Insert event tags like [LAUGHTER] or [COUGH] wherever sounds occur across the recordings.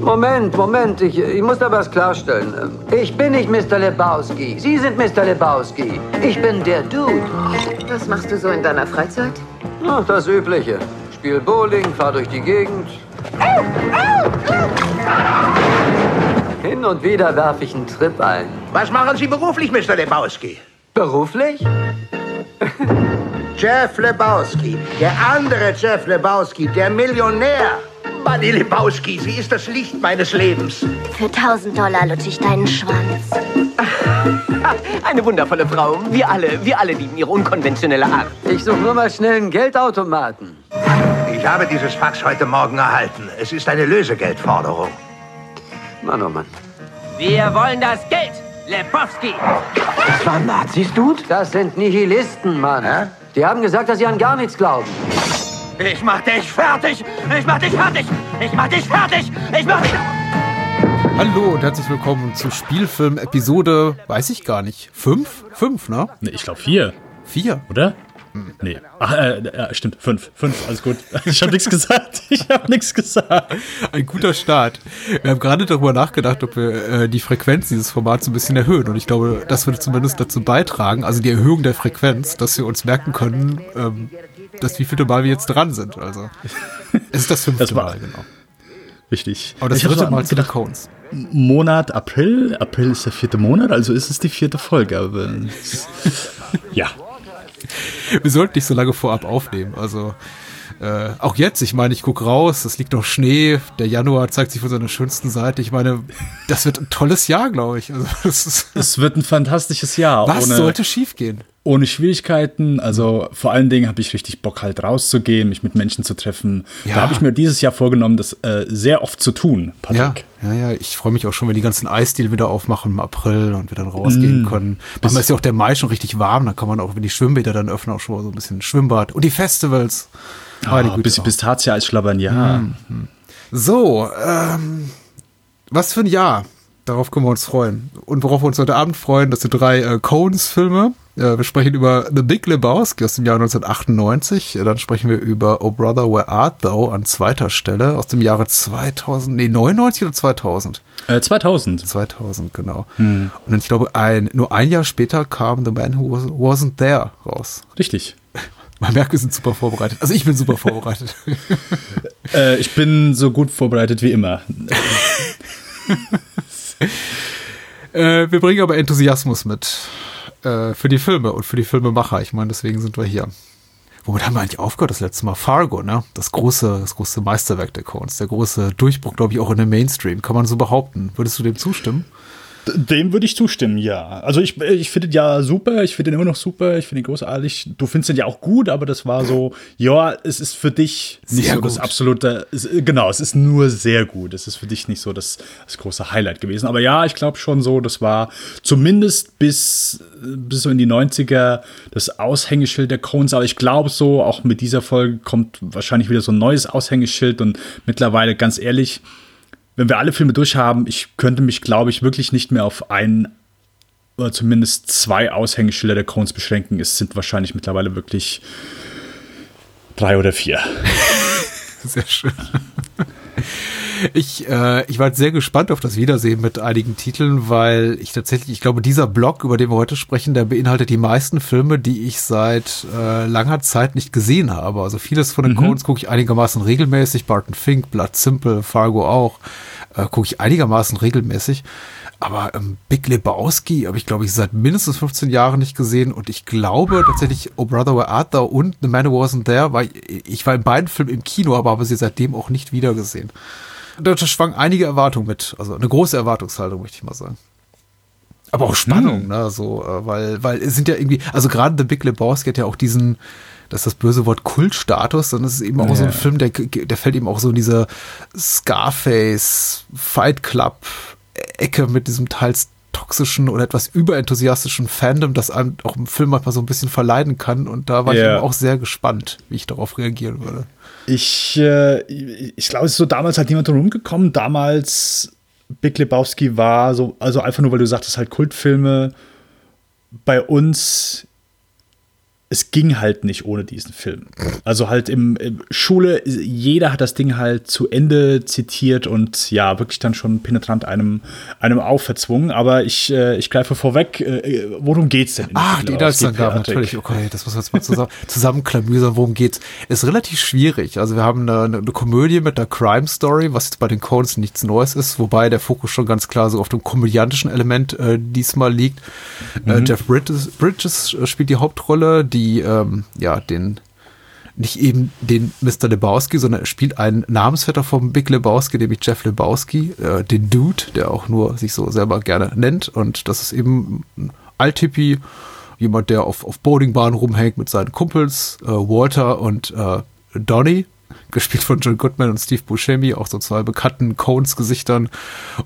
Moment, Moment, ich, ich muss da was klarstellen. Ich bin nicht Mr. Lebowski. Sie sind Mr. Lebowski. Ich bin der Dude. Was machst du so in deiner Freizeit? Ach, das Übliche. Spiel Bowling, fahr durch die Gegend. Hin und wieder werfe ich einen Trip ein. Was machen Sie beruflich, Mr. Lebowski? Beruflich? Jeff Lebowski. Der andere Jeff Lebowski, der Millionär. Buddy Lebowski, sie ist das Licht meines Lebens. Für 1000 Dollar lutsche ich deinen Schwanz. [LAUGHS] Eine wundervolle Frau. Wir alle, wir alle lieben ihre unkonventionelle Art. Ich suche nur mal schnell einen Geldautomaten. Ich habe dieses Fax heute Morgen erhalten. Es ist eine Lösegeldforderung. Mann, oh Mann. Wir wollen das Geld, Lebowski. Das waren Nazis, Dude? Das sind Nihilisten, Mann. Hä? Die haben gesagt, dass sie an gar nichts glauben. Ich mach dich fertig. Ich mach dich fertig. Ich mach dich fertig. Ich mach dich... Hallo und herzlich willkommen zu Spielfilm Episode, weiß ich gar nicht, fünf? Fünf, ne? Nee, ich glaube vier, Vier. oder? Nee. Ach, äh, äh, stimmt, fünf. Fünf, alles gut. [LAUGHS] Ich habe nichts gesagt. [LAUGHS] Ich habe nichts gesagt. Ein guter Start. Wir haben gerade darüber nachgedacht, ob wir äh, die Frequenz dieses Formats ein bisschen erhöhen. Und ich glaube, das würde zumindest dazu beitragen, also die Erhöhung der Frequenz, dass wir uns merken können, ähm, dass wie viele Mal wir jetzt dran sind. Also [LAUGHS] es ist das fünfte Das Mal, genau. Richtig. Aber das Ich dritte so Mal zu den Cones. Monat April. April ist der vierte Monat, also ist es die vierte Folge. Aber ja. Wir sollten nicht so lange vorab aufnehmen. Also äh, auch jetzt, ich meine, ich gucke raus, es liegt noch Schnee, der Januar zeigt sich von seiner schönsten Seite. Ich meine, das wird ein tolles Jahr, glaube ich. Also, [LAUGHS] das ist, wird ein fantastisches Jahr. was sollte schiefgehen? Ohne Schwierigkeiten. Also vor allen Dingen habe ich richtig Bock halt rauszugehen, mich mit Menschen zu treffen. Ja. Da habe ich mir dieses Jahr vorgenommen, das äh, sehr oft zu tun, Ja, Patrick. ja, ja. Ich freue mich auch schon, wenn die ganzen Eisdiele wieder aufmachen im April und wir dann rausgehen können. Manchmal ist ja auch der Mai schon richtig warm, dann kann man auch, wenn die Schwimmbäder dann öffnen, auch schon mal so ein bisschen Schwimmbad. Und die Festivals. Ah, Güte. bis, Pistazie als Schlabbern, ja. So, ähm, was für ein Jahr. Darauf können wir uns freuen. Und worauf wir uns heute Abend freuen, das sind drei äh, Coens-Filme. Äh, wir sprechen über The Big Lebowski aus dem Jahr 1998. Äh, Dann sprechen wir über Oh Brother, Where Art Thou an zweiter Stelle aus dem Jahre 2000, nee, 99 oder 2000? Äh, 2000. 2000, genau. Und dann, ich glaube, ein, nur ein Jahr später kam The Man Who Was, Wasn't There raus. Richtig. [LAUGHS] Man merkt, wir sind super vorbereitet. Also ich bin super vorbereitet. [LAUGHS] Äh, ich bin so gut vorbereitet wie immer. [LAUGHS] Äh, wir bringen aber Enthusiasmus mit äh, für die Filme und für die Filmemacher. Ich meine, deswegen sind wir hier. Womit haben wir eigentlich aufgehört das letzte Mal? Fargo, ne? Das große, das große Meisterwerk der Coens. Der große Durchbruch, glaube ich, auch in den Mainstream. Kann man so behaupten. Würdest du dem zustimmen? Dem würde ich zustimmen, ja. Also ich, ich finde den ja super, ich finde den immer noch super, ich finde ihn großartig. Du findest den ja auch gut, aber das war so, ja, es ist für dich nicht Sehr so das gut. absolute, es, genau, es ist nur sehr gut. Es ist für dich nicht so das, das große Highlight gewesen. Aber ja, ich glaube schon so, das war zumindest bis, bis so in die 90er das Aushängeschild der Cones. Aber ich glaube so, auch mit dieser Folge kommt wahrscheinlich wieder so ein neues Aushängeschild und mittlerweile, ganz ehrlich, wenn wir alle Filme durchhaben, ich könnte mich, glaube ich, wirklich nicht mehr auf einen oder zumindest zwei Aushängeschilder der Cones beschränken. Es sind wahrscheinlich mittlerweile wirklich drei oder vier. [LAUGHS] Sehr schön. Ich, äh, ich war sehr gespannt auf das Wiedersehen mit einigen Titeln, weil ich tatsächlich, ich glaube, dieser Blog, über den wir heute sprechen, der beinhaltet die meisten Filme, die ich seit äh, langer Zeit nicht gesehen habe. Also vieles von den Coens gucke ich einigermaßen regelmäßig. Barton Fink, Blood Simple, Fargo auch. Äh, gucke ich einigermaßen regelmäßig. Aber ähm, Big Lebowski habe ich, glaube ich, seit mindestens 15 Jahren nicht gesehen. Und ich glaube tatsächlich, Oh Brother, Where Art Thou und The Man Who Wasn't There, weil ich war in beiden Filmen im Kino, aber habe sie seitdem auch nicht wiedergesehen. Da schwang einige Erwartungen mit. Also eine große Erwartungshaltung, möchte ich mal sagen. Aber auch Spannung, ne? So, äh, weil, weil es sind ja irgendwie, also gerade The Big Lebowski hat ja auch diesen, das ist das böse Wort Kultstatus, dann ist es eben auch so ein Ja. Film, der, der fällt eben auch so in diese Scarface, Fight Club Ecke mit diesem teils toxischen oder etwas überenthusiastischen Fandom, das einem auch im Film manchmal so ein bisschen verleiden kann. Und da war ich Ja. eben auch sehr gespannt, wie ich darauf reagieren würde. Ich, äh, ich glaube, es ist so damals halt niemand rumgekommen. Damals Big Lebowski war so, also einfach nur, weil du sagtest, halt Kultfilme bei uns es ging halt nicht ohne diesen Film. Also halt im, im, Schule, jeder hat das Ding halt zu Ende zitiert und ja, wirklich dann schon penetrant einem, einem auferzwungen. Aber ich, äh, ich greife vorweg, äh, worum geht's denn? Ach, die Inhaltsangabe, natürlich. Okay, das muss man jetzt mal zusammen, zusammenklamüsern. Worum geht's? Ist relativ schwierig. Also wir haben eine, eine Komödie mit einer Crime Story, was jetzt bei den Codes nichts Neues ist, wobei der Fokus schon ganz klar so auf dem komödiantischen Element äh, diesmal liegt. Äh, mhm. Jeff Bridges, Bridges spielt die Hauptrolle, die die ähm, ja den nicht eben den Mr. Lebowski, sondern er spielt einen Namensvetter vom Big Lebowski, nämlich Jeff Lebowski, äh, den Dude, der auch nur sich so selber gerne nennt. Und das ist eben ein Althippie, jemand, der auf, auf Bowlingbahnen rumhängt mit seinen Kumpels, äh, Walter und äh, Donny, gespielt von John Goodman und Steve Buscemi, auch so zwei bekannten Cones-Gesichtern,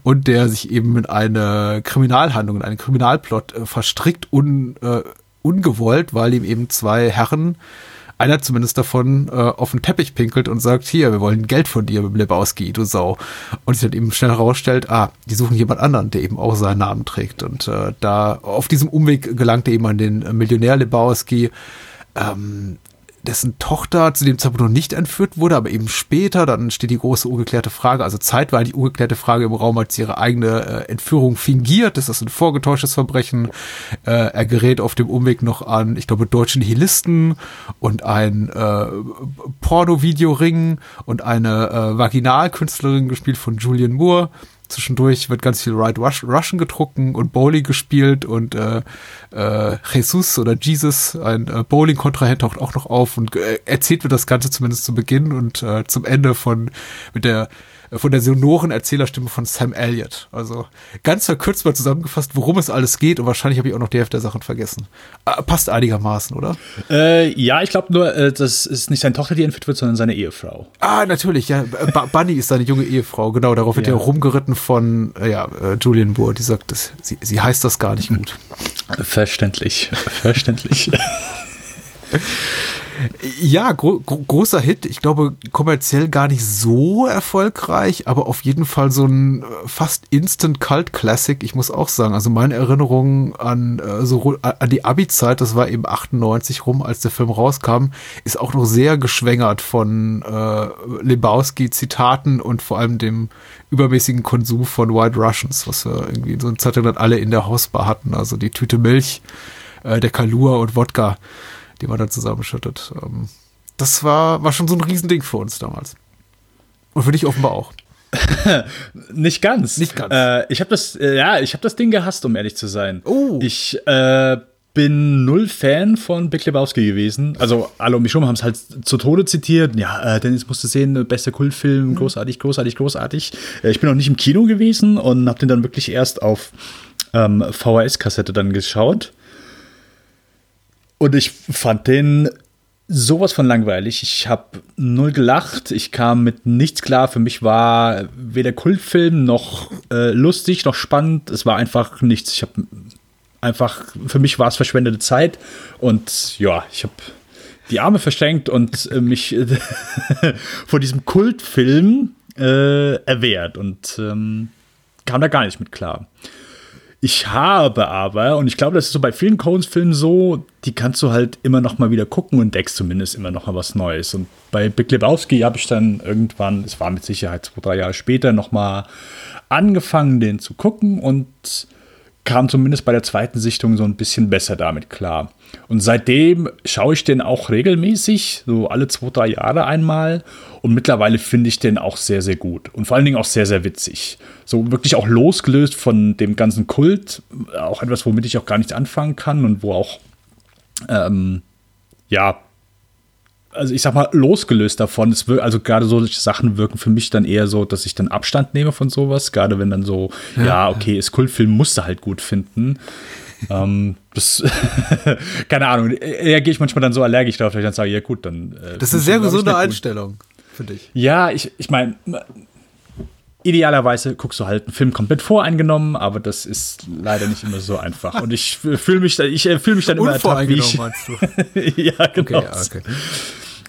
und der sich eben in eine Kriminalhandlung, in einen Kriminalplot äh, verstrickt, un, äh, ungewollt, weil ihm eben zwei Herren, einer zumindest davon, äh, auf den Teppich pinkelt und sagt, hier, wir wollen Geld von dir, Lebowski, du Sau. Und sich dann eben schnell herausstellt, ah, die suchen jemand anderen, der eben auch seinen Namen trägt. Und äh, da auf diesem Umweg gelangt er eben an den Millionär Lebowski. Ähm, dessen Tochter zu dem Zeitpunkt noch nicht entführt wurde, aber eben später, dann steht die große ungeklärte Frage, also zeitweilig die ungeklärte Frage im Raum, als ihre eigene äh, Entführung fingiert, ist das ein vorgetäuschtes Verbrechen. Äh, er gerät auf dem Umweg noch an, ich glaube, deutsche Nihilisten und ein äh, Porno-Videoring und eine äh, Vaginalkünstlerin gespielt von Julian Moore Zwischendurch wird ganz viel Right Russian getrunken und Bowling gespielt und äh, äh, Jesus oder Jesus, ein äh, Bowling-Kontrahent, taucht auch noch auf und äh, erzählt wird das Ganze zumindest zu Beginn und äh, zum Ende von mit der von der sonoren Erzählerstimme von Sam Elliott. Also ganz verkürzt mal zusammengefasst, worum es alles geht und wahrscheinlich habe ich auch noch die Hälfte der Sachen vergessen. Äh, passt einigermaßen, oder? Äh, ja, ich glaube nur, äh, das ist nicht seine Tochter, die entführt wird, sondern seine Ehefrau. Ah, natürlich, ja. B Bunny ist seine junge Ehefrau, genau. Darauf wird ja, ja rumgeritten von äh, ja, äh, Julian Moore, die sagt, das, sie, sie heißt das gar nicht gut. Verständlich, verständlich. [LAUGHS] Ja, gro großer Hit. Ich glaube, kommerziell gar nicht so erfolgreich, aber auf jeden Fall so ein äh, fast Instant Cult Classic. Ich muss auch sagen, also meine Erinnerung an äh, so an die Abi-Zeit, das war eben 98 rum, als der Film rauskam, ist auch noch sehr geschwängert von äh, Lebowski-Zitaten und vor allem dem übermäßigen Konsum von White Russians, was wir irgendwie so eine Zeit lang alle in der Hausbar hatten. Also die Tüte Milch, äh, der Kalua und Wodka die man dann zusammenschüttet. Ähm, das war, war schon so ein Riesending für uns damals. Und für dich offenbar auch. [LAUGHS] nicht ganz. Nicht ganz. Äh, ich habe das, äh, ja, ich habe das Ding gehasst, um ehrlich zu sein. Oh. Ich äh, bin null Fan von Big Lebowski gewesen. Also alle um mich herum haben es halt zu Tode zitiert. Ja, äh, Dennis musste sehen, bester Kultfilm, mhm. großartig, großartig, großartig. Äh, ich bin noch nicht im Kino gewesen und habe den dann wirklich erst auf ähm, VHS-Kassette dann geschaut. Und ich fand den sowas von langweilig. Ich habe null gelacht. Ich kam mit nichts klar. Für mich war weder Kultfilm noch äh, lustig noch spannend. Es war einfach nichts. Ich habe einfach, für mich war es verschwendete Zeit. Und ja, ich habe die Arme verschränkt und äh, mich äh, [LAUGHS] vor diesem Kultfilm äh, erwehrt und ähm, kam da gar nicht mit klar. Ich habe aber, und ich glaube, das ist so bei vielen Coens-Filmen so, die kannst du halt immer noch mal wieder gucken und entdeckst zumindest immer noch mal was Neues. Und bei Big Lebowski habe ich dann irgendwann, es war mit Sicherheit zwei, drei Jahre später, noch mal angefangen, den zu gucken und kam zumindest bei der zweiten Sichtung so ein bisschen besser damit klar. Und seitdem schaue ich den auch regelmäßig, so alle zwei, drei Jahre einmal. Und mittlerweile finde ich den auch sehr, sehr gut. Und vor allen Dingen auch sehr, sehr witzig. So wirklich auch losgelöst von dem ganzen Kult. Auch etwas, womit ich auch gar nichts anfangen kann und wo auch, ähm, ja, also ich sag mal, losgelöst davon. Es wird, also gerade solche Sachen wirken für mich dann eher so, dass ich dann Abstand nehme von sowas. Gerade wenn dann so, ja, ja okay, ist Kultfilm, musst du halt gut finden. ähm, das, [LAUGHS] keine Ahnung, eher gehe ich manchmal dann so allergisch drauf, dass ich dann sage, ja gut, dann. Äh, das ist eine sehr gesunde Einstellung, finde ich. Ja, ich, ich meine, idealerweise guckst du halt einen Film komplett voreingenommen, aber das ist leider nicht immer so einfach. Und ich fühle mich, ich äh, fühle mich dann immer ertappt, wie ich. Meinst du? [LAUGHS] ja, genau. Okay, okay.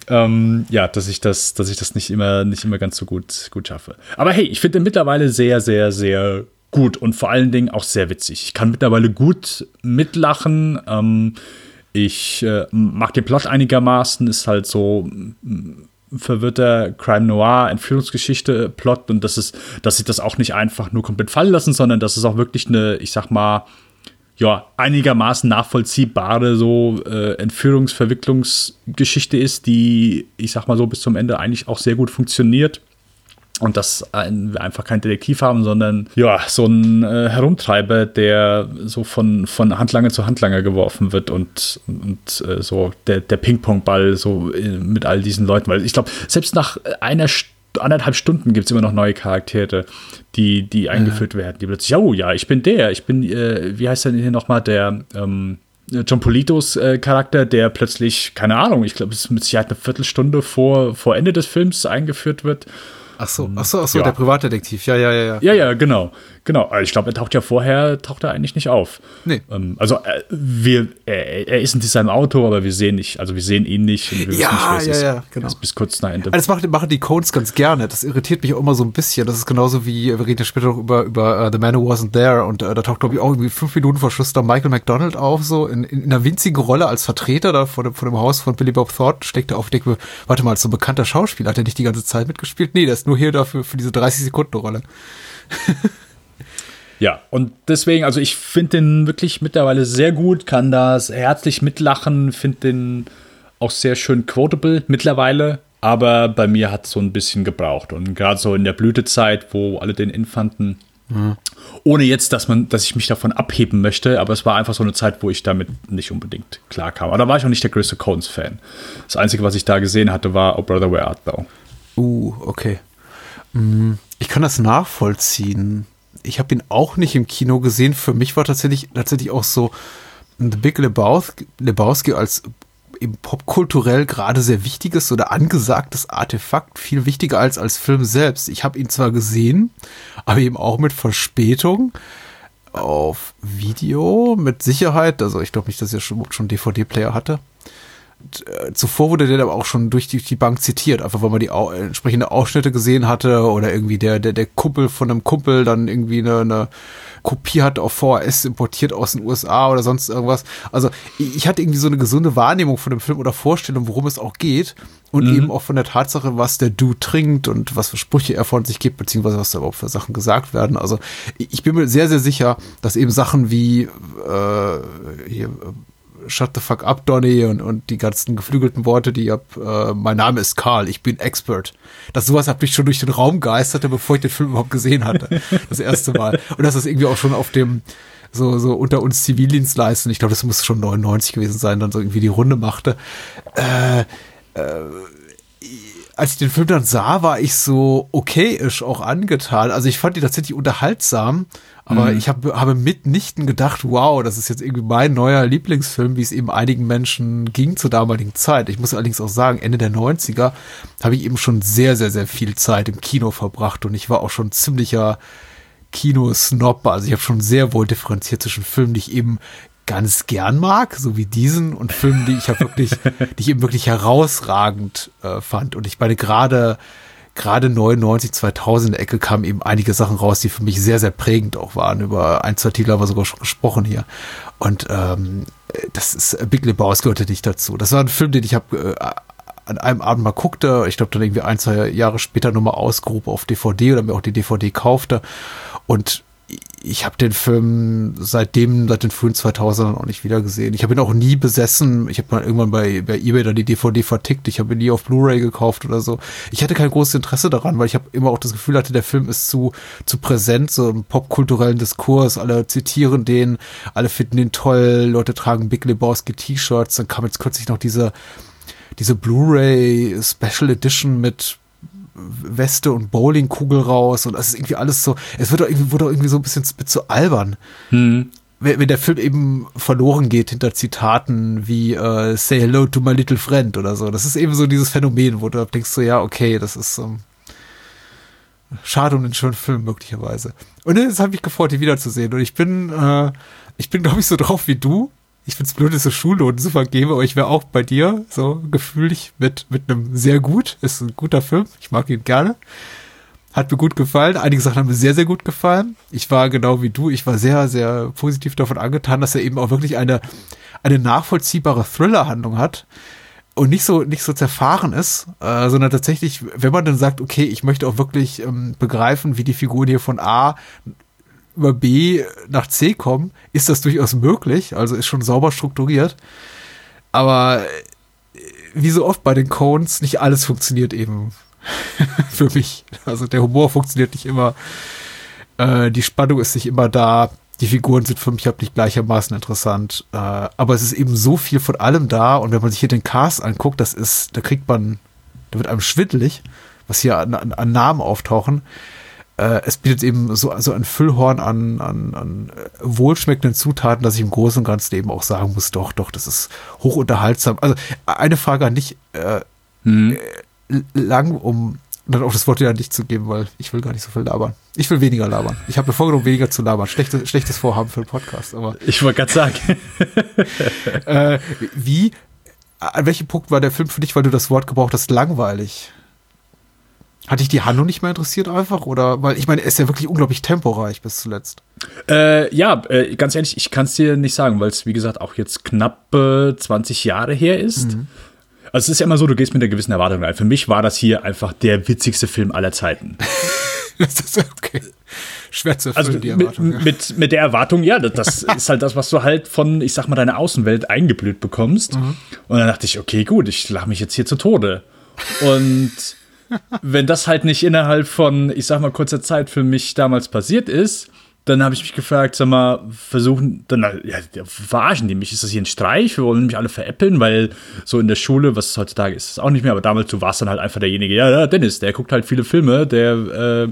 Ähm, ja, dass ich das, dass ich das nicht immer, nicht immer ganz so gut, gut schaffe. Aber hey, ich finde mittlerweile sehr, sehr, sehr gut und vor allen Dingen auch sehr witzig. Ich kann mittlerweile gut mitlachen. Ähm, Ich äh, mag den Plot einigermaßen, ist halt so mm, verwirrter Crime Noir Entführungsgeschichte Plot und das ist, dass sie das auch nicht einfach nur komplett fallen lassen, sondern dass es auch wirklich eine, ich sag mal, ja, einigermaßen nachvollziehbare so äh, Entführungsverwicklungsgeschichte ist, die, ich sag mal so, bis zum Ende eigentlich auch sehr gut funktioniert. Und dass wir einfach keinen Detektiv haben, sondern ja, so ein äh, Herumtreiber, der so von, von Handlanger zu Handlanger geworfen wird und, und äh, so der, der Ping-Pong-Ball so äh, mit all diesen Leuten. Weil ich glaube, selbst nach einer Stunde anderthalb Stunden gibt es immer noch neue Charaktere, die, die eingeführt ja. werden, die plötzlich, oh ja, ich bin der, ich bin, äh, wie heißt denn hier nochmal der, ähm, John Politos äh, Charakter, der plötzlich, keine Ahnung, ich glaube, es ist mit Sicherheit eine Viertelstunde vor, vor Ende des Films eingeführt wird. Ach so, ach so, ach so, ja. der Privatdetektiv, ja, ja, ja, ja. Ja, ja, genau. Genau, ich glaube, er taucht ja vorher, taucht er eigentlich nicht auf. Nee. Ähm, also äh, wir, er, er, ist in seinem Auto, aber wir sehen nicht, also wir sehen ihn nicht. Und wir ja, nicht, wer es ja, ist. ja, genau. bis kurz nach Ende. Also das machen, machen die Cones ganz gerne. Das irritiert mich auch immer so ein bisschen. Das ist genauso wie, wir reden ja später noch über, über uh, The Man Who Wasn't There und uh, da taucht, glaube ich, auch irgendwie fünf Minuten vor Schluss da Michael McDonald auf, so in, in, in einer winzigen Rolle als Vertreter da vor dem, vor dem Haus von Billy Bob Thornton, steckt er auf. Denke, warte mal, so ein bekannter Schauspieler, hat er nicht die ganze Zeit mitgespielt? Nee, der ist nur hier dafür, für diese 30 Sekunden Rolle. [LAUGHS] Ja, und deswegen, also ich finde den wirklich mittlerweile sehr gut, kann das herzlich mitlachen, finde den auch sehr schön quotable mittlerweile, aber bei mir hat es so ein bisschen gebraucht. Und gerade so in der Blütezeit, wo alle den Infanten, mhm. ohne jetzt, dass man, dass ich mich davon abheben möchte, aber es war einfach so eine Zeit, wo ich damit nicht unbedingt klarkam. Aber da war ich auch nicht der größte Cones-Fan. Das Einzige, was ich da gesehen hatte, war Oh Brother Where Art Thou. Uh, okay. Mm, ich kann das nachvollziehen ich habe ihn auch nicht im Kino gesehen. Für mich war tatsächlich, tatsächlich auch so The Big Lebowski, als eben popkulturell gerade sehr wichtiges oder angesagtes Artefakt viel wichtiger als als Film selbst. Ich habe ihn zwar gesehen, aber eben auch mit Verspätung auf Video mit Sicherheit. Also ich glaube nicht, dass er schon, schon DVD-Player hatte. Äh, zuvor wurde der aber auch schon durch die, die Bank zitiert, einfach weil man die au entsprechende Ausschnitte gesehen hatte oder irgendwie der, der, der Kumpel von einem Kumpel dann irgendwie eine, eine Kopie hat auf VHS importiert aus den USA oder sonst irgendwas. Also ich hatte irgendwie so eine gesunde Wahrnehmung von dem Film oder Vorstellung, worum es auch geht und mhm. eben auch von der Tatsache, was der Dude trinkt und was für Sprüche er von sich gibt, beziehungsweise was da überhaupt für Sachen gesagt werden. Also ich bin mir sehr, sehr sicher, dass eben Sachen wie äh, hier, Shut the fuck up, Donny und, und die ganzen geflügelten Worte, die hab, äh, mein Name ist Karl, ich bin Expert. Das sowas hat mich schon durch den Raum geisterte, bevor ich den Film überhaupt gesehen hatte. [LAUGHS] Das erste Mal. Und das ist irgendwie auch schon auf dem, so, so unter uns Zivildienstleisten, ich glaube, das muss schon 99 gewesen sein, dann so irgendwie die Runde machte. Äh, äh, als ich den Film dann sah, war ich so okayisch auch angetan. Also ich fand die tatsächlich unterhaltsam, aber mhm. ich hab, habe mitnichten gedacht, wow, das ist jetzt irgendwie mein neuer Lieblingsfilm, wie es eben einigen Menschen ging zur damaligen Zeit. Ich muss allerdings auch sagen, Ende der 90er habe ich eben schon sehr, sehr, sehr viel Zeit im Kino verbracht und ich war auch schon ziemlicher Kino-Snob. Also ich habe schon sehr wohl differenziert zwischen Filmen, die ich eben ganz gern mag, so wie diesen und Filmen, die ich ja wirklich, [LAUGHS] die ich eben wirklich herausragend äh, fand. Und ich meine, gerade gerade 99, 2000 in der Ecke kamen eben einige Sachen raus, die für mich sehr, sehr prägend auch waren. Über ein, zwei Titel haben wir sogar schon gesprochen hier. Und ähm, das ist Big Lebowski gehörte nicht dazu. Das war ein Film, den ich habe äh, an einem Abend mal guckte. Ich glaube, dann irgendwie ein, zwei Jahre später nochmal ausgrub auf DVD oder mir auch die DVD kaufte. Und ich habe den Film seitdem, seit den frühen 2000ern auch nicht wieder gesehen. Ich habe ihn auch nie besessen. Ich habe mal irgendwann bei, bei eBay dann die DVD vertickt. Ich habe ihn nie auf Blu-ray gekauft oder so. Ich hatte kein großes Interesse daran, weil ich habe immer auch das Gefühl hatte, der Film ist zu, zu präsent, so im popkulturellen Diskurs. Alle zitieren den, alle finden den toll, Leute tragen Big Lebowski T-Shirts. Dann kam jetzt kürzlich noch diese, diese Blu-ray Special Edition mit Weste und Bowlingkugel raus und das ist irgendwie alles so, es wird doch irgendwie, wurde doch irgendwie so ein bisschen so albern. Hm. Wenn, wenn der Film eben verloren geht hinter Zitaten wie äh, Say hello to my little friend oder so. Das ist eben so dieses Phänomen, wo du denkst so, ja, okay, das ist ähm, schade um den schönen Film möglicherweise. Und jetzt habe ich gefreut, ihn wiederzusehen. Und ich bin, äh, ich bin, glaube ich, so drauf wie du ich find's blöd, dass so Schulnoten zu vergeben, aber ich wäre auch bei dir so gefühlig mit, mit einem sehr gut. Ist ein guter Film. Ich mag ihn gerne. Hat mir gut gefallen. Einige Sachen haben mir sehr, sehr gut gefallen. Ich war genau wie du. Ich war sehr, sehr positiv davon angetan, dass er eben auch wirklich eine, eine nachvollziehbare Thriller-Handlung hat und nicht so nicht so zerfahren ist, äh, sondern tatsächlich, wenn man dann sagt, okay, ich möchte auch wirklich ähm, begreifen, wie die Figuren hier von A über B nach C kommen, ist das durchaus möglich. Also ist schon sauber strukturiert. Aber äh, wie so oft bei den Cones, nicht alles funktioniert eben [LAUGHS] für mich. Also der Humor funktioniert nicht immer. Äh, die Spannung ist nicht immer da. Die Figuren sind für mich halt nicht gleichermaßen interessant. Äh, aber es ist eben so viel von allem da. Und wenn man sich hier den Cast anguckt, das ist, da kriegt man, da wird einem schwindelig, was hier an, an, an Namen auftauchen äh, es bietet eben so also ein Füllhorn an, an, an wohlschmeckenden Zutaten, dass ich im Großen und Ganzen eben auch sagen muss, doch, doch, das ist hochunterhaltsam. Also eine Frage an dich, äh, mhm. lang, um dann auch das Wort wieder an dich zu geben, weil ich will gar nicht so viel labern. Ich will weniger labern. Ich habe mir vorgenommen, weniger zu labern. Schlechtes, schlechtes Vorhaben für den Podcast, aber. Ich wollte gerade sagen. [LAUGHS] äh, wie, an welchem Punkt war der Film für dich, weil du das Wort gebraucht hast, langweilig? Hat dich die Handlung nicht mehr interessiert einfach? Oder, weil ich meine, er ist ja wirklich unglaublich temporeich bis zuletzt. Äh, ja, äh, ganz ehrlich, ich kann es dir nicht sagen, weil es, wie gesagt, auch jetzt knapp äh, 20 Jahre her ist. Mhm. Also es ist ja immer so, du gehst mit einer gewissen Erwartung rein. Für mich war das hier einfach der witzigste Film aller Zeiten. [LAUGHS] das ist okay. Schwer zu erfüllen, also die Erwartung. Mit, ja. mit, mit, der Erwartung, ja, das [LAUGHS] ist halt das, was du halt von, ich sag mal, deiner Außenwelt eingeblüht bekommst. Mhm. Und dann dachte ich, okay, gut, ich lache mich jetzt hier zu Tode. Und wenn das halt nicht innerhalb von, ich sag mal, kurzer Zeit für mich damals passiert ist, dann habe ich mich gefragt, sag mal, versuchen, dann, ja, verarschen die mich? Ist das hier ein Streich? Wir wollen mich alle veräppeln, weil so in der Schule, was heutzutage ist, ist auch nicht mehr, aber damals, du warst dann halt einfach derjenige, ja, Dennis, der guckt halt viele Filme, der, äh,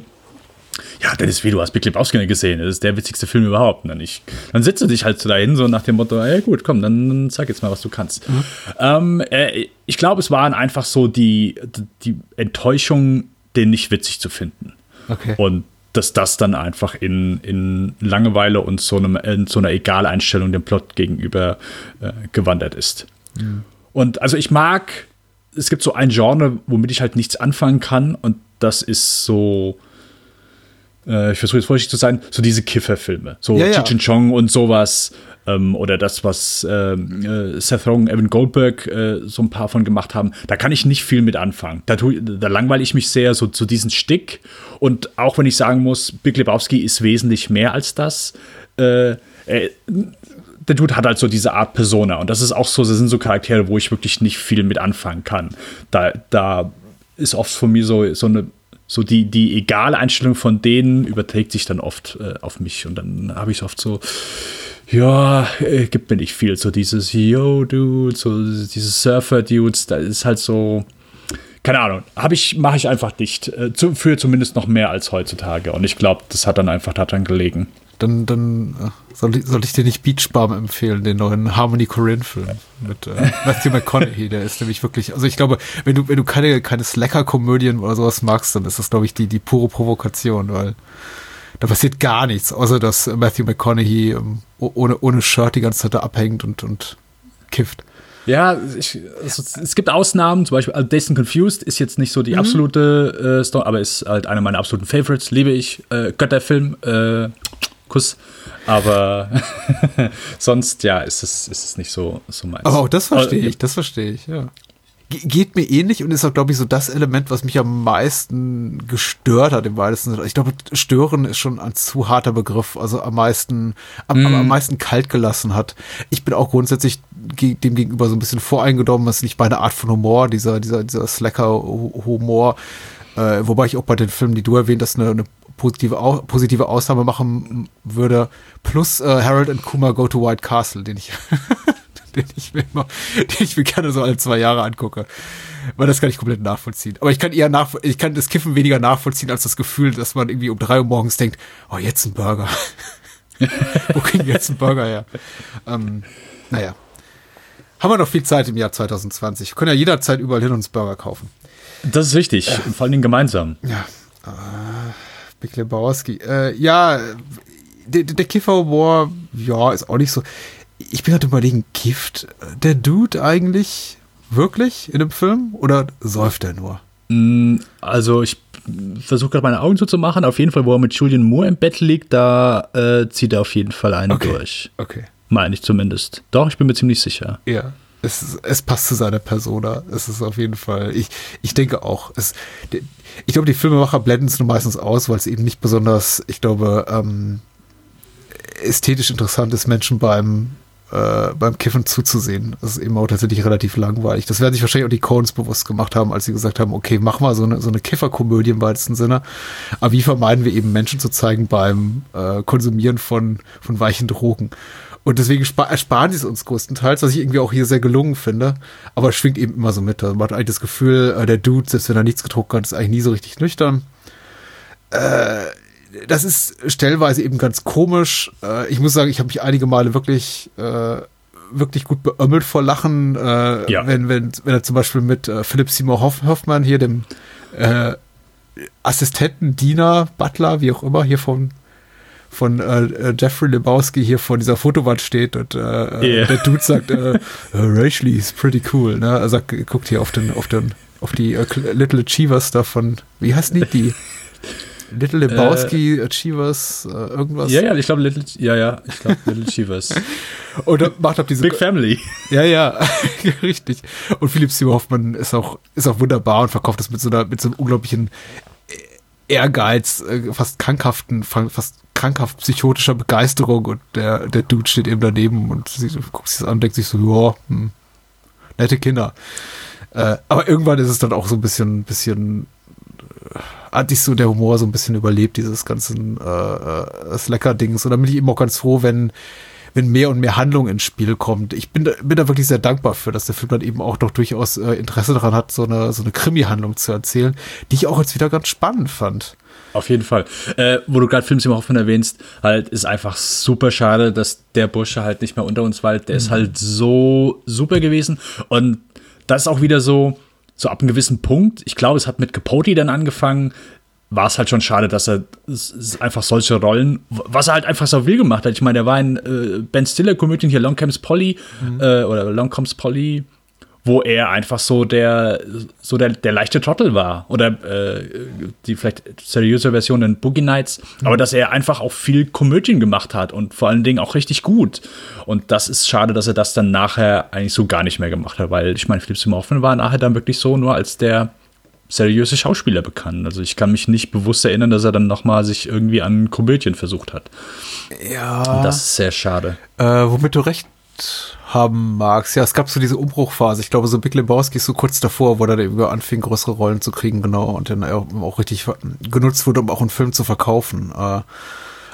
ja, Dennis, wie du hast Big Lebowski gesehen, das ist der witzigste Film überhaupt. Und dann, ich, dann sitzt du dich halt so dahin, so nach dem Motto, ja gut, komm, dann, dann sag jetzt mal, was du kannst. Mhm. Ähm, äh, ich glaube, es waren einfach so die, die Enttäuschung, den nicht witzig zu finden. Okay. Und dass das dann einfach in, in Langeweile und so, einem, in so einer Egaleinstellung dem Plot gegenüber äh, gewandert ist. Mhm. Und also ich mag, es gibt so ein Genre, womit ich halt nichts anfangen kann und das ist so äh, ich versuche jetzt vorsichtig zu sein, so diese Kifferfilme, so ja, ja. Chong und sowas. Ähm, oder das, was ähm, äh, Seth Rogen, Evan Goldberg äh, so ein paar von gemacht haben, da kann ich nicht viel mit anfangen. Da, da langweile ich mich sehr so zu diesem Stick. Und auch wenn ich sagen muss, Big Lebowski ist wesentlich mehr als das. Äh, der Dude hat halt so diese Art Persona. Und das ist auch so, das sind so Charaktere, wo ich wirklich nicht viel mit anfangen kann. Da, da ist oft von mir so, so eine so die, die egale Einstellung von denen überträgt sich dann oft äh, auf mich. Und dann habe ich oft so, ja, äh, gibt mir nicht viel. So dieses Yo, Dude, so dieses Surfer-Dudes, da ist halt so, keine Ahnung, habe ich, mache ich einfach nicht. Äh, zu, für zumindest noch mehr als heutzutage. Und ich glaube, das hat dann einfach daran gelegen dann, dann äh, soll, ich, soll ich dir nicht Beach empfehlen, den neuen Harmony Corinne-Film mit äh, Matthew McConaughey. Der ist nämlich wirklich, also ich glaube, wenn du, wenn du keine, keine Slacker-Komödien oder sowas magst, dann ist das, glaube ich, die, die pure Provokation, weil da passiert gar nichts, außer dass Matthew McConaughey ähm, ohne, ohne Shirt die ganze Zeit da abhängt und, und kifft. Ja, ich, also, es gibt Ausnahmen, zum Beispiel Dazed Confused ist jetzt nicht so die mhm. absolute äh, Story, aber ist halt einer meiner absoluten Favorites, liebe ich. Äh, Götterfilm, äh, Kuss. Aber [LAUGHS] sonst, ja, ist es, ist es nicht so, so meins. Aber auch das verstehe ich, das verstehe ich, ja. geht mir ähnlich und ist auch, glaube ich, so das Element, was mich am meisten gestört hat im weitesten Sinne. Ich glaube, stören ist schon ein zu harter Begriff, also am meisten, am, mm. am meisten kalt gelassen hat. Ich bin auch grundsätzlich dem gegenüber so ein bisschen voreingenommen, was nicht meine Art von Humor, dieser, dieser, dieser Slacker-Humor, äh, wobei ich auch bei den Filmen, die du erwähnt hast, eine, eine positive, positive Ausnahme machen würde. Plus äh, Harold and Kuma Go to White Castle, den ich, [LAUGHS] den ich mir immer, [LAUGHS] den ich mir gerne so alle zwei Jahre angucke. Weil das kann ich komplett nachvollziehen. Aber ich kann eher nach, ich kann das Kiffen weniger nachvollziehen als das Gefühl, dass man irgendwie um drei Uhr morgens denkt, oh, jetzt ein Burger. [LAUGHS] Wo kriegen wir jetzt einen Burger her? Ähm, naja. Haben wir noch viel Zeit im Jahr 2020. Wir können ja jederzeit überall hin uns Burger kaufen. Das ist wichtig. Ja. Und vor allen Dingen gemeinsam. Ja. Äh, Big Lebowski. Äh, ja, der, der Kiffer-Humor, ja, ist auch nicht so. Ich bin halt überlegen, Gift der Dude eigentlich wirklich in dem Film oder säuft er nur? Mm, also ich versuche gerade meine Augen zuzumachen. Auf jeden Fall, wo er mit Julian Moore im Bett liegt, da äh, zieht er auf jeden Fall einen okay. durch. Okay. Meine ich zumindest. Doch, ich bin mir ziemlich sicher. Ja. Es, es passt zu seiner Persona. Es ist auf jeden Fall. Ich, ich denke auch. Es, ich glaube, die Filmemacher blenden es nur meistens aus, weil es eben nicht besonders, ich glaube, ähm, ästhetisch interessant ist, Menschen beim äh, beim Kiffen zuzusehen. Das ist eben auch tatsächlich relativ langweilig. Das werden sich wahrscheinlich auch die Coens bewusst gemacht haben, als sie gesagt haben, okay, mach mal so eine, so eine Kifferkomödie im weitesten Sinne. Aber wie vermeiden wir eben Menschen zu zeigen beim äh, Konsumieren von, von weichen Drogen? Und deswegen ersparen sie es uns größtenteils, was ich irgendwie auch hier sehr gelungen finde. Aber es schwingt eben immer so mit. Man hat eigentlich das Gefühl, äh, der Dude, selbst wenn er nichts getrunken hat, ist eigentlich nie so richtig nüchtern. Äh, das ist stellweise eben ganz komisch. Äh, ich muss sagen, ich habe mich einige Male wirklich äh, wirklich gut beömmelt vor Lachen, äh, ja. wenn, wenn, wenn er zum Beispiel mit äh, Philipp Seymour Hoff Hoffmann hier, dem äh, Assistenten, Diener, Butler, wie auch immer, hier von von äh, äh, Jeffrey Lebowski hier vor dieser Fotowand steht und äh, yeah. der Dude sagt, [LAUGHS] äh, Rachel is pretty cool, ne? Also guckt hier auf den, auf den, auf die uh, Little Achievers davon, wie heißen die? Die [LAUGHS] Little Lebowski äh, Achievers, äh, irgendwas. Ja, ja, ich glaube Little, ja, ja, ich glaube Little Achievers. [LAUGHS] und dann macht ab diese Big Family. Ja, ja, richtig. Und Philipp Seymour Hoffmann ist auch, ist auch wunderbar und verkauft das mit so einer, mit so einem unglaublichen Ehrgeiz, äh, fast krankhaften, fast krankhaft psychotischer Begeisterung und der, der Dude steht eben daneben und sie guckt sich das an und denkt sich so, ja, hm, nette Kinder. Äh, aber irgendwann ist es dann auch so ein bisschen, bisschen hat sich so der Humor so ein bisschen überlebt, dieses ganzen äh, äh Slacker-Dings. Und da bin ich eben auch ganz froh, wenn, wenn mehr und mehr Handlung ins Spiel kommt. Ich bin da, bin da wirklich sehr dankbar für, dass der Film dann eben auch doch durchaus äh, Interesse daran hat, so eine, so eine Krimi-Handlung zu erzählen, die ich auch jetzt wieder ganz spannend fand. Auf jeden Fall. Äh, wo du gerade Films immer Hoffmann erwähnst, halt ist einfach super schade, dass der Bursche halt nicht mehr unter uns weilt. Der mhm. ist halt so super gewesen. Und das ist auch wieder so, so ab einem gewissen Punkt, ich glaube, es hat mit Capote dann angefangen, war es halt schon schade, dass er einfach solche Rollen, was er halt einfach so will gemacht hat. Ich meine, der war in äh, Ben Stiller-Komödien hier, Long Comes Polly mhm. äh, oder Long Comes Polly, wo er einfach so der, so der, der leichte Trottel war. Oder äh, die vielleicht seriöse Version in Boogie Nights. Mhm. Aber dass er einfach auch viel Komödien gemacht hat und vor allen Dingen auch richtig gut. Und das ist schade, dass er das dann nachher eigentlich so gar nicht mehr gemacht hat, weil ich meine, Philipp Seymour war nachher dann wirklich so nur als der seriöse Schauspieler bekannt. Also ich kann mich nicht bewusst erinnern, dass er dann nochmal sich irgendwie an Komödien versucht hat. Ja. Und das ist sehr schade. Äh, womit du recht haben magst. Ja, es gab so diese Umbruchphase. Ich glaube, so Big Lebowski ist so kurz davor, wo er dann über anfing, größere Rollen zu kriegen, genau, und dann auch richtig genutzt wurde, um auch einen Film zu verkaufen. Äh,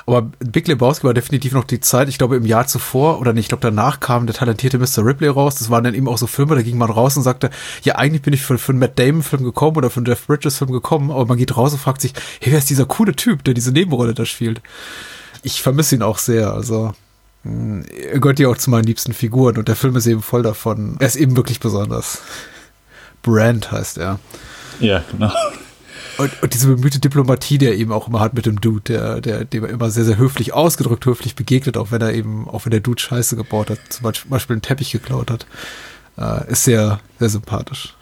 aber Big Lebowski war definitiv noch die Zeit, ich glaube im Jahr zuvor oder nicht, ich glaube danach kam der talentierte Mr. Ripley raus. Das waren dann eben auch so Filme, da ging man raus und sagte, ja eigentlich bin ich für, für einen Matt Damon Film gekommen oder für einen Jeff Bridges Film gekommen, aber man geht raus und fragt sich, hey, wer ist dieser coole Typ, der diese Nebenrolle da spielt? Ich vermisse ihn auch sehr, also er gehört ja auch zu meinen liebsten Figuren und der Film ist eben voll davon. Er ist eben wirklich besonders. Brand heißt er. Ja, genau. Und, und diese bemühte Diplomatie, die er eben auch immer hat mit dem Dude, der, der, dem er immer sehr, sehr höflich ausgedrückt, höflich begegnet, auch wenn er eben, auch wenn der Dude Scheiße gebaut hat, zum Beispiel einen Teppich geklaut hat, äh, ist sehr, sehr sympathisch.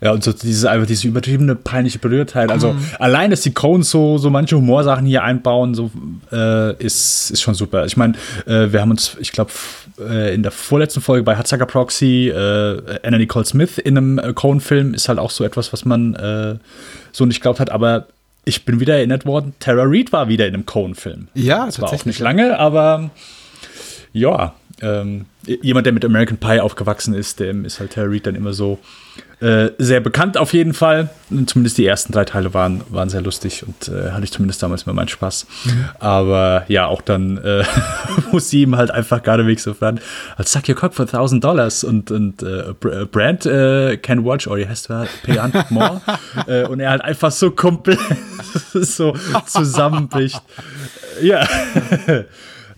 Ja, und so diese, einfach diese übertriebene peinliche Berührtheit. Also mhm. allein, dass die Cones so, so manche Humorsachen hier einbauen, so äh, ist, ist schon super. Ich meine, äh, wir haben uns, ich glaube, äh, in der vorletzten Folge bei Hatzacker Proxy, äh, Anna Nicole Smith in einem äh, Cone-Film ist halt auch so etwas, was man äh, so nicht glaubt hat, aber ich bin wieder erinnert worden, Tara Reid war wieder in einem Cone-Film. Ja, das war auch nicht lange, aber ja, ähm, jemand, der mit American Pie aufgewachsen ist, dem ist halt Tara Reid dann immer so äh, sehr bekannt auf jeden Fall. Zumindest die ersten drei Teile waren, waren sehr lustig und äh, hatte ich zumindest damals immer meinen Spaß. Mhm. Aber ja, auch dann, äh, [LAUGHS] wo sie ihm halt einfach geradewegs so fragen, I'll suck your cock for 1000 Dollars und, und äh, Brand äh, can watch or you has to pay a more. [LAUGHS] äh, und er halt einfach so komplett [LAUGHS] so zusammenbricht. ja.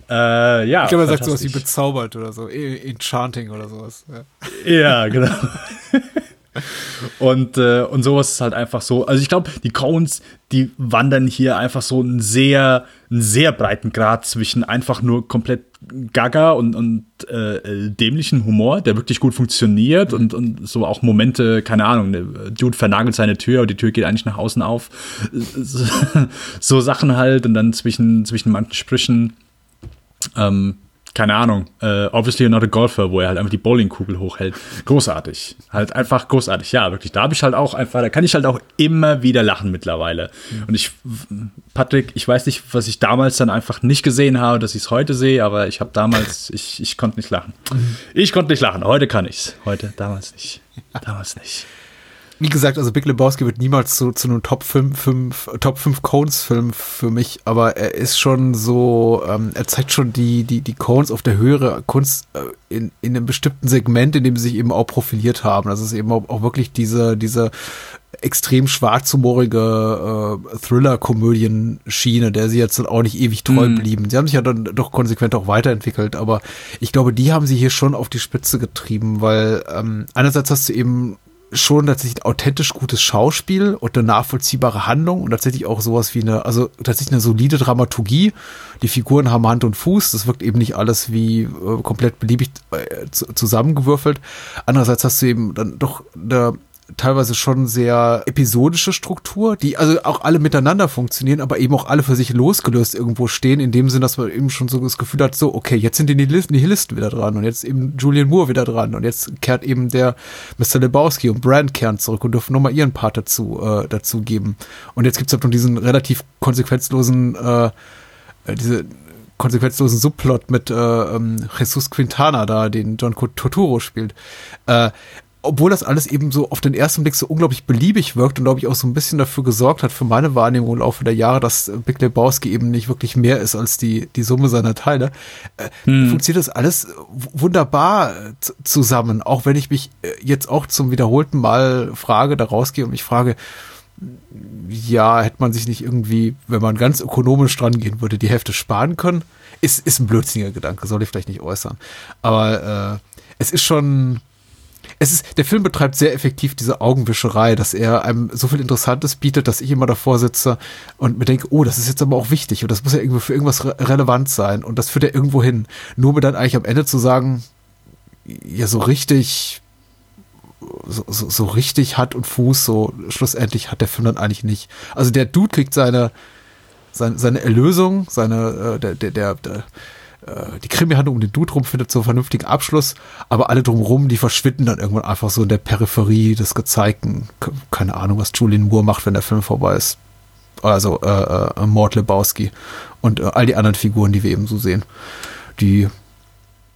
Äh, ja. Ich glaube, er sagt sowas wie bezaubert oder so. E-, enchanting oder sowas. Ja, ja genau. Und, äh, und sowas ist halt einfach so. Also ich glaube, die Coens, die wandern hier einfach so einen sehr, einen sehr breiten Grad zwischen einfach nur komplett gaga und, und äh, dämlichen Humor, der wirklich gut funktioniert und, und so auch Momente, keine Ahnung, ne, Dude vernagelt seine Tür und die Tür geht eigentlich nach außen auf. [LAUGHS] so Sachen halt und dann zwischen, zwischen manchen Sprüchen. Ähm, keine Ahnung, äh, Obviously Not a Golfer, wo er halt einfach die Bowlingkugel hochhält. Großartig. Halt einfach großartig. Ja, wirklich. Da habe ich halt auch einfach, da kann ich halt auch immer wieder lachen mittlerweile. Und ich, Patrick, ich weiß nicht, was ich damals dann einfach nicht gesehen habe, dass ich es heute sehe, aber ich habe damals, ich, ich konnte nicht lachen. Ich konnte nicht lachen. Heute kann ich's. Heute, damals nicht. Damals nicht. Wie gesagt, also Big Lebowski wird niemals zu, zu einem Top 5, 5 Top 5 Cones Film für mich, aber er ist schon so, ähm, er zeigt schon die, die, die Cones auf der höhere Kunst äh, in, in einem bestimmten Segment, in dem sie sich eben auch profiliert haben. Das ist eben auch, auch wirklich diese, diese extrem schwarzhumorige äh, Thriller-Komödien-Schiene, der sie jetzt auch nicht ewig treu Mhm. blieben. Sie haben sich ja dann doch konsequent auch weiterentwickelt, aber ich glaube, die haben sie hier schon auf die Spitze getrieben, weil ähm, einerseits hast du eben schon tatsächlich ein authentisch gutes Schauspiel und eine nachvollziehbare Handlung und tatsächlich auch sowas wie eine, also tatsächlich eine solide Dramaturgie. Die Figuren haben Hand und Fuß, das wirkt eben nicht alles wie äh, komplett beliebig äh, zu, zusammengewürfelt. Andererseits hast du eben dann doch eine teilweise schon sehr episodische Struktur, die also auch alle miteinander funktionieren, aber eben auch alle für sich losgelöst irgendwo stehen, in dem Sinn, dass man eben schon so das Gefühl hat, so, okay, jetzt sind die Nihilisten, wieder dran und jetzt eben Julian Moore wieder dran und jetzt kehrt eben der Mr. Lebowski und Brand kehren zurück und dürfen nochmal ihren Part dazu, äh, dazu geben. Und jetzt gibt's halt noch diesen relativ konsequenzlosen, äh, äh, diese konsequenzlosen Subplot mit äh, ähm, Jesus Quintana da, den John Turturro spielt. Äh, obwohl das alles eben so auf den ersten Blick so unglaublich beliebig wirkt und glaube ich auch so ein bisschen dafür gesorgt hat für meine Wahrnehmung im Laufe der Jahre, dass äh, Big Lebowski eben nicht wirklich mehr ist als die, die Summe seiner Teile, äh, funktioniert das alles wunderbar äh, zusammen. Auch wenn ich mich jetzt auch zum wiederholten Mal frage, da rausgehe und mich frage, ja, hätte man sich nicht irgendwie, wenn man ganz ökonomisch dran gehen würde, die Hälfte sparen können? Ist, ist ein blödsinniger Gedanke, soll ich vielleicht nicht äußern. Aber äh, es ist schon. Es ist, der Film betreibt sehr effektiv diese Augenwischerei, dass er einem so viel Interessantes bietet, dass ich immer davor sitze und mir denke, oh, das ist jetzt aber auch wichtig und das muss ja irgendwie für irgendwas re relevant sein und das führt ja irgendwo hin. Nur mir dann eigentlich am Ende zu sagen, ja, so richtig, so, so, so richtig Hand und Fuß, so schlussendlich hat der Film dann eigentlich nicht. Also der Dude kriegt seine, seine, seine Erlösung, seine, äh, der, der, der, der äh, die Krimi-Handlung um den Dude rum findet so einen vernünftigen Abschluss, aber alle drumherum, die verschwinden dann irgendwann einfach so in der Peripherie des Gezeigten. Ke- Keine Ahnung, was Julian Moore macht, wenn der Film vorbei ist. Also äh, äh, Mord Lebowski und äh, all die anderen Figuren, die wir eben so sehen. Die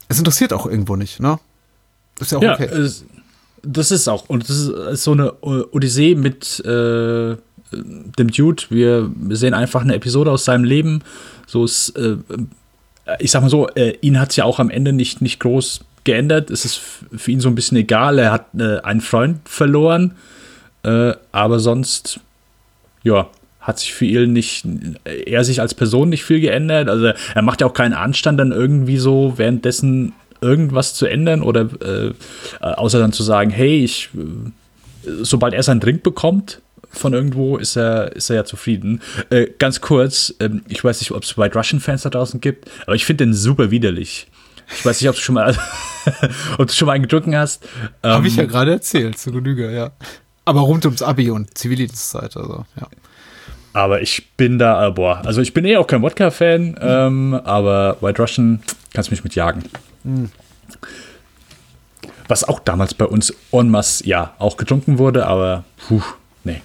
es interessiert auch irgendwo nicht, ne? Ist ja auch Ja, okay. es, das ist auch. Und das ist, ist so eine Odyssee mit äh, dem Dude. Wir, wir sehen einfach eine Episode aus seinem Leben. So ist, äh, ich sag mal so, äh, ihn hat es ja auch am Ende nicht, nicht groß geändert. Es ist für ihn so ein bisschen egal. Er hat äh, einen Freund verloren. Äh, aber sonst, ja, hat sich für ihn nicht, er sich als Person nicht viel geändert. Also er macht ja auch keinen Anstand, dann irgendwie so währenddessen irgendwas zu ändern oder äh, außer dann zu sagen, hey, ich, äh, sobald er seinen Drink bekommt von irgendwo, ist er, ist er ja zufrieden. Äh, ganz kurz, ähm, ich weiß nicht, ob es White Russian Fans da draußen gibt, aber ich finde den super widerlich. Ich weiß nicht, ob du schon mal, [LAUGHS] ob du schon mal einen getrunken hast. Habe ich ja Ähm, gerade erzählt, zu Genüge, ja. Aber rund ums Abi und Zivildienstzeit, also, ja. Aber ich bin da, äh, boah, also ich bin eh auch kein Wodka-Fan, ähm, aber White Russian kannst mich mit jagen. Was auch damals bei uns en masse, ja, auch getrunken wurde, aber puh, nee.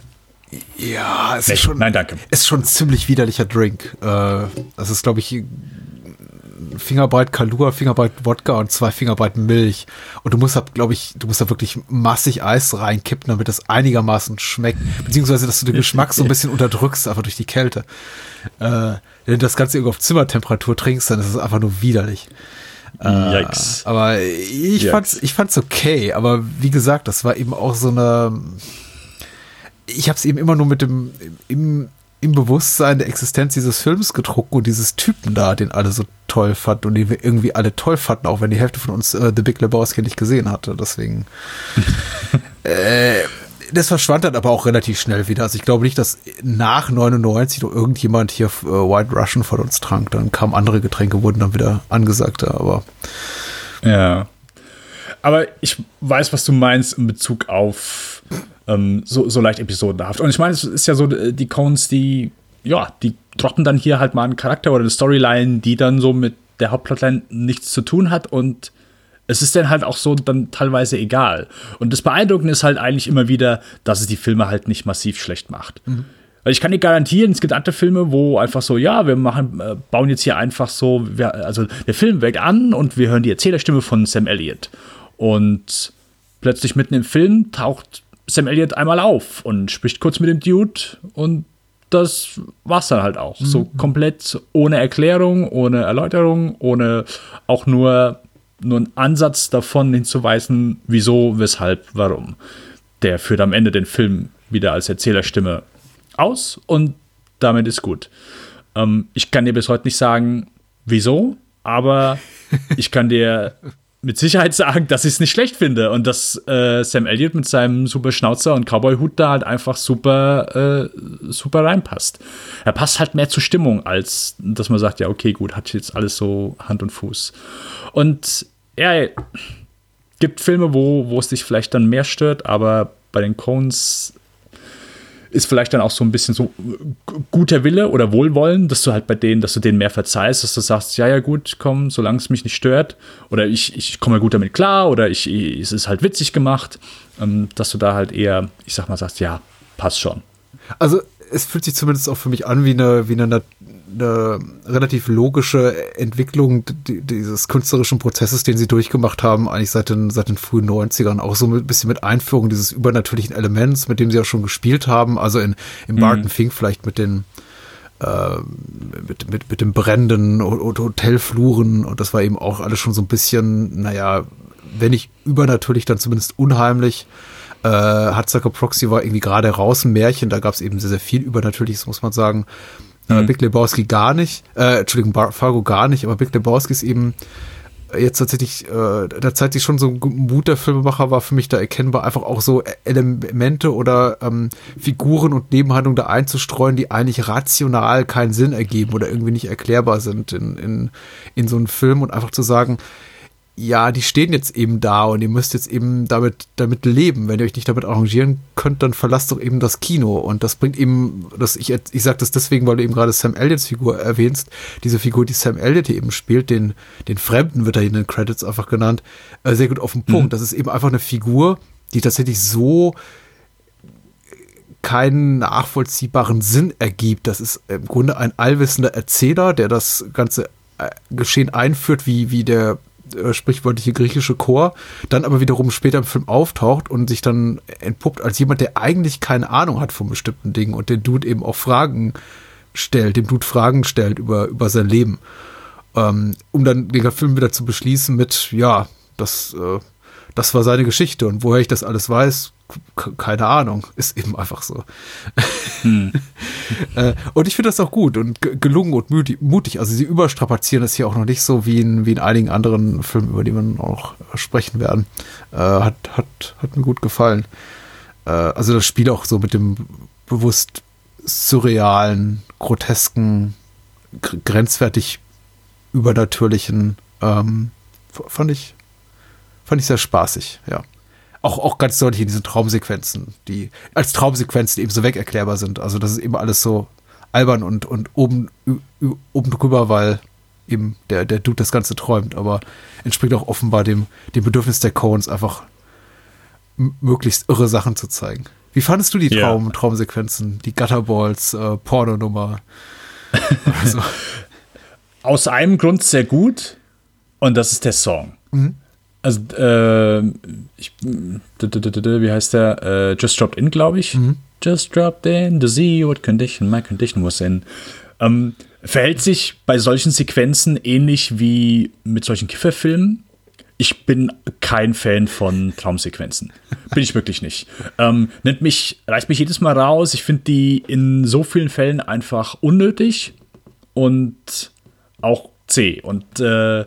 Ja, es Nee, ist schon, nein, danke. ist schon ein ziemlich widerlicher Drink. Äh, das ist, glaube ich, Fingerbreit Kalua, Fingerbreit Wodka und zwei Fingerbreit Milch. Und du musst da, glaube ich, du musst da wirklich massig Eis reinkippen, damit das einigermaßen schmeckt. Beziehungsweise, dass du den Geschmack so ein bisschen unterdrückst, einfach durch die Kälte. Äh, wenn du das Ganze irgendwo auf Zimmertemperatur trinkst, dann ist es einfach nur widerlich. Yikes. Aber ich Yikes. fand's, ich fand's okay. Aber wie gesagt, das war eben auch so eine. Ich habe es eben immer nur mit dem im, im Bewusstsein der Existenz dieses Films gedruckt und dieses Typen da, den alle so toll fanden und den wir irgendwie alle toll fanden, auch wenn die Hälfte von uns äh, The Big Lebowski nicht gesehen hatte. Deswegen. [LAUGHS] äh, das verschwand dann aber auch relativ schnell wieder. Also ich glaube nicht, dass nach 99 noch irgendjemand hier äh, White Russian von uns trank. Dann kamen andere Getränke, wurden dann wieder angesagter, aber Ja. Aber ich weiß, was du meinst in Bezug auf ähm, so, so leicht episodenhaft. Und ich meine, es ist ja so, äh, die Cones, die, ja, die droppen dann hier halt mal einen Charakter oder eine Storyline, die dann so mit der Hauptplotline nichts zu tun hat und es ist dann halt auch so dann teilweise egal. Und das Beeindruckende ist halt eigentlich immer wieder, dass es die Filme halt nicht massiv schlecht macht. Mhm. Weil ich kann dir garantieren, es gibt andere Filme, wo einfach so, ja, wir machen, äh, bauen jetzt hier einfach so, wir, also der Film weckt an und wir hören die Erzählerstimme von Sam Elliott. Und plötzlich mitten im Film taucht Sam Elliott einmal auf und spricht kurz mit dem Dude und das war's dann halt auch. Mhm. So komplett ohne Erklärung, ohne Erläuterung, ohne auch nur, nur einen Ansatz davon hinzuweisen, wieso, weshalb, warum. Der führt am Ende den Film wieder als Erzählerstimme aus und damit ist gut. Ähm, ich kann dir bis heute nicht sagen, wieso, aber ich kann dir [LAUGHS] mit Sicherheit sagen, dass ich es nicht schlecht finde und dass äh, Sam Elliott mit seinem super Schnauzer und Cowboy-Hut da halt einfach super, äh, super reinpasst. Er passt halt mehr zur Stimmung, als dass man sagt, ja, okay, gut, hat jetzt alles so Hand und Fuß. Und ja, gibt Filme, wo, wo es dich vielleicht dann mehr stört, aber bei den Cones ist vielleicht dann auch so ein bisschen so guter Wille oder Wohlwollen, dass du halt bei denen, dass du denen mehr verzeihst, dass du sagst, ja, ja, gut, komm, solange es mich nicht stört oder ich, ich komme gut damit klar oder ich, es ist halt witzig gemacht, ähm, dass du da halt eher, ich sag mal, sagst, ja, passt schon. Also es fühlt sich zumindest auch für mich an wie eine, wie eine eine relativ logische Entwicklung dieses künstlerischen Prozesses, den sie durchgemacht haben, eigentlich seit den, seit den frühen 90ern, auch so ein bisschen mit Einführung dieses übernatürlichen Elements, mit dem sie auch schon gespielt haben, also in, in Barton mhm. Fink vielleicht mit den äh, mit, mit, mit dem brennenden Hotelfluren und das war eben auch alles schon so ein bisschen, naja, wenn nicht übernatürlich, dann zumindest unheimlich. Äh, Hatzacker Proxy war irgendwie gerade raus, ein Märchen, da gab es eben sehr, sehr viel Übernatürliches, muss man sagen. Äh, mhm. Big Lebowski gar nicht, äh, Entschuldigung, Bar Fargo gar nicht, aber Big Lebowski ist eben jetzt tatsächlich, äh, der Zeit, die schon so ein guter Filmemacher war, für mich da erkennbar, einfach auch so Elemente oder ähm, Figuren und Nebenhandlungen da einzustreuen, die eigentlich rational keinen Sinn ergeben oder irgendwie nicht erklärbar sind in, in, in so einem Film und einfach zu sagen, ja, die stehen jetzt eben da und ihr müsst jetzt eben damit, damit leben. Wenn ihr euch nicht damit arrangieren könnt, dann verlasst doch eben das Kino. Und das bringt eben, das, ich, ich sage das deswegen, weil du eben gerade Sam Elliots Figur erwähnst, diese Figur, die Sam Elliott hier eben spielt, den, den Fremden wird er in den Credits einfach genannt, äh, sehr gut auf den Punkt. Mhm. Das ist eben einfach eine Figur, die tatsächlich so keinen nachvollziehbaren Sinn ergibt. Das ist im Grunde ein allwissender Erzähler, der das ganze äh, Geschehen einführt, wie, wie der äh, sprichwörtliche griechische Chor, dann aber wiederum später im Film auftaucht und sich dann entpuppt als jemand, der eigentlich keine Ahnung hat von bestimmten Dingen und den Dude eben auch Fragen stellt, dem Dude Fragen stellt über, über sein Leben. Ähm, um dann den Film wieder zu beschließen mit, ja, das, äh, das war seine Geschichte und woher ich das alles weiß, keine Ahnung, ist eben einfach so. Hm. [LAUGHS] Äh, und ich finde das auch gut und gelungen und mutig. Also sie überstrapazieren das hier auch noch nicht so wie in, wie in einigen anderen Filmen, über die wir noch sprechen werden. Äh, hat, hat, hat mir gut gefallen. Äh, also das Spiel auch so mit dem bewusst surrealen, grotesken, grenzwertig übernatürlichen ähm, fand ich fand ich sehr spaßig, ja auch, auch ganz deutlich in diesen Traumsequenzen, die als Traumsequenzen eben so wegerklärbar sind. Also das ist eben alles so albern und, und oben, oben drüber, weil eben der, der Dude das Ganze träumt, aber entspricht auch offenbar dem, dem Bedürfnis der Coens, einfach möglichst irre Sachen zu zeigen. Wie fandest du die Traum, ja. Traumsequenzen, die Gutterballs, äh, Pornonummer? so? [LAUGHS] Aus einem Grund sehr gut und das ist der Song. Mhm. Also, äh, ich, wie heißt der? Äh, Just Dropped In, glaube ich. Mhm. Just Dropped In, to see what condition my condition was in. Ähm, verhält sich bei solchen Sequenzen ähnlich wie mit solchen Kifferfilmen. Ich bin kein Fan von Traumsequenzen. Bin ich wirklich nicht. Ähm, nennt mich, reißt mich jedes Mal raus. Ich finde die in so vielen Fällen einfach unnötig und auch zäh. Und äh,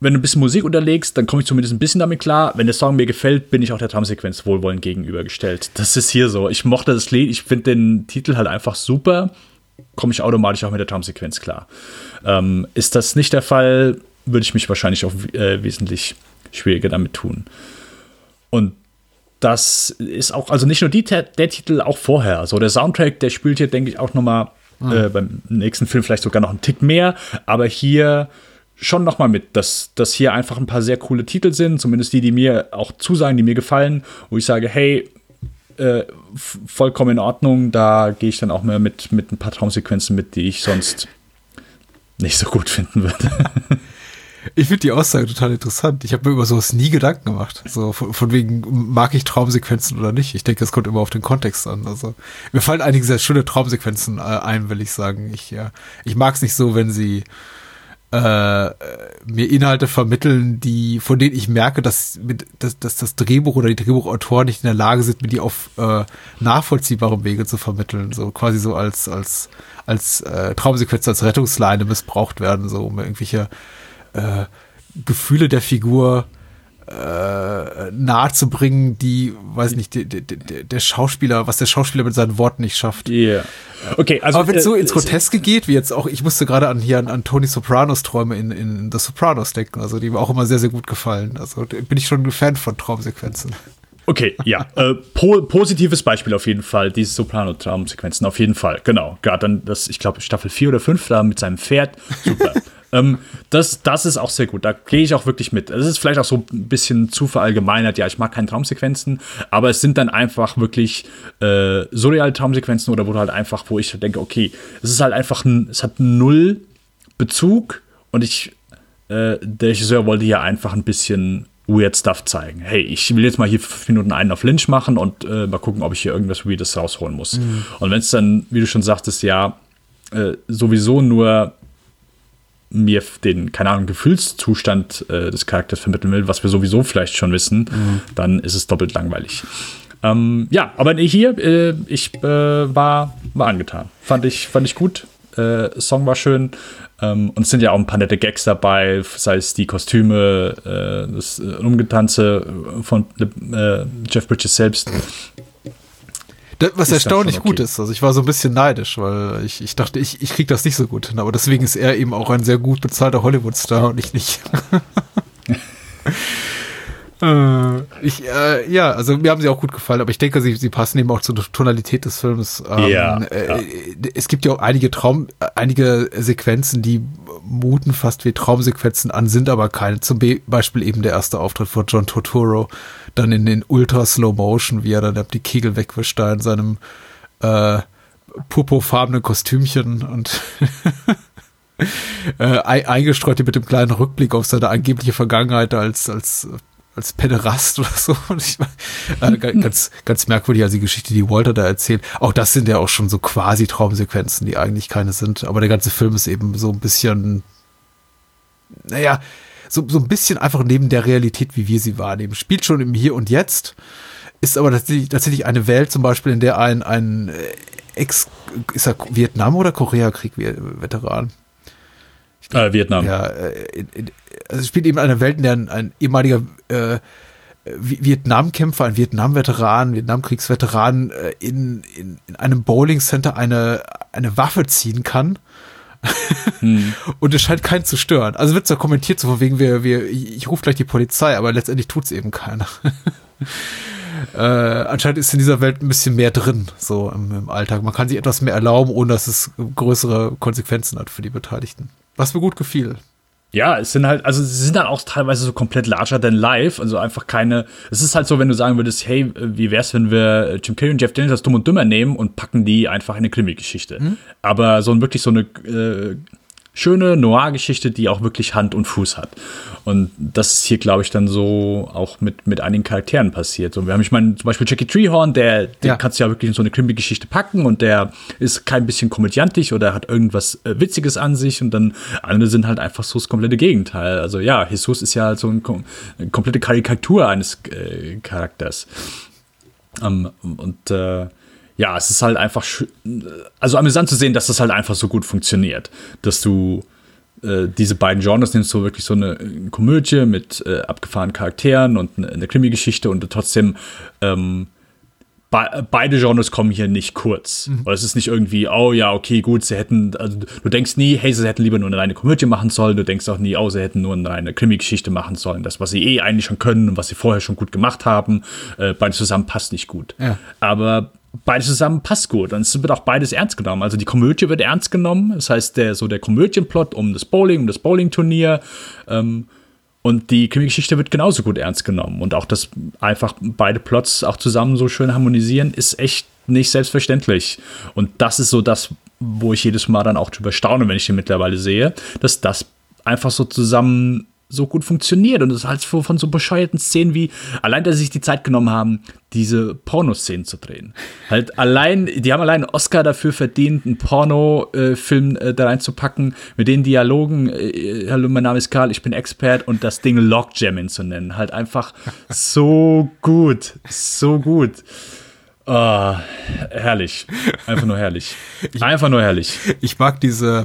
wenn du ein bisschen Musik unterlegst, dann komme ich zumindest ein bisschen damit klar. Wenn der Song mir gefällt, bin ich auch der Traumsequenz wohlwollend gegenübergestellt. Das ist hier so. Ich mochte das Lied, ich finde den Titel halt einfach super. Komme ich automatisch auch mit der Traumsequenz klar. Ähm, ist das nicht der Fall, würde ich mich wahrscheinlich auch äh, wesentlich schwieriger damit tun. Und das ist auch, also nicht nur die, der Titel, auch vorher. So der Soundtrack, der spielt hier, denke ich, auch noch mal mhm. äh, beim nächsten Film vielleicht sogar noch einen Tick mehr. Aber hier schon noch mal mit, dass, dass hier einfach ein paar sehr coole Titel sind, zumindest die, die mir auch zusagen, die mir gefallen, wo ich sage, hey, äh, vollkommen in Ordnung, da gehe ich dann auch mehr mit, mit ein paar Traumsequenzen mit, die ich sonst nicht so gut finden würde. Ich finde die Aussage total interessant. Ich habe mir über sowas nie Gedanken gemacht. So von, von, wegen, mag ich Traumsequenzen oder nicht? Ich denke, es kommt immer auf den Kontext an. Also mir fallen einige sehr schöne Traumsequenzen äh, ein, will ich sagen. Ich, ja, ich mag es nicht so, wenn sie äh, mir Inhalte vermitteln, die, von denen ich merke, dass, mit, dass, dass das Drehbuch oder die Drehbuchautoren nicht in der Lage sind, mir die auf äh, nachvollziehbarem Wege zu vermitteln. So quasi so als, als, als äh, Traumsequenz, als Rettungsleine missbraucht werden, so um irgendwelche äh, Gefühle der Figur äh, nahe zu bringen, die, weiß nicht, der, der, der Schauspieler, was der Schauspieler mit seinen Worten nicht schafft. Yeah. Okay, also. Aber wenn es so äh, ins Groteske geht, wie jetzt auch, ich musste gerade an hier an, an Tony Sopranos Träume in, in The Sopranos denken, also die mir auch immer sehr, sehr gut gefallen. Also bin ich schon ein Fan von Traumsequenzen. Okay, ja. [LAUGHS] äh, po positives Beispiel auf jeden Fall, diese Soprano-Traumsequenzen, auf jeden Fall, genau. Gerade dann das, ich glaube, Staffel 4 oder 5 da mit seinem Pferd, super. [LAUGHS] ähm, das, das ist auch sehr gut. Da gehe ich auch wirklich mit. Es ist vielleicht auch so ein bisschen zu verallgemeinert. Ja, ich mag keine Traumsequenzen, aber es sind dann einfach wirklich äh, surreale Traumsequenzen oder wo halt einfach, wo ich denke, okay, es ist halt einfach, ein, es hat null Bezug und ich, äh, der Regisseur wollte hier einfach ein bisschen weird Stuff zeigen. Hey, ich will jetzt mal hier fünf Minuten einen auf Lynch machen und äh, mal gucken, ob ich hier irgendwas Weirdes rausholen muss. Mhm. Und wenn es dann, wie du schon sagtest, ja, äh, sowieso nur mir den, keine Ahnung, Gefühlszustand äh, des Charakters vermitteln will, was wir sowieso vielleicht schon wissen, mhm. dann ist es doppelt langweilig. Ähm, ja, aber hier, äh, ich äh, war, war angetan. Fand ich, fand ich gut. Äh, Song war schön. Ähm, und es sind ja auch ein paar nette Gags dabei, sei es die Kostüme, äh, das äh, Umgetanze von Jeff Bridges selbst. Das, was ist erstaunlich okay. gut ist. Also ich war so ein bisschen neidisch, weil ich, ich dachte, ich, ich krieg das nicht so gut hin. Aber deswegen ist er eben auch ein sehr gut bezahlter Hollywood-Star und ich nicht. [LAUGHS] Äh, ich, äh, ja, also mir haben sie auch gut gefallen, aber ich denke, sie, sie passen eben auch zur Tonalität des Films. Ähm, ja, äh. Es gibt ja auch einige Traum, einige Sequenzen, die muten fast wie Traumsequenzen an, sind aber keine. Zum Beispiel eben der erste Auftritt von John Totoro, dann in den Ultra Slow Motion, wie er dann die Kegel wegwischt da in seinem äh, purpurfarbenen Kostümchen und [LAUGHS] äh, eingestreut mit dem kleinen Rückblick auf seine angebliche Vergangenheit als als als Pederast oder so. [LAUGHS] Ich, äh, ganz, ganz merkwürdig, also die Geschichte, die Walter da erzählt. Auch das sind ja auch schon so quasi Traumsequenzen, die eigentlich keine sind. Aber der ganze Film ist eben so ein bisschen, naja, so, so ein bisschen einfach neben der Realität, wie wir sie wahrnehmen. Spielt schon im Hier und Jetzt, ist aber tatsächlich, tatsächlich eine Welt zum Beispiel, in der ein, ein äh, Ex, ist er Vietnam- oder Koreakrieg-Veteran? Äh, Vietnam. Ja, äh, also es spielt eben eine Welt, in der ein, ein ehemaliger äh, Vietnam-Kämpfer, ein Vietnam-Veteran, Vietnamkriegsveteran äh, in, in, in einem Bowling-Center eine, eine Waffe ziehen kann. hm. [LAUGHS] Und es scheint keinen zu stören. Also wird es ja kommentiert, so von wegen, wir, wir, ich, ich rufe gleich die Polizei, aber letztendlich tut es eben keiner. [LAUGHS] äh, anscheinend ist in dieser Welt ein bisschen mehr drin, so im, im, Alltag. Man kann sich etwas mehr erlauben, ohne dass es größere Konsequenzen hat für die Beteiligten. Was mir gut gefiel. Ja, es sind halt, also sie sind dann auch teilweise so komplett larger than life, also einfach keine. Es ist halt so, wenn du sagen würdest, hey, wie wär's, wenn wir Jim Carrey und Jeff Daniels als Dumm und Dümmer nehmen und packen die einfach in eine Krimi-Geschichte. Mhm. Aber so ein wirklich so eine äh, schöne Noir-Geschichte, die auch wirklich Hand und Fuß hat. Und das ist hier, glaube ich, dann so auch mit, mit einigen Charakteren passiert. So, wir haben, ich meine, zum Beispiel Jackie Treehorn, der, den ja. kannst du ja wirklich in so eine Krimi-Geschichte packen und der ist kein bisschen komödiantisch oder hat irgendwas äh, Witziges an sich und dann andere sind halt einfach so das komplette Gegenteil. Also ja, Jesus ist ja halt so ein, eine komplette Karikatur eines äh, Charakters. Um, ähm, und äh, ja, es ist halt einfach, also amüsant zu sehen, dass das halt einfach so gut funktioniert, dass du äh, diese beiden Genres nimmst, so wirklich so eine Komödie mit äh, abgefahrenen Charakteren und eine, eine Krimi-Geschichte und trotzdem ähm, be beide Genres kommen hier nicht kurz. Mhm. Weil es ist nicht irgendwie, oh ja, okay, gut, sie hätten, also du denkst nie, hey, sie hätten lieber nur eine reine Komödie machen sollen, du denkst auch nie, oh, sie hätten nur eine reine Krimi-Geschichte machen sollen. Das, was sie eh eigentlich schon können und was sie vorher schon gut gemacht haben, äh, beides zusammen passt nicht gut. Ja. Aber beides zusammen passt gut. Und es wird auch beides ernst genommen. Also die Komödie wird ernst genommen, das heißt der so der Komödienplot um das Bowling, um das Bowling-Turnier ähm, und die Krimi-Geschichte wird genauso gut ernst genommen. Und auch dass einfach beide Plots auch zusammen so schön harmonisieren ist echt nicht selbstverständlich. Und das ist so das, wo ich jedes Mal dann auch drüber staune, wenn ich den mittlerweile sehe, dass das einfach so zusammen so gut funktioniert und es halt von, so bescheuerten Szenen wie allein, dass sie sich die Zeit genommen haben, diese Pornoszenen zu drehen. Halt allein, die haben allein einen Oscar dafür verdient, einen Pornofilm äh, da reinzupacken, mit den Dialogen, äh, hallo, mein Name ist Karl, ich bin Expert und das Ding Lockjamming zu nennen. Halt einfach so gut, so gut. Oh, herrlich. Einfach nur herrlich. Einfach nur herrlich. Ich mag diese,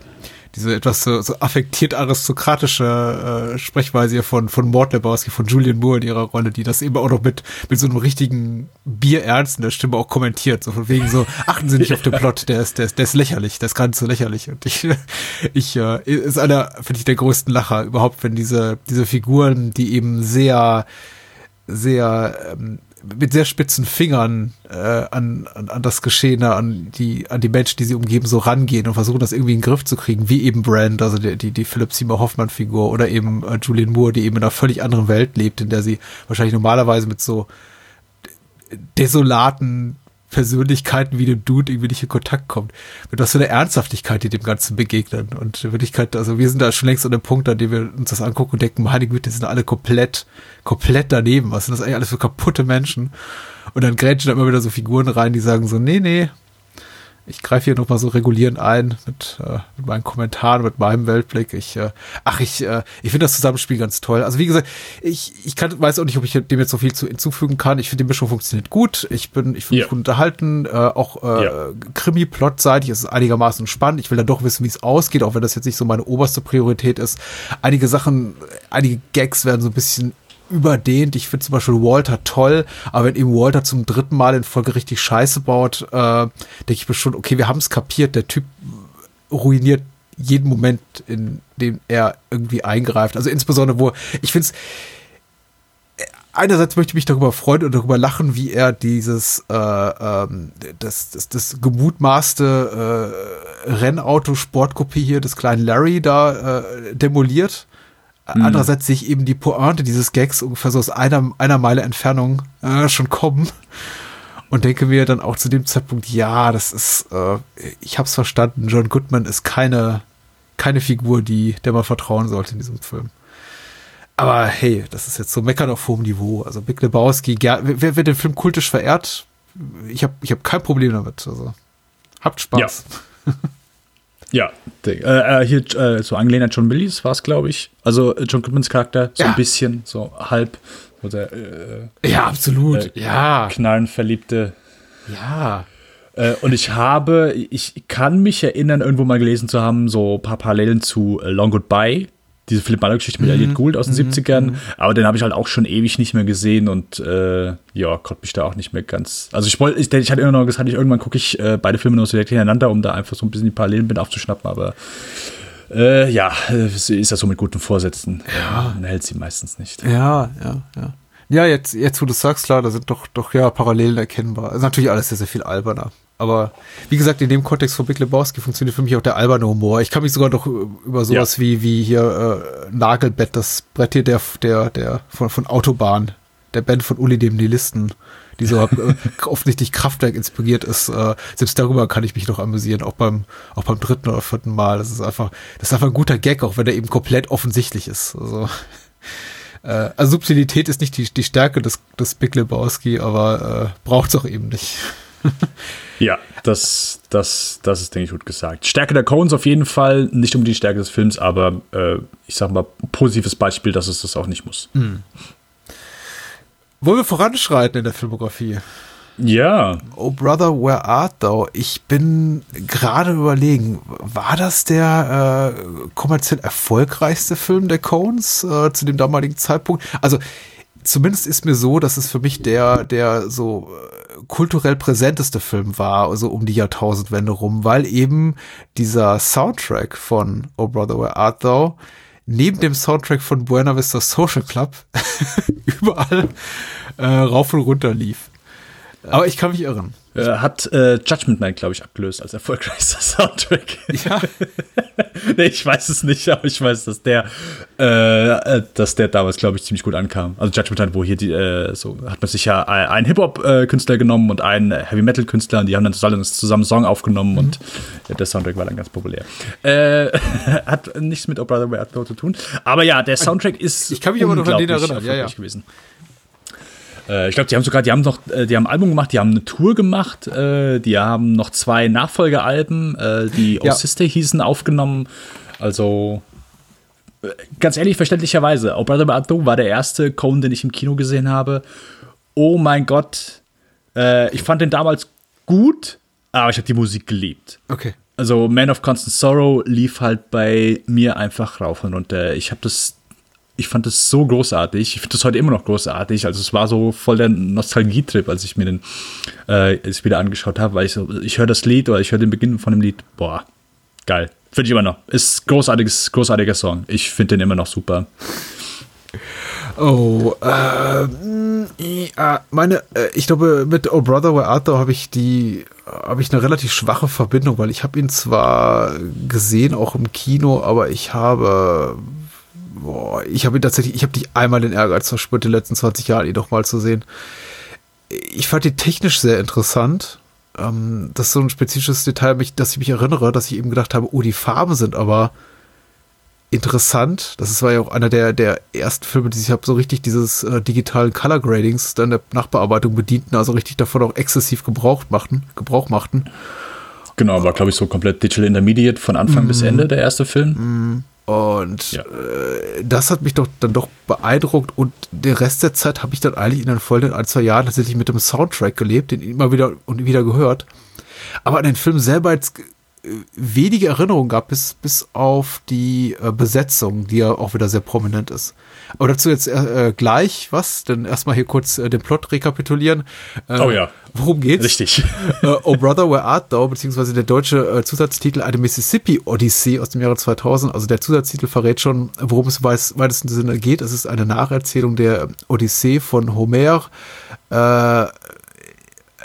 diese etwas so, so affektiert aristokratische äh, Sprechweise hier von, von Mord Lebowski, von Julian Moore in ihrer Rolle, die das eben auch noch mit, mit so einem richtigen Bierernst in der Stimme auch kommentiert. So von wegen so, [LAUGHS] achten Sie nicht auf den Plot, der ist, der ist, der ist lächerlich, der ist gerade so lächerlich. Und ich, [LAUGHS] ich äh, ist einer, finde ich, der größten Lacher überhaupt, wenn diese, diese Figuren, die eben sehr, sehr ähm, mit sehr spitzen Fingern äh, an, an, an das Geschehene, an die, an die Menschen, die sie umgeben, so rangehen und versuchen, das irgendwie in den Griff zu kriegen, wie eben Brand, also die, die, die Philipp Seymour Hoffmann-Figur oder eben äh, Julian Moore, die eben in einer völlig anderen Welt lebt, in der sie wahrscheinlich normalerweise mit so desolaten Persönlichkeiten wie dem Dude irgendwie nicht in Kontakt kommt. Mit was für eine Ernsthaftigkeit, die dem Ganzen begegnen. Und in Wirklichkeit, also wir sind da schon längst an dem Punkt, an dem wir uns das angucken und denken, meine Güte, die sind alle komplett, komplett daneben. Was sind das eigentlich alles für kaputte Menschen? Und dann grätschen da immer wieder so Figuren rein, die sagen so, nee, nee, ich greife hier nochmal so regulierend ein mit, äh, mit meinen Kommentaren, mit meinem Weltblick. Ich, äh, ach, ich, äh, ich finde das Zusammenspiel ganz toll. Also wie gesagt, ich, ich kann, weiß auch nicht, ob ich dem jetzt so viel zu hinzufügen kann. Ich finde, die Mischung funktioniert gut. Ich bin, ich bin ja. gut unterhalten. Äh, auch äh, ja. Krimi-Plot-seitig ist es einigermaßen spannend. Ich will dann doch wissen, wie es ausgeht, auch wenn das jetzt nicht so meine oberste Priorität ist. Einige Sachen, einige Gags werden so ein bisschen überdehnt. Ich finde zum Beispiel Walter toll, aber wenn eben Walter zum dritten Mal in Folge richtig Scheiße baut, äh, denke ich mir schon, okay, wir haben es kapiert, der Typ ruiniert jeden Moment, in dem er irgendwie eingreift. Also insbesondere, wo ich finde es einerseits möchte ich mich darüber freuen und darüber lachen, wie er dieses äh, ähm, das, das, das gemutmaßte äh, Rennauto-Sportkopie hier des kleinen Larry da äh, demoliert. Mhm. Andererseits sehe ich eben die Pointe dieses Gags ungefähr so aus einer, einer Meile Entfernung äh, schon kommen und denke mir dann auch zu dem Zeitpunkt, ja, das ist, äh, ich hab's verstanden, John Goodman ist keine, keine Figur, die, der man vertrauen sollte in diesem Film. Aber hey, das ist jetzt so meckern auf hohem Niveau. Also Big Lebowski, wer, wer den Film kultisch verehrt, ich habe ich hab kein Problem damit. Also habt Spaß. Ja. [LAUGHS] Ja, äh, äh, hier äh, so angelehnt an John Willis war es, glaube ich. Also äh, John Goodmans Charakter, so ja. ein bisschen, so halb. So der, äh, ja, absolut. Äh, ja. Knallenverliebte. Ja. und ich habe, ich kann mich erinnern, irgendwo mal gelesen zu haben, so ein paar Parallelen zu Long Goodbye, diese Philipp Mahler Geschichte mit mhm. Elliot Gould aus den mhm. 70ern, mhm. aber den habe ich halt auch schon ewig nicht mehr gesehen und äh, ja, konnte mich da auch nicht mehr ganz. Also ich wollte, ich, ich hatte immer noch gesagt, ich, irgendwann gucke ich äh, beide Filme noch so direkt hintereinander, um da einfach so ein bisschen die Parallelen mit aufzuschnappen, aber äh, ja, ist das so mit guten Vorsätzen. Ja. Man hält sie meistens nicht. Ja, ja, ja. Ja, jetzt, jetzt wo du sagst, klar, da sind doch, doch ja Parallelen erkennbar. Ist natürlich alles sehr, sehr viel alberner. Aber wie gesagt, in dem Kontext von Big Lebowski funktioniert für mich auch der alberne Humor. Ich kann mich sogar doch über sowas ja. wie, wie hier äh, Nagelbett, das Brett hier der, der, der von, von Autobahn, der Band von Uli dem Nihilisten, die so äh, [LAUGHS] offensichtlich Kraftwerk inspiriert ist. Äh, selbst darüber kann ich mich noch amüsieren, auch beim, auch beim dritten oder vierten Mal. Das ist einfach, das ist einfach ein guter Gag, auch wenn der eben komplett offensichtlich ist. Also, [LAUGHS] äh, also Subtilität ist nicht die, die Stärke des, des Big Lebowski, aber äh, braucht es auch eben nicht. [LAUGHS] ja, das, das, das ist, denke ich, gut gesagt. Stärke der Cones auf jeden Fall, nicht um die Stärke des Films, aber äh, ich sag mal, positives Beispiel, dass es das auch nicht muss. Hm. Wollen wir voranschreiten in der Filmografie? Ja. Oh Brother, where art thou? Ich bin gerade überlegen, war das der äh, kommerziell erfolgreichste Film der Cones äh, zu dem damaligen Zeitpunkt? Also zumindest ist mir so, dass es für mich der, der so äh, kulturell präsenteste Film war, also um die Jahrtausendwende rum, weil eben dieser Soundtrack von Oh Brother Where Art Thou neben dem Soundtrack von Buena Vista Social Club [LAUGHS] überall äh, rauf und runter lief. Aber ich kann mich irren. Äh, hat äh, Judgment Night, glaube ich, abgelöst als erfolgreichster [LAUGHS] Soundtrack. Ja. [LAUGHS] nee, ich weiß es nicht, aber ich weiß, dass der, äh, äh dass der damals, glaube ich, ziemlich gut ankam. Also Judgment Night, wo hier die, äh, so hat man sich ja einen Hip-Hop-Künstler genommen und einen Heavy-Metal-Künstler und die haben dann zusammen einen Song aufgenommen mhm. und ja, der Soundtrack war dann ganz populär. Äh, [LAUGHS] hat nichts mit O Brother Where Art zu tun. Aber ja, der Soundtrack ist. Ich kann mich aber noch an den erinnern, ja, ja. gewesen. Äh, ich glaube, die haben sogar, die haben noch, äh, die haben ein Album gemacht, die haben eine Tour gemacht, äh, die haben noch zwei Nachfolgealben, äh, die ja. Sister hießen, aufgenommen. Also äh, ganz ehrlich, verständlicherweise, Oh Brother Bardo war der erste Cone, den ich im Kino gesehen habe. Oh mein Gott, äh, ich fand den damals gut, aber ich habe die Musik geliebt. Okay. Also Man of Constant Sorrow lief halt bei mir einfach rauf und runter. Ich habe das ich fand das so großartig. Ich finde das heute immer noch großartig. Also es war so voll der Nostalgietrip, als ich mir den äh, es wieder angeschaut habe, weil ich so, ich höre das Lied oder ich höre den Beginn von dem Lied. Boah, geil. Finde ich immer noch. Ist großartiges, großartiger Song. Ich finde den immer noch super. Oh, äh, ja, meine, äh, ich glaube, mit Oh Brother Where Art Thou habe ich die, habe ich eine relativ schwache Verbindung, weil ich habe ihn zwar gesehen, auch im Kino, aber ich habe boah, ich habe tatsächlich, ich habe nicht einmal den Ehrgeiz verspürt, die letzten 20 Jahre ihn doch mal zu sehen. Ich fand die technisch sehr interessant. Ähm, das ist so ein spezifisches Detail, dass ich mich erinnere, dass ich eben gedacht habe, oh, die Farben sind aber interessant. Das war ja auch einer der, der ersten Filme, die sich hab so richtig dieses äh, digitalen Color Gradings dann der Nachbearbeitung bedienten, also richtig davon auch exzessiv Gebrauch machten, Gebrauch machten. Genau, war glaube ich so komplett Digital Intermediate von Anfang mm. bis Ende der erste Film. Mm. Und ja. äh, das hat mich doch dann doch beeindruckt und den Rest der Zeit habe ich dann eigentlich in den folgenden ein, zwei Jahren tatsächlich mit dem Soundtrack gelebt, den immer wieder und wieder gehört. Aber an den Film selber jetzt äh, wenige Erinnerungen gab, bis, bis auf die äh, Besetzung, die ja auch wieder sehr prominent ist. Aber dazu jetzt äh, äh, gleich was, denn erstmal hier kurz äh, den Plot rekapitulieren. Äh, oh ja. Worum geht's? Richtig. Äh, oh Brother, Where Art Thou, beziehungsweise der deutsche äh, Zusatztitel Eine Mississippi Odyssey aus dem Jahre 2000. Also der Zusatztitel verrät schon, worum es weiß, weitesten Sinne geht. Es ist eine Nacherzählung der Odyssee von Homer. Äh,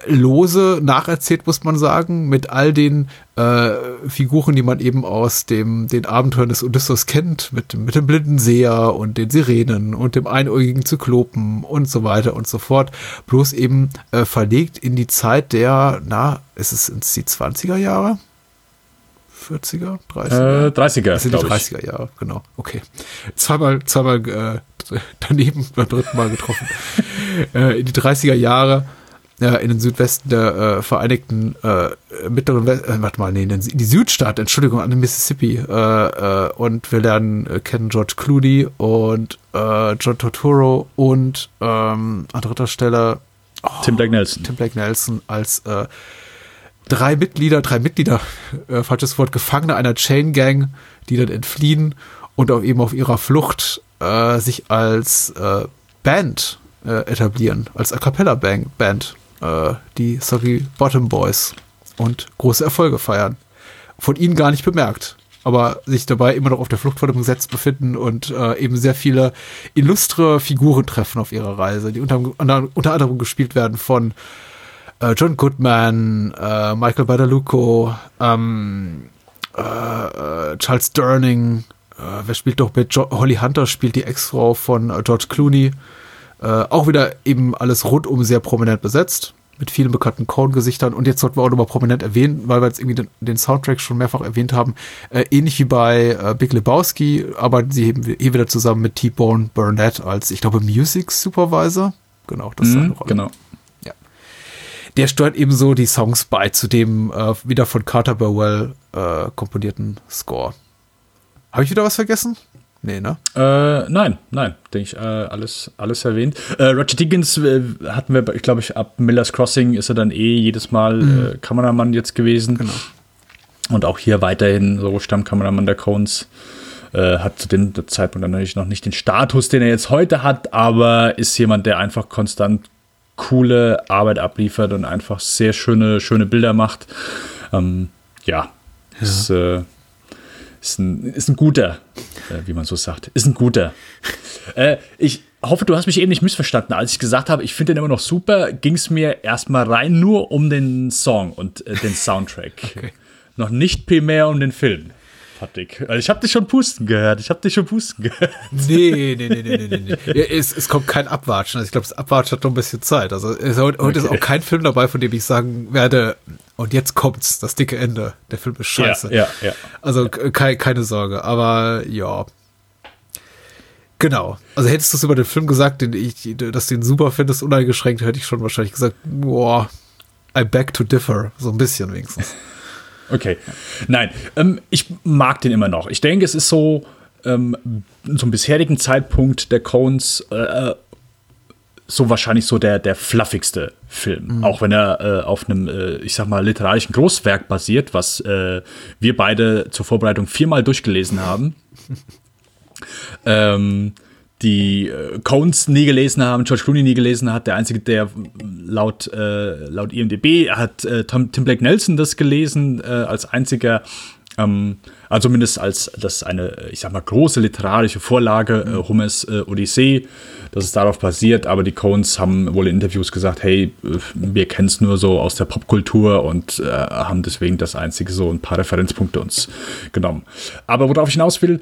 lose nacherzählt, muss man sagen, mit all den äh, Figuren, die man eben aus dem, den Abenteuern des Odysseus kennt, mit, mit dem blinden Seher und den Sirenen und dem einäugigen Zyklopen und so weiter und so fort. Bloß eben äh, verlegt in die Zeit der, na, ist es ins die 20er Jahre? 40er? 30er? Äh, 30er. Das sind die 30er Jahre, genau. Okay. Zweimal, zweimal äh, [LAUGHS] daneben beim dritten Mal getroffen. [LAUGHS] äh, in die 30er Jahre äh, in den Südwesten der äh, Vereinigten äh, mittleren West äh, warte mal, nee, in, die Südstaat, Entschuldigung, an den Mississippi. Äh, äh, und wir lernen äh, kennen George Clooney und äh, John Torturo und ähm, an dritter Stelle oh, Tim Blake Nelson. Tim Blake Nelson als äh, drei Mitglieder, drei Mitglieder, äh, falsches Wort, Gefangene einer Chain Gang, die dann entfliehen und auch eben auf ihrer Flucht äh, sich als äh, Band äh, etablieren, als A Cappella Band äh, die Soggy Bottom Boys und große Erfolge feiern. Von ihnen gar nicht bemerkt, aber sich dabei immer noch auf der Flucht vor dem Gesetz befinden und äh, eben sehr viele illustre Figuren treffen auf ihrer Reise, die unter, unter anderem gespielt werden von äh, John Goodman, äh, Michael Badalucco, ähm, äh, äh, Charles Durning, wer spielt doch mit jo Holly Hunter spielt die Ex-Frau von George Clooney. Äh, auch wieder eben alles rundum sehr prominent besetzt, mit vielen bekannten Cone-Gesichtern. Und jetzt sollten wir auch nochmal prominent erwähnen, weil wir jetzt irgendwie den, den Soundtrack schon mehrfach erwähnt haben. Äh, ähnlich wie bei äh, Big Lebowski arbeiten sie eben eh wieder zusammen mit T-Bone Burnett als, ich glaube, Music Supervisor. Genau, das mhm, ist Genau. Ja. Der steuert eben so die Songs bei zu dem äh, wieder von Carter Burwell äh, komponierten Score. Habe ich wieder was vergessen? Nee, ne? Äh, nein, nein, denke ich, äh, alles, alles erwähnt. Äh, Roger Dickens äh, hatten wir, ich glaube, ich, ab Miller's Crossing ist er dann eh jedes Mal mhm. Äh, Kameramann jetzt gewesen. Genau. Und auch hier weiterhin so Stammkameramann der Cones. Äh, hat zu dem Zeitpunkt dann natürlich noch nicht den Status, den er jetzt heute hat, aber ist jemand, der einfach konstant coole Arbeit abliefert und einfach sehr schöne, schöne Bilder macht. Ähm, ja, ja. Ist, ist ein, ist ein guter, äh, wie man so sagt. Ist ein guter. äh, ich hoffe, du hast mich eben nicht missverstanden. Als ich gesagt habe, ich finde den immer noch super, ging es mir erstmal rein nur um den Song und äh, den Soundtrack. [LAUGHS] okay. Noch nicht primär um den Film. Patrick. Also ich habe dich schon pusten gehört. Ich habe dich schon pusten gehört. Nee, nee, nee, nee, nee, nee. Es, es kommt kein Abwatschen. Also ich glaube, das Abwatschen hat noch ein bisschen Zeit. Also es, heute okay. ist auch kein Film dabei, von dem ich sagen werde, und jetzt kommt's, das dicke Ende. Der Film ist scheiße. Ja, ja, ja. Also ja. Keine, Sorge. Aber ja, Genau. Also hättest du es über den Film gesagt, den ich, dass du ihn super findest, uneingeschränkt, hätte ich schon wahrscheinlich gesagt, boah, I beg to differ. So ein bisschen wenigstens. [LAUGHS] Okay. Nein, ähm, ich mag den immer noch. Ich denke, es ist so, ähm, zum bisherigen Zeitpunkt der Cones äh, so wahrscheinlich so der, der fluffigste Film. Mhm. Auch wenn er äh, auf einem, äh, ich sag mal, literarischen Großwerk basiert, was äh, wir beide zur Vorbereitung viermal durchgelesen haben. [LAUGHS] ähm, die äh, Cones nie gelesen haben, George Clooney nie gelesen hat. Der einzige, der laut, äh, laut IMDb hat äh, Tom, Tim Blake Nelson das gelesen, äh, als einziger, ähm, also zumindest als das eine, ich sag mal, große literarische Vorlage, äh, Homers äh, Odyssee, dass es darauf basiert. Aber die Cones haben wohl in Interviews gesagt, hey, äh, wir kennen es nur so aus der Popkultur und äh, haben deswegen das einzige so ein paar Referenzpunkte uns genommen. Aber worauf ich hinaus will,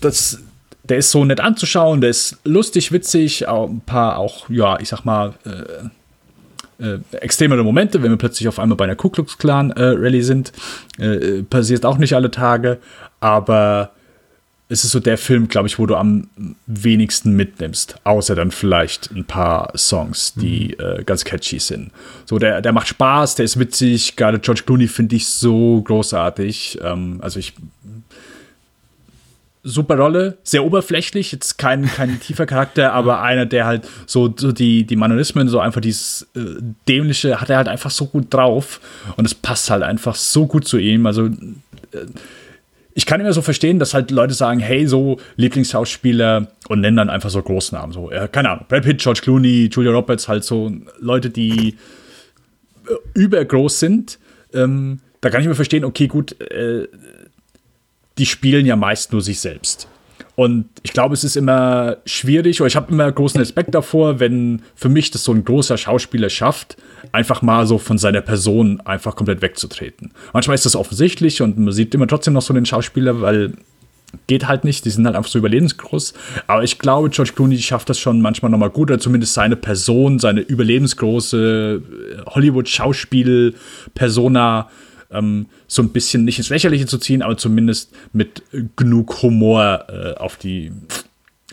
das der ist so nett anzuschauen, der ist lustig, witzig, ein paar auch, ja, ich sag mal, äh, äh, extremere Momente, wenn wir plötzlich auf einmal bei einer Ku Klux Klan äh, Rallye sind. Äh, passiert auch nicht alle Tage, aber es ist so der Film, glaube ich, wo du am wenigsten mitnimmst, außer dann vielleicht ein paar Songs, die mhm. äh, ganz catchy sind. So, der, der macht Spaß, der ist witzig, gerade George Clooney finde ich so großartig. Ähm, also ich super Rolle, sehr oberflächlich, jetzt kein, kein [LAUGHS] tiefer Charakter, aber einer, der halt so, so die, die Manierismen, so einfach dieses äh, dämliche, hat er halt einfach so gut drauf und es passt halt einfach so gut zu ihm. Also äh, ich kann immer so verstehen, dass halt Leute sagen, hey, so Lieblingsschauspieler und nennen dann einfach so Großnamen, so, äh, keine Ahnung, Brad Pitt, George Clooney, Julia Roberts, halt so Leute, die äh, übergroß sind. Ähm, da kann ich mir verstehen, okay, gut, äh, die spielen ja meist nur sich selbst. Und ich glaube, es ist immer schwierig, oder ich habe immer großen Respekt davor, wenn für mich das so ein großer Schauspieler schafft, einfach mal so von seiner Person einfach komplett wegzutreten. Manchmal ist das offensichtlich und man sieht immer trotzdem noch so den Schauspieler, weil geht halt nicht, die sind halt einfach so überlebensgroß. Aber ich glaube, George Clooney schafft das schon manchmal nochmal gut, oder zumindest seine Person, seine überlebensgroße Hollywood-Schauspiel-Persona ähm, so ein bisschen nicht ins Lächerliche zu ziehen, aber zumindest mit genug Humor äh, auf die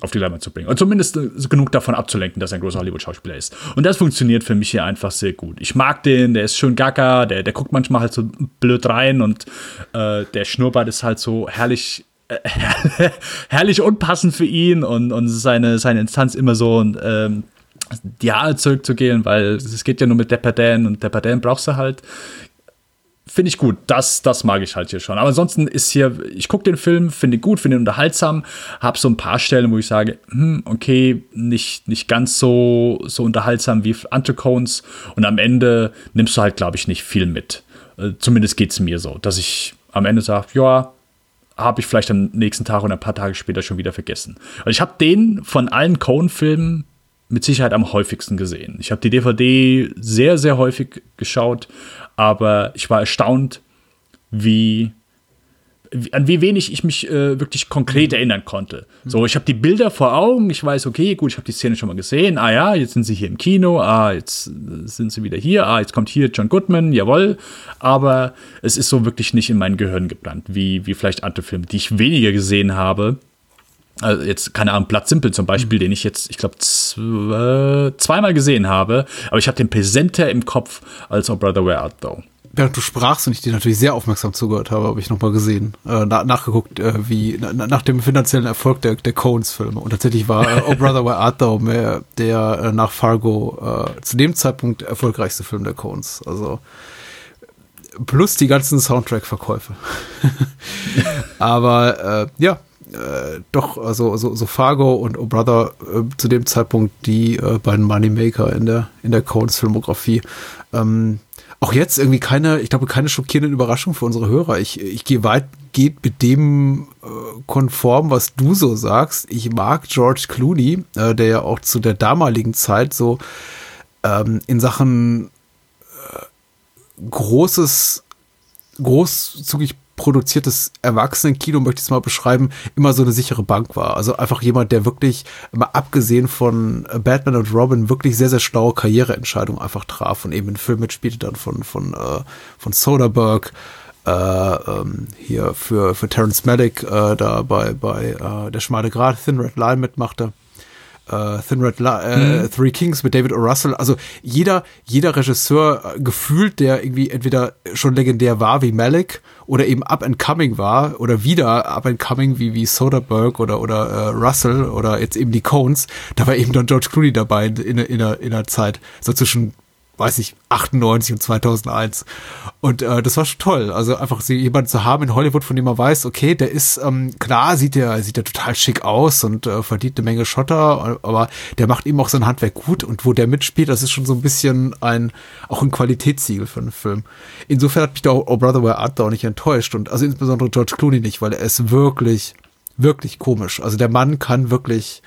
auf die Leinwand zu bringen. Und zumindest äh, genug davon abzulenken, dass er ein großer Hollywood-Schauspieler ist. Und das funktioniert für mich hier einfach sehr gut. Ich mag den, der ist schön gaga, der, der guckt manchmal halt so blöd rein und äh, der Schnurrbart ist halt so herrlich äh, [LAUGHS] herrlich unpassend für ihn und, und seine, seine Instanz immer so ähm, die zurückzugehen, weil es geht ja nur mit Depperdan und Depperdan brauchst du halt finde ich gut. Das, das mag ich halt hier schon. Aber ansonsten ist hier, ich gucke den Film, finde ihn gut, finde ihn unterhaltsam, habe so ein paar Stellen, wo ich sage, hm, okay, nicht, nicht ganz so, so unterhaltsam wie Anticones. Und am Ende nimmst du halt, glaube ich, nicht viel mit. Äh, zumindest geht es mir so, dass ich am Ende sage, ja, habe ich vielleicht am nächsten Tag oder ein paar Tage später schon wieder vergessen. Und ich habe den von allen Cone-Filmen mit Sicherheit am häufigsten gesehen. Ich habe die DVD sehr, sehr häufig geschaut, aber ich war erstaunt, wie, wie an wie wenig ich mich äh, wirklich konkret erinnern konnte. So, ich habe die Bilder vor Augen, ich weiß, okay, gut, ich habe die Szene schon mal gesehen. Ah ja, jetzt sind sie hier im Kino, ah, jetzt sind sie wieder hier, ah, jetzt kommt hier John Goodman, jawohl. Aber es ist so wirklich nicht in mein Gehirn gebrannt, wie, wie vielleicht andere Filme, die ich weniger gesehen habe. Also jetzt, keine Ahnung, Blatt Simpel zum Beispiel, mhm. den ich jetzt, ich glaube, zweimal gesehen habe, aber ich habe den präsenter im Kopf als Oh Brother Where Art Thou. Während du sprachst und ich dir natürlich sehr aufmerksam zugehört habe, habe ich nochmal gesehen, äh, na, nachgeguckt, äh, wie na, nach dem finanziellen Erfolg der, der Coens-Filme. Und tatsächlich war äh, [LAUGHS] Oh Brother Where Art Thou mehr der äh, nach Fargo äh, zu dem Zeitpunkt erfolgreichste Film der Coens. Also plus die ganzen Soundtrack-Verkäufe. [LAUGHS] Aber äh, ja, äh, doch, also so, so Fargo und Oh Brother äh, zu dem Zeitpunkt die äh, beiden Moneymaker in der, in der Coens Filmografie. Ähm, auch jetzt irgendwie keine, ich glaube, keine schockierenden Überraschungen für unsere Hörer. Ich, ich gehe weit, geht mit dem äh, konform, was du so sagst. Ich mag George Clooney, äh, der ja auch zu der damaligen Zeit so ähm, in Sachen äh, großes, großzügig produziertes Erwachsenenkino, möchte ich es mal beschreiben, immer so eine sichere Bank war. Also einfach jemand, der wirklich, immer abgesehen von Batman und Robin, wirklich sehr, sehr schlaue Karriereentscheidungen einfach traf und eben in Filmen mitspielte dann von, von, äh, von Soderbergh, äh, ähm, hier für, für Terence Malick äh, da bei, bei äh, Der schmale Grat, Thin Red Line mitmachte äh, Thin Red Li äh, mhm. Three Kings mit David O. Russell. Also jeder, jeder Regisseur äh, gefühlt, der irgendwie entweder schon legendär war wie Malik oder eben up and coming war oder wieder up and coming wie, wie Soderbergh oder, oder äh, Russell oder jetzt eben die Cones, da war eben dann George Clooney dabei in, in, in, einer, in einer Zeit, so zwischen weiß ich, 98 und 2001. Und äh, das war schon toll. Also einfach so jemanden zu haben in Hollywood, von dem man weiß, okay, der ist, ähm, klar, sieht der, sieht der total schick aus und äh, verdient eine Menge Schotter, aber der macht eben auch sein Handwerk gut und wo der mitspielt, das ist schon so ein bisschen ein, auch ein Qualitätssiegel für einen Film. Insofern hat mich da Oh Brother Where Art auch nicht enttäuscht und also insbesondere George Clooney nicht, weil er ist wirklich, wirklich komisch. Also der Mann kann wirklich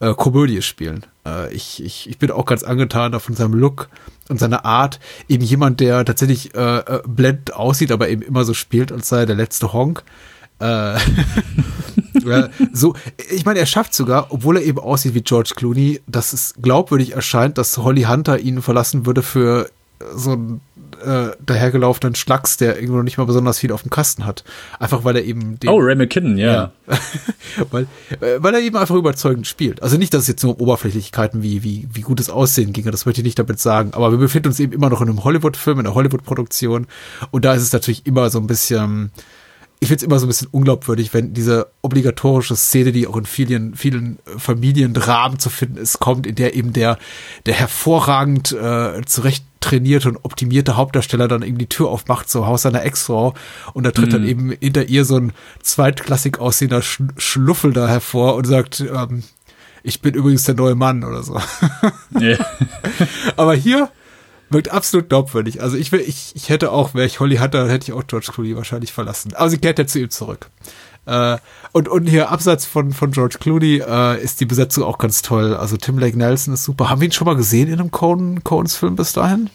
äh, Komödie spielen. Äh, ich, ich, ich bin auch ganz angetan von seinem Look und seiner Art. Eben jemand, der tatsächlich äh, äh blendend aussieht, aber eben immer so spielt, als sei er der letzte Honk. Äh, [LAUGHS] so, ich meine, er schafft sogar, obwohl er eben aussieht wie George Clooney, dass es glaubwürdig erscheint, dass Holly Hunter ihn verlassen würde für so ein äh, dahergelaufenen Schlacks, der irgendwo nicht mal besonders viel auf dem Kasten hat. Einfach weil er eben den, Oh, Ray McKinnon, ja. ja. [LAUGHS] weil, äh, weil er eben einfach überzeugend spielt. Also nicht, dass es jetzt nur um Oberflächlichkeiten wie, wie, wie gutes Aussehen ginge, das möchte ich nicht damit sagen. Aber wir befinden uns eben immer noch in einem Hollywood-Film, in einer Hollywood-Produktion. Und da ist es natürlich immer so ein bisschen, ich finde es immer so ein bisschen unglaubwürdig, wenn diese obligatorische Szene, die auch in vielen, vielen Familiendramen zu finden ist, kommt, in der eben der, der hervorragend äh, zurecht trainierte und optimierte Hauptdarsteller dann eben die Tür aufmacht zum Haus seiner Ex-Frau und da tritt mm. dann mhm. eben hinter ihr so ein zweitklassig aussehender Sch Schluffel da hervor und sagt, ähm, ich bin übrigens der neue Mann oder so. Yeah. [LAUGHS] Aber hier wirkt absolut glaubwürdig. Also ich will, ich, ich hätte auch, wäre ich Holly Hunter, hätte ich auch George Clooney wahrscheinlich verlassen. Aber sie kehrt ja zu ihm zurück. Äh, und, und hier abseits von, von George Clooney äh, ist die Besetzung auch ganz toll. Also Tim Lake Nelson ist super. Haben wir ihn schon mal gesehen in einem Coen, Coens Film bis dahin?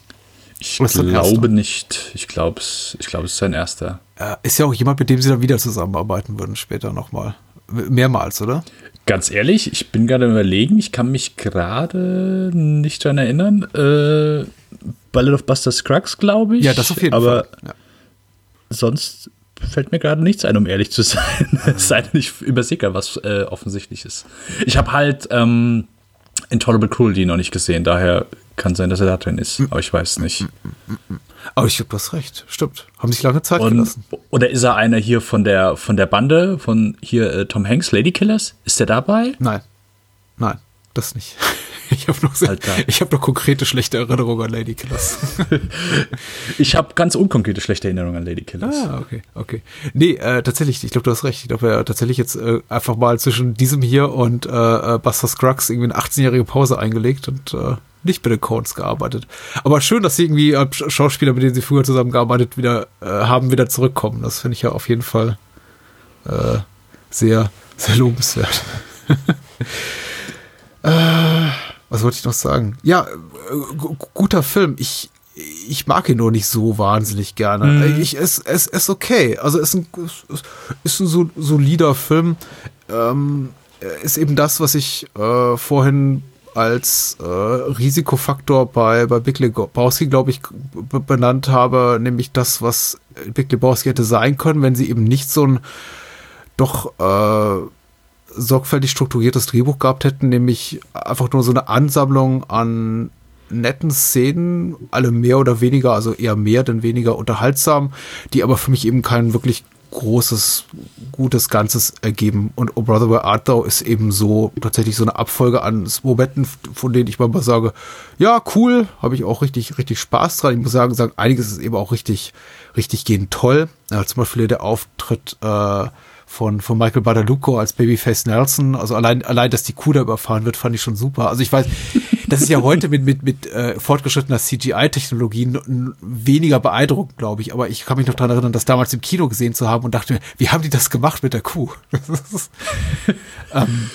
Ich glaube nicht. Ich glaube, es, ich glaube, es ist sein erster. Äh, ist ja auch jemand, mit dem sie dann wieder zusammenarbeiten würden später nochmal. Mehrmals, oder? Ganz ehrlich, ich bin gerade überlegen, ich kann mich gerade nicht daran erinnern. Äh, Ballad of Buster Scruggs, glaube ich. Ja, das auf jeden aber Fall. Ja. Sonst fällt mir gerade nichts ein, um ehrlich zu sein. [LAUGHS] es sei denn, ich übersehe was äh, offensichtlich ist. Ich habe halt ähm, Intolerable Cruelty noch nicht gesehen, daher kann sein, dass er da drin ist, aber ich weiß nicht. Aber ich glaube, du hast recht. Stimmt. Haben sich lange Zeit Und, gelassen. Oder ist er einer hier von der, von der Bande, von hier äh, Tom Hanks, Lady Killers? Ist der dabei? Nein. Das nicht. [LAUGHS] Ich habe noch, sehr, ich hab noch konkrete schlechte Erinnerungen an Lady Killers. [LAUGHS] ich habe ganz unkonkrete schlechte Erinnerungen an Lady Killers. Ah, okay, okay. Nee, äh, tatsächlich, ich glaube, du hast recht. Ich glaube, hat tatsächlich jetzt äh, einfach mal zwischen diesem hier und äh, äh Buster Scruggs irgendwie eine 18-jährige Pause eingelegt und äh, nicht bei den Codes gearbeitet. Aber schön, dass sie irgendwie äh, Schauspieler, mit denen sie früher zusammengearbeitet wieder äh, haben, wieder zurückkommen. Das finde ich ja auf jeden Fall äh, sehr, sehr lobenswert. [LAUGHS] äh, was wollte ich noch sagen? Ja, äh, guter Film. Ich, ich mag ihn nur nicht so wahnsinnig gerne. Mhm. Ich, es, es ist okay. Also es ist ein, ist ein solider Film. Ähm, ist eben das, was ich äh, vorhin als äh, Risikofaktor bei, bei Big Lebowski, glaube ich, benannt habe, nämlich das, was Big Lebowski hätte sein können, wenn sie eben nicht so ein doch äh, sorgfältig strukturiertes Drehbuch gehabt hätten, nämlich einfach nur so eine Ansammlung an netten Szenen, alle mehr oder weniger, also eher mehr denn weniger unterhaltsam, die aber für mich eben kein wirklich großes, gutes Ganzes ergeben. Und Oh Brother Where Art Thou ist eben so tatsächlich so eine Abfolge an Momenten, von denen ich mal sage, ja, cool, habe ich auch richtig, richtig Spaß dran. Ich muss sagen, sagen einiges ist eben auch richtig, richtig gehend toll. Ja, zum Beispiel der Auftritt äh, von, von Michael Badalucco als Babyface Nelson. Also allein, allein, dass die Kuh da überfahren wird, fand ich schon super. Also ich weiß, das ist ja heute mit, mit, mit äh, fortgeschrittener CGI-Technologie weniger beeindruckend, glaube ich. Aber ich kann mich noch daran erinnern, das damals im Kino gesehen zu haben und dachte mir, wie haben die das gemacht mit der Kuh? [LAUGHS] ähm,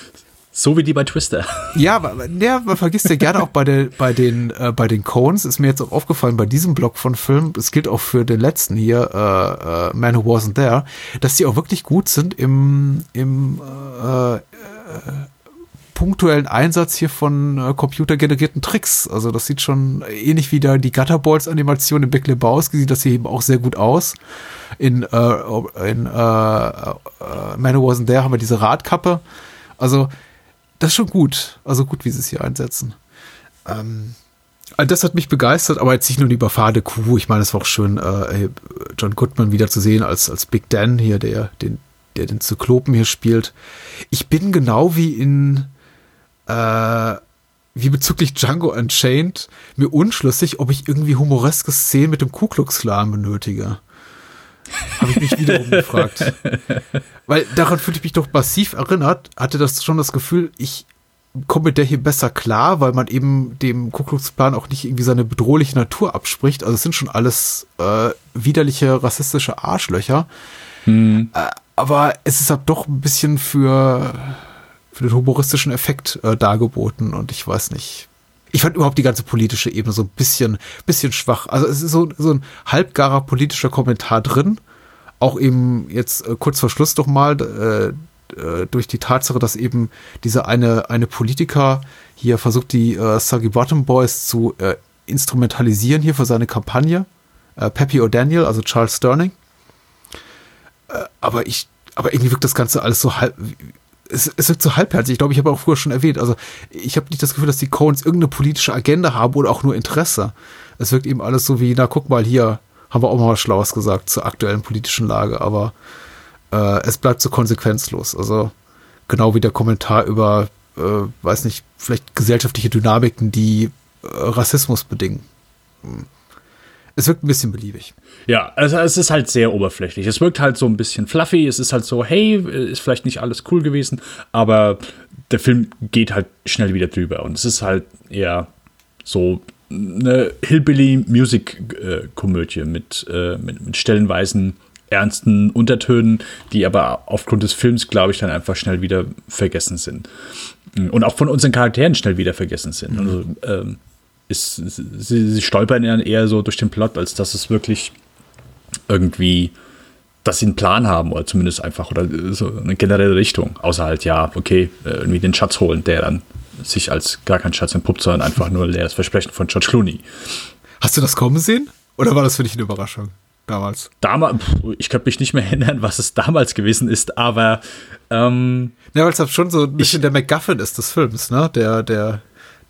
so wie die bei Twister. [LAUGHS] Ja, ja man vergisst ja gerne auch bei, der, bei, den, äh, bei den Cones, ist mir jetzt auch aufgefallen, bei diesem Block von Filmen, es gilt auch für den letzten hier, äh, äh, Man Who Wasn't There, dass die auch wirklich gut sind im, im äh, äh, punktuellen Einsatz hier von äh, computergenerierten Tricks. Also das sieht schon ähnlich wie da die Gutterballs-Animation in Big Lebowski, sieht das hier eben auch sehr gut aus. In, äh, in äh, äh, Man Who Wasn't There haben wir diese Radkappe. Also das ist schon gut. Also gut, wie sie es hier einsetzen. Ähm, das hat mich begeistert, aber jetzt nicht nur die überfahrene Kuh. Ich meine, es war auch schön, äh, John Goodman wieder zu sehen als, als Big Dan hier, der den, der den Zyklopen hier spielt. Ich bin genau wie in äh, wie bezüglich Django Unchained mir unschlüssig, ob ich irgendwie humoreske Szenen mit dem Ku Klux Klan benötige. Habe ich mich wiederum gefragt. Weil daran fühlte ich mich doch massiv erinnert, hatte das schon das Gefühl, ich komme mit der hier besser klar, weil man eben dem Ku Klux Klan auch nicht irgendwie seine bedrohliche Natur abspricht. Also es sind schon alles äh, widerliche rassistische Arschlöcher. Hm. Äh, aber es ist halt doch ein bisschen für für den humoristischen Effekt äh, dargeboten und ich weiß nicht. Ich fand überhaupt die ganze politische Ebene so ein bisschen, bisschen schwach. Also es ist so, so ein halbgarer politischer Kommentar drin. Auch eben jetzt äh, kurz vor Schluss doch mal äh, äh, durch die Tatsache, dass eben dieser eine, eine Politiker hier versucht, die äh, Suggy Bottom Boys zu äh, instrumentalisieren hier für seine Kampagne. Äh, Peppy O'Daniel, also Charles Sterling. Äh, aber ich, aber irgendwie wirkt das Ganze alles so halb, es, es wirkt so halbherzig. Ich glaube, ich habe auch früher schon erwähnt. Also ich habe nicht das Gefühl, dass die Coens irgendeine politische Agenda haben oder auch nur Interesse. Es wirkt eben alles so wie, na guck mal, hier haben wir auch mal was Schlaues gesagt zur aktuellen politischen Lage, aber äh, es bleibt so konsequenzlos. Also genau wie der Kommentar über, äh, weiß nicht, vielleicht gesellschaftliche Dynamiken, die äh, Rassismus bedingen. Es wirkt ein bisschen beliebig. Ja, also es ist halt sehr oberflächlich. Es wirkt halt so ein bisschen fluffy. Es ist halt so, hey, ist vielleicht nicht alles cool gewesen, aber der Film geht halt schnell wieder drüber. Und es ist halt eher so eine Hillbilly-Music-Komödie mit, äh, mit, mit stellenweisen ernsten Untertönen, die aber aufgrund des Films, glaube ich, dann einfach schnell wieder vergessen sind. Und auch von unseren Charakteren schnell wieder vergessen sind. Mhm. Also, ähm, ist, sie, sie stolpern dann eher so durch den Plot, als dass es wirklich irgendwie, dass sie einen Plan haben oder zumindest einfach oder so eine generelle Richtung. Außer halt, ja, okay, äh, irgendwie den Schatz holen, der dann sich als gar kein Schatz entpuppt, sondern einfach nur leeres Versprechen von George Clooney. Hast du das kommen sehen? Oder war das für dich eine Überraschung? Damals. Damals, ich könnte mich nicht mehr erinnern, was es damals gewesen ist, aber ähm, ja, weil es schon so ein bisschen ich, der MacGuffin ist des Films, ne? Der, der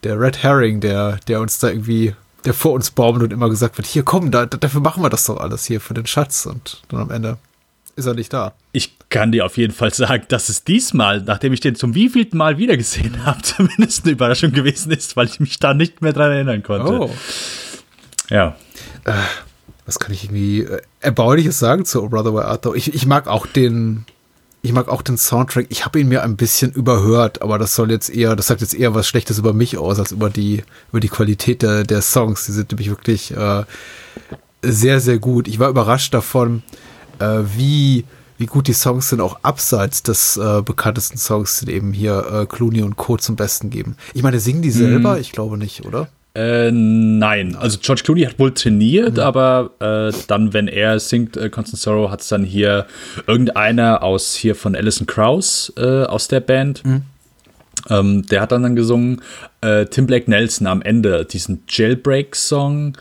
der Red Herring, der, der uns da irgendwie, der vor uns baumelt und immer gesagt wird, hier komm, da, dafür machen wir das doch alles hier für den Schatz und dann am Ende ist er nicht da. Ich kann dir auf jeden Fall sagen, dass es diesmal, nachdem ich den zum wievielten Mal wiedergesehen [LAUGHS] habe, zumindest eine Überraschung gewesen ist, weil ich mich da nicht mehr dran erinnern konnte. Oh. Ja. Äh, was kann ich irgendwie äh, Erbauliches sagen zu Oh Brother Where Art Thou? Ich, ich mag auch den, ich mag auch den Soundtrack. Ich habe ihn mir ein bisschen überhört, aber das soll jetzt eher, das sagt jetzt eher was Schlechtes über mich aus, als über die, über die Qualität der, der Songs. Die sind nämlich wirklich äh, sehr, sehr gut. Ich war überrascht davon, äh, wie, wie gut die Songs sind, auch abseits des äh, bekanntesten Songs, die eben hier äh, Clooney und Co. zum Besten geben. Ich meine, singen die selber? Hm. Ich glaube nicht, oder? Äh, nein, also George Clooney hat wohl trainiert, mhm. aber äh, dann, wenn er singt, äh, Constant Sorrow, hat es dann hier irgendeiner aus hier von Alison Krauss äh, aus der Band. Mhm. Ähm, der hat dann, dann gesungen. Äh, Tim Black Nelson am Ende, diesen Jailbreak-Song,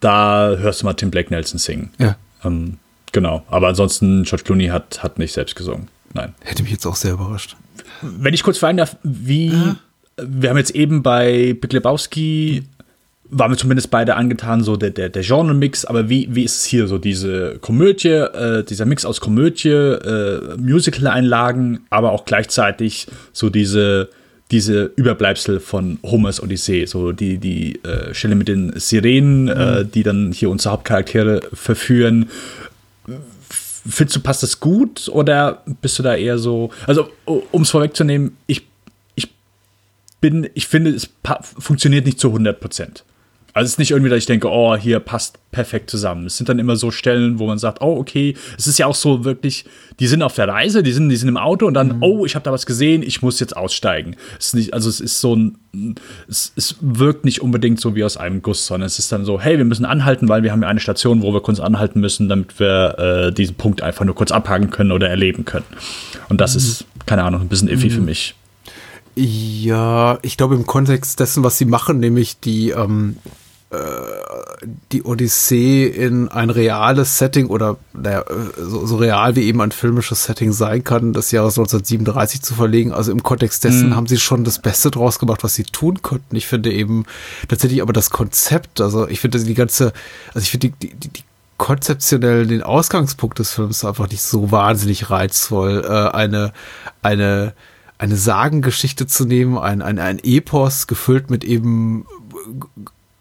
da hörst du mal Tim Black Nelson singen. Ja. Ähm, genau, aber ansonsten, George Clooney hat, hat nicht selbst gesungen. Nein. Hätte mich jetzt auch sehr überrascht. Wenn ich kurz fragen darf, wie. Ja wir haben jetzt eben bei Big Lebowski waren wir zumindest beide angetan, so der, der, der Genre-Mix, aber wie, wie ist es hier so, diese Komödie, äh, dieser Mix aus Komödie, äh, Musical-Einlagen, aber auch gleichzeitig so diese, diese Überbleibsel von Homers Odyssee, so die, die äh, Stelle mit den Sirenen, äh, mhm. die dann hier unsere Hauptcharaktere verführen. Findest du, passt das gut oder bist du da eher so, also um es vorwegzunehmen, ich bin, ich finde, es funktioniert nicht zu 100 Prozent. Also es ist nicht irgendwie, dass ich denke, oh, hier passt perfekt zusammen. Es sind dann immer so Stellen, wo man sagt, oh, okay, es ist ja auch so wirklich, die sind auf der Reise, die sind, die sind im Auto und dann, mhm. oh, ich habe da was gesehen, ich muss jetzt aussteigen. Es ist nicht, also es ist so ein, es, es wirkt nicht unbedingt so wie aus einem Guss, sondern es ist dann so, hey, wir müssen anhalten, weil wir haben ja eine Station, wo wir kurz anhalten müssen, damit wir äh, diesen Punkt einfach nur kurz abhaken können oder erleben können. Und das mhm. ist, keine Ahnung, ein bisschen iffy mhm. für mich. Ja, ich glaube im Kontext dessen, was sie machen, nämlich die ähm, die Odyssee in ein reales Setting oder naja, so, so, real wie eben ein filmisches Setting sein kann, das Jahres 1937 zu verlegen. Also im Kontext dessen mhm. haben sie schon das Beste draus gemacht, was sie tun konnten. Ich finde eben tatsächlich aber das Konzept, also ich finde die ganze, also ich finde die, die, die konzeptionell den Ausgangspunkt des Films einfach nicht so wahnsinnig reizvoll. Äh, eine, eine, eine Sagengeschichte zu nehmen, ein, ein, ein Epos gefüllt mit eben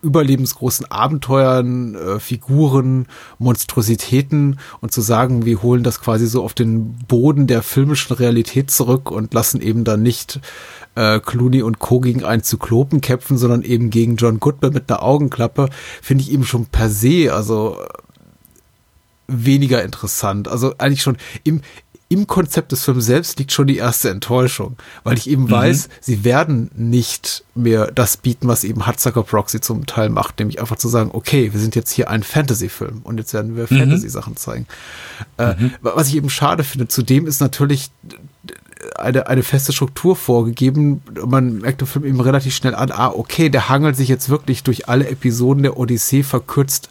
überlebensgroßen Abenteuern, äh, Figuren, Monstrositäten und zu sagen, wir holen das quasi so auf den Boden der filmischen Realität zurück und lassen eben dann nicht äh, Clooney und Co. gegen einen Zyklopen kämpfen, sondern eben gegen John Goodman mit einer Augenklappe, finde ich eben schon per se, also weniger interessant. Also eigentlich schon im, im Konzept des Films selbst liegt schon die erste Enttäuschung, weil ich eben mhm. weiß, sie werden nicht mehr das bieten, was eben Hudsucker Proxy zum Teil macht, nämlich einfach zu sagen, okay, wir sind jetzt hier ein Fantasy-Film und jetzt werden wir mhm. Fantasy-Sachen zeigen. Äh, mhm. was ich eben schade finde, zudem ist natürlich eine, eine feste Struktur vorgegeben. Man merkt im Film eben relativ schnell an, ah, okay, der hangelt sich jetzt wirklich durch alle Episoden der Odyssee verkürzt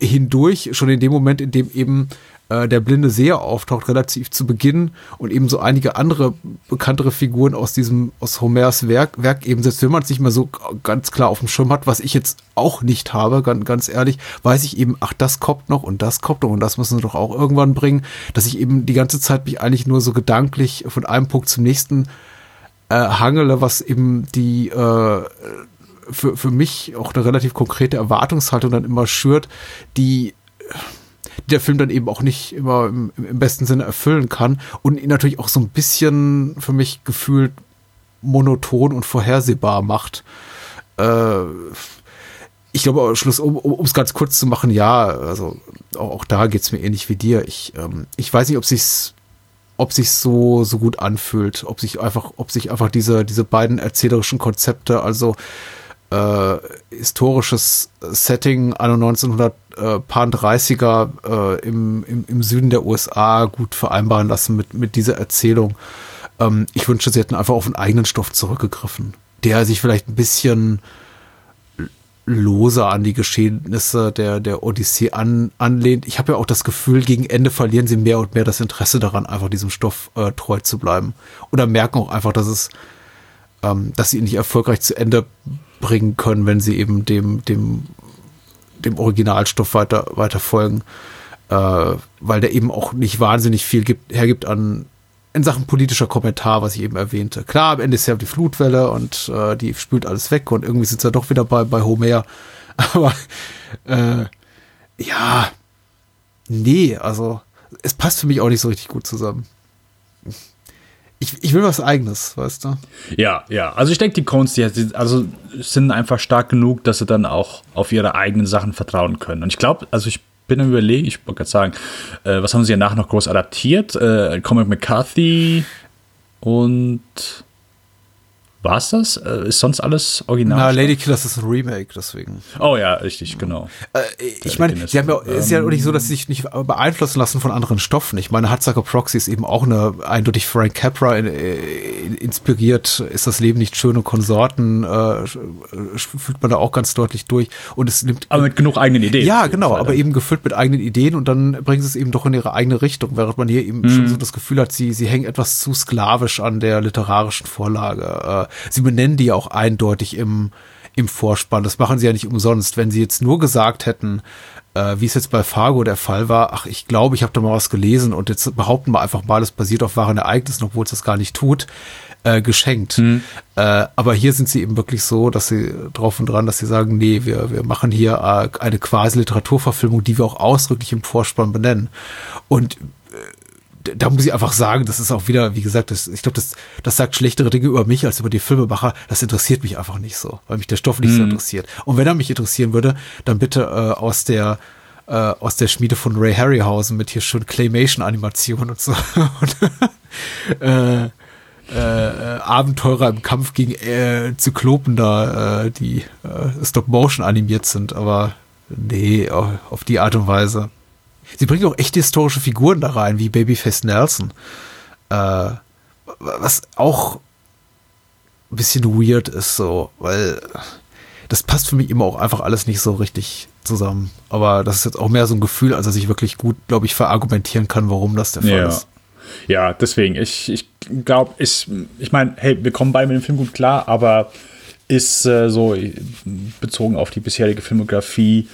hindurch, schon in dem Moment, in dem eben äh, der blinde Seher auftaucht, relativ zu Beginn und eben so einige andere bekanntere Figuren aus diesem, aus Homers Werk, Werk eben, selbst wenn man es nicht mehr so ganz klar auf dem Schirm hat, was ich jetzt auch nicht habe, ganz, ganz ehrlich, weiß ich eben, ach, das kommt noch und das kommt noch und das müssen sie doch auch irgendwann bringen, dass ich eben die ganze Zeit mich eigentlich nur so gedanklich von einem Punkt zum nächsten äh, hangele, was eben die äh, für, für mich auch eine relativ konkrete Erwartungshaltung dann immer schürt, die die der Film dann eben auch nicht immer im, im besten Sinne erfüllen kann und ihn natürlich auch so ein bisschen für mich gefühlt monoton und vorhersehbar macht. Äh, ich glaube, Schluss, um es ganz kurz zu machen, ja, also auch, auch da geht's mir ähnlich wie dir. Ich, ähm, ich weiß nicht, ob sich's ob sich so so gut anfühlt, ob sich einfach, ob sich einfach diese diese beiden erzählerischen Konzepte, also äh, historisches Setting anno 1930er äh, im, im, im Süden der USA gut vereinbaren lassen mit, mit dieser Erzählung. Ähm, ich wünschte, sie hätten einfach auf einen eigenen Stoff zurückgegriffen, der sich vielleicht ein bisschen loser an die Geschehnisse der, der Odyssee an, anlehnt. Ich habe ja auch das Gefühl, gegen Ende verlieren sie mehr und mehr das Interesse daran, einfach diesem Stoff äh, treu zu bleiben. Oder merken auch einfach, dass es, ähm, dass sie ihn nicht erfolgreich zu Ende bringen können, wenn sie eben dem, dem, dem Originalstoff weiter, weiter folgen, äh, weil der eben auch nicht wahnsinnig viel gibt, hergibt an in Sachen politischer Kommentar, was ich eben erwähnte. Klar, am Ende ist ja die Flutwelle und äh, die spült alles weg und irgendwie sind sie ja doch wieder bei, bei Homer. [LAUGHS] Aber äh, ja, nee, also es passt für mich auch nicht so richtig gut zusammen ich, ich will was Eigenes, weißt du? Ja, ja. Also ich denke, die Cones, die also sind einfach stark genug, dass sie dann auch auf ihre eigenen Sachen vertrauen können. Und ich glaube, also ich bin am überlegen, ich wollte gerade sagen, äh, was haben sie ja nachher noch groß adaptiert? Äh, Comic McCarthy und war es das? Äh, ist sonst alles original? Na, Lady Killers ist ein Remake, deswegen. Oh ja, richtig, genau. Äh, ich meine, sie haben ja, ähm, ist ja auch nicht so, dass sie sich nicht beeinflussen lassen von anderen Stoffen. Ich meine, Hudsucker Proxy ist eben auch eine eindeutig Frank Capra in, in, inspiriert. Ist das Leben nicht schön und Konsorten? Äh, fühlt man da auch ganz deutlich durch. Und es nimmt. Aber mit genug eigenen Ideen. Ja, genau, aber eben gefüllt mit eigenen Ideen und dann bringen sie es eben doch in ihre eigene Richtung, während man hier eben mhm. schon so das Gefühl hat, sie, sie hängen etwas zu sklavisch an der literarischen Vorlage. Sie benennen die auch eindeutig im, im Vorspann. Das machen sie ja nicht umsonst. Wenn sie jetzt nur gesagt hätten, äh, wie es jetzt bei Fargo der Fall war, ach, ich glaube, ich habe da mal was gelesen und jetzt behaupten wir einfach mal, es basiert auf wahren Ereignissen, obwohl es das gar nicht tut, äh, geschenkt. Mhm. Äh, aber hier sind sie eben wirklich so, dass sie drauf und dran, dass sie sagen, nee, wir, wir machen hier äh, eine quasi Literaturverfilmung, die wir auch ausdrücklich im Vorspann benennen. Und da muss ich einfach sagen, das ist auch wieder, wie gesagt, das, ich glaube, das, das sagt schlechtere Dinge über mich als über die Filmemacher. Das interessiert mich einfach nicht so, weil mich der Stoff nicht so Mhm. interessiert. Und wenn er mich interessieren würde, dann bitte äh, aus der äh, aus der Schmiede von Ray Harryhausen mit hier schon Claymation-Animation und so. und, [LAUGHS] äh, äh, äh, Abenteurer im Kampf gegen äh, Zyklopen da, äh, die äh, Stop-Motion animiert sind, aber nee, au- auf die Art und Weise. Sie bringt auch echte historische Figuren da rein, wie Babyface Nelson. Äh, was auch ein bisschen weird ist, so, weil das passt für mich immer auch einfach alles nicht so richtig zusammen. Aber das ist jetzt auch mehr so ein Gefühl, als dass ich wirklich gut, glaube ich, verargumentieren kann, warum das der Fall Ja. ist. Ja, deswegen, ich, ich glaube, ich, ich meine, hey, wir kommen beide mit dem Film gut klar, aber ist äh, so bezogen auf die bisherige Filmografie,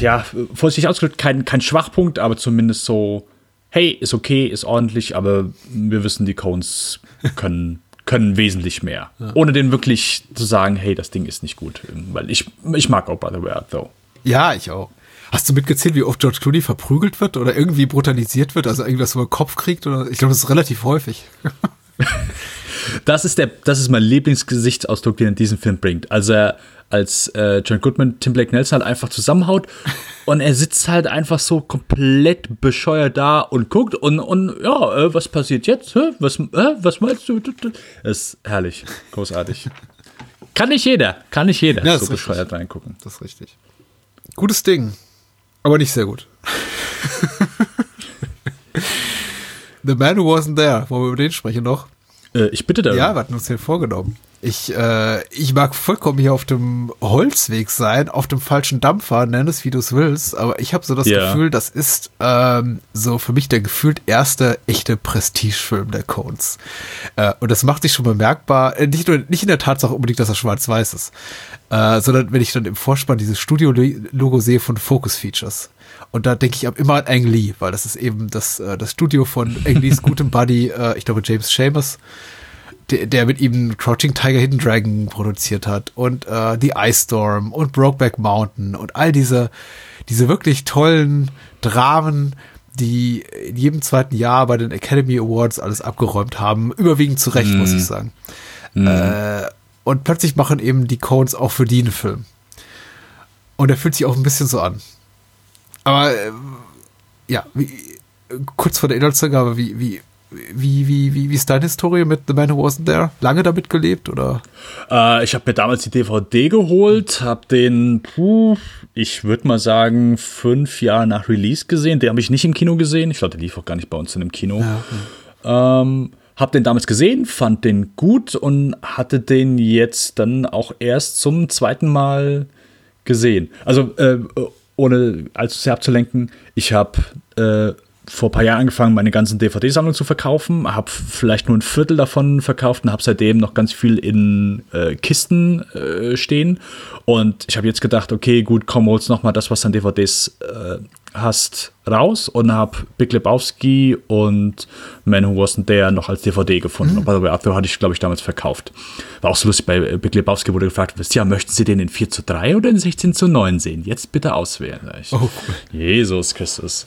ja, vorsichtig ausgedrückt, kein, kein Schwachpunkt, aber zumindest so, hey, ist okay, ist ordentlich, aber wir wissen, die Cones können, [LAUGHS] können wesentlich mehr. Ohne den wirklich zu sagen, hey, das Ding ist nicht gut. Weil ich, ich mag auch Brother Where Art Thou. Ja, ich auch. Hast du mitgezählt, wie oft George Clooney verprügelt wird oder irgendwie brutalisiert wird, also irgendwas über den Kopf kriegt? Oder ich glaube, das ist relativ häufig. [LAUGHS] Das ist der, das ist mein Lieblingsgesichtsausdruck, den er in diesem Film bringt. Also er als äh, John Goodman Tim Blake Nelson halt einfach zusammenhaut [LAUGHS] und er sitzt halt einfach so komplett bescheuert da und guckt und, und ja, äh, was passiert jetzt? Hä? Was, äh, was meinst du? Das ist herrlich, großartig. [LAUGHS] Kann nicht jeder, kann nicht jeder Ja, so richtig. bescheuert reingucken. Das ist richtig. Gutes Ding, aber nicht sehr gut. [LAUGHS] The Man Who Wasn't There, wollen wir über den sprechen noch? Äh, ich bitte darum. Ja, wir hatten uns den vorgenommen. Ich, äh, ich mag vollkommen hier auf dem Holzweg sein, auf dem falschen Dampfer, nenn es wie du es willst, aber ich habe so das Ja. Gefühl, das ist ähm, so für mich der gefühlt erste echte Prestigefilm der Coens. Äh, und das macht sich schon bemerkbar, äh, nicht, nur, nicht in der Tatsache unbedingt, dass er schwarz-weiß ist, äh, sondern wenn ich dann im Vorspann dieses Studio-Logo sehe von Focus Features. Und da denke ich ab immer an Ang Lee, weil das ist eben das, äh, das Studio von Ang Lees [LAUGHS] gutem Buddy, äh, ich glaube James Seamus, der, der mit ihm Crouching Tiger Hidden Dragon produziert hat und äh, The Ice Storm und Brokeback Mountain und all diese, diese wirklich tollen Dramen, die in jedem zweiten Jahr bei den Academy Awards alles abgeräumt haben, überwiegend zu Recht, muss ich sagen. Äh, und plötzlich machen eben die Cones auch für die einen Film. Und er fühlt sich auch ein bisschen so an. Aber äh, ja, wie, kurz vor der Inhaltsangabe, wie, wie, wie, wie, wie, wie ist deine Historie mit The Man Who Wasn't There? Lange damit gelebt oder? Äh, ich habe mir damals die DVD geholt, habe den, puh, ich würde mal sagen, fünf Jahre nach Release gesehen. Den habe ich nicht im Kino gesehen. Ich glaube, der lief auch gar nicht bei uns in dem Kino. Ähm, hab den damals gesehen, fand den gut und hatte den jetzt dann auch erst zum zweiten Mal gesehen. Also, äh, ohne allzu sehr abzulenken, ich habe äh, vor ein paar Jahren angefangen, meine ganzen DVD-Sammlungen zu verkaufen, habe vielleicht nur ein Viertel davon verkauft und habe seitdem noch ganz viel in äh, Kisten äh, stehen. Und ich habe jetzt gedacht, okay, gut, komm, holst noch mal das, was an DVDs äh, hast, raus und habe Big Lebowski und Man Who Wasn't There noch als DVD gefunden. The way, Arthur hatte ich, glaube ich, damals verkauft. War auch so lustig, bei Big Lebowski wurde gefragt, ihr, möchten Sie den in 4 zu 3 oder in 16 zu 9 sehen? Jetzt bitte auswählen. Ich, Oh. Jesus Christus.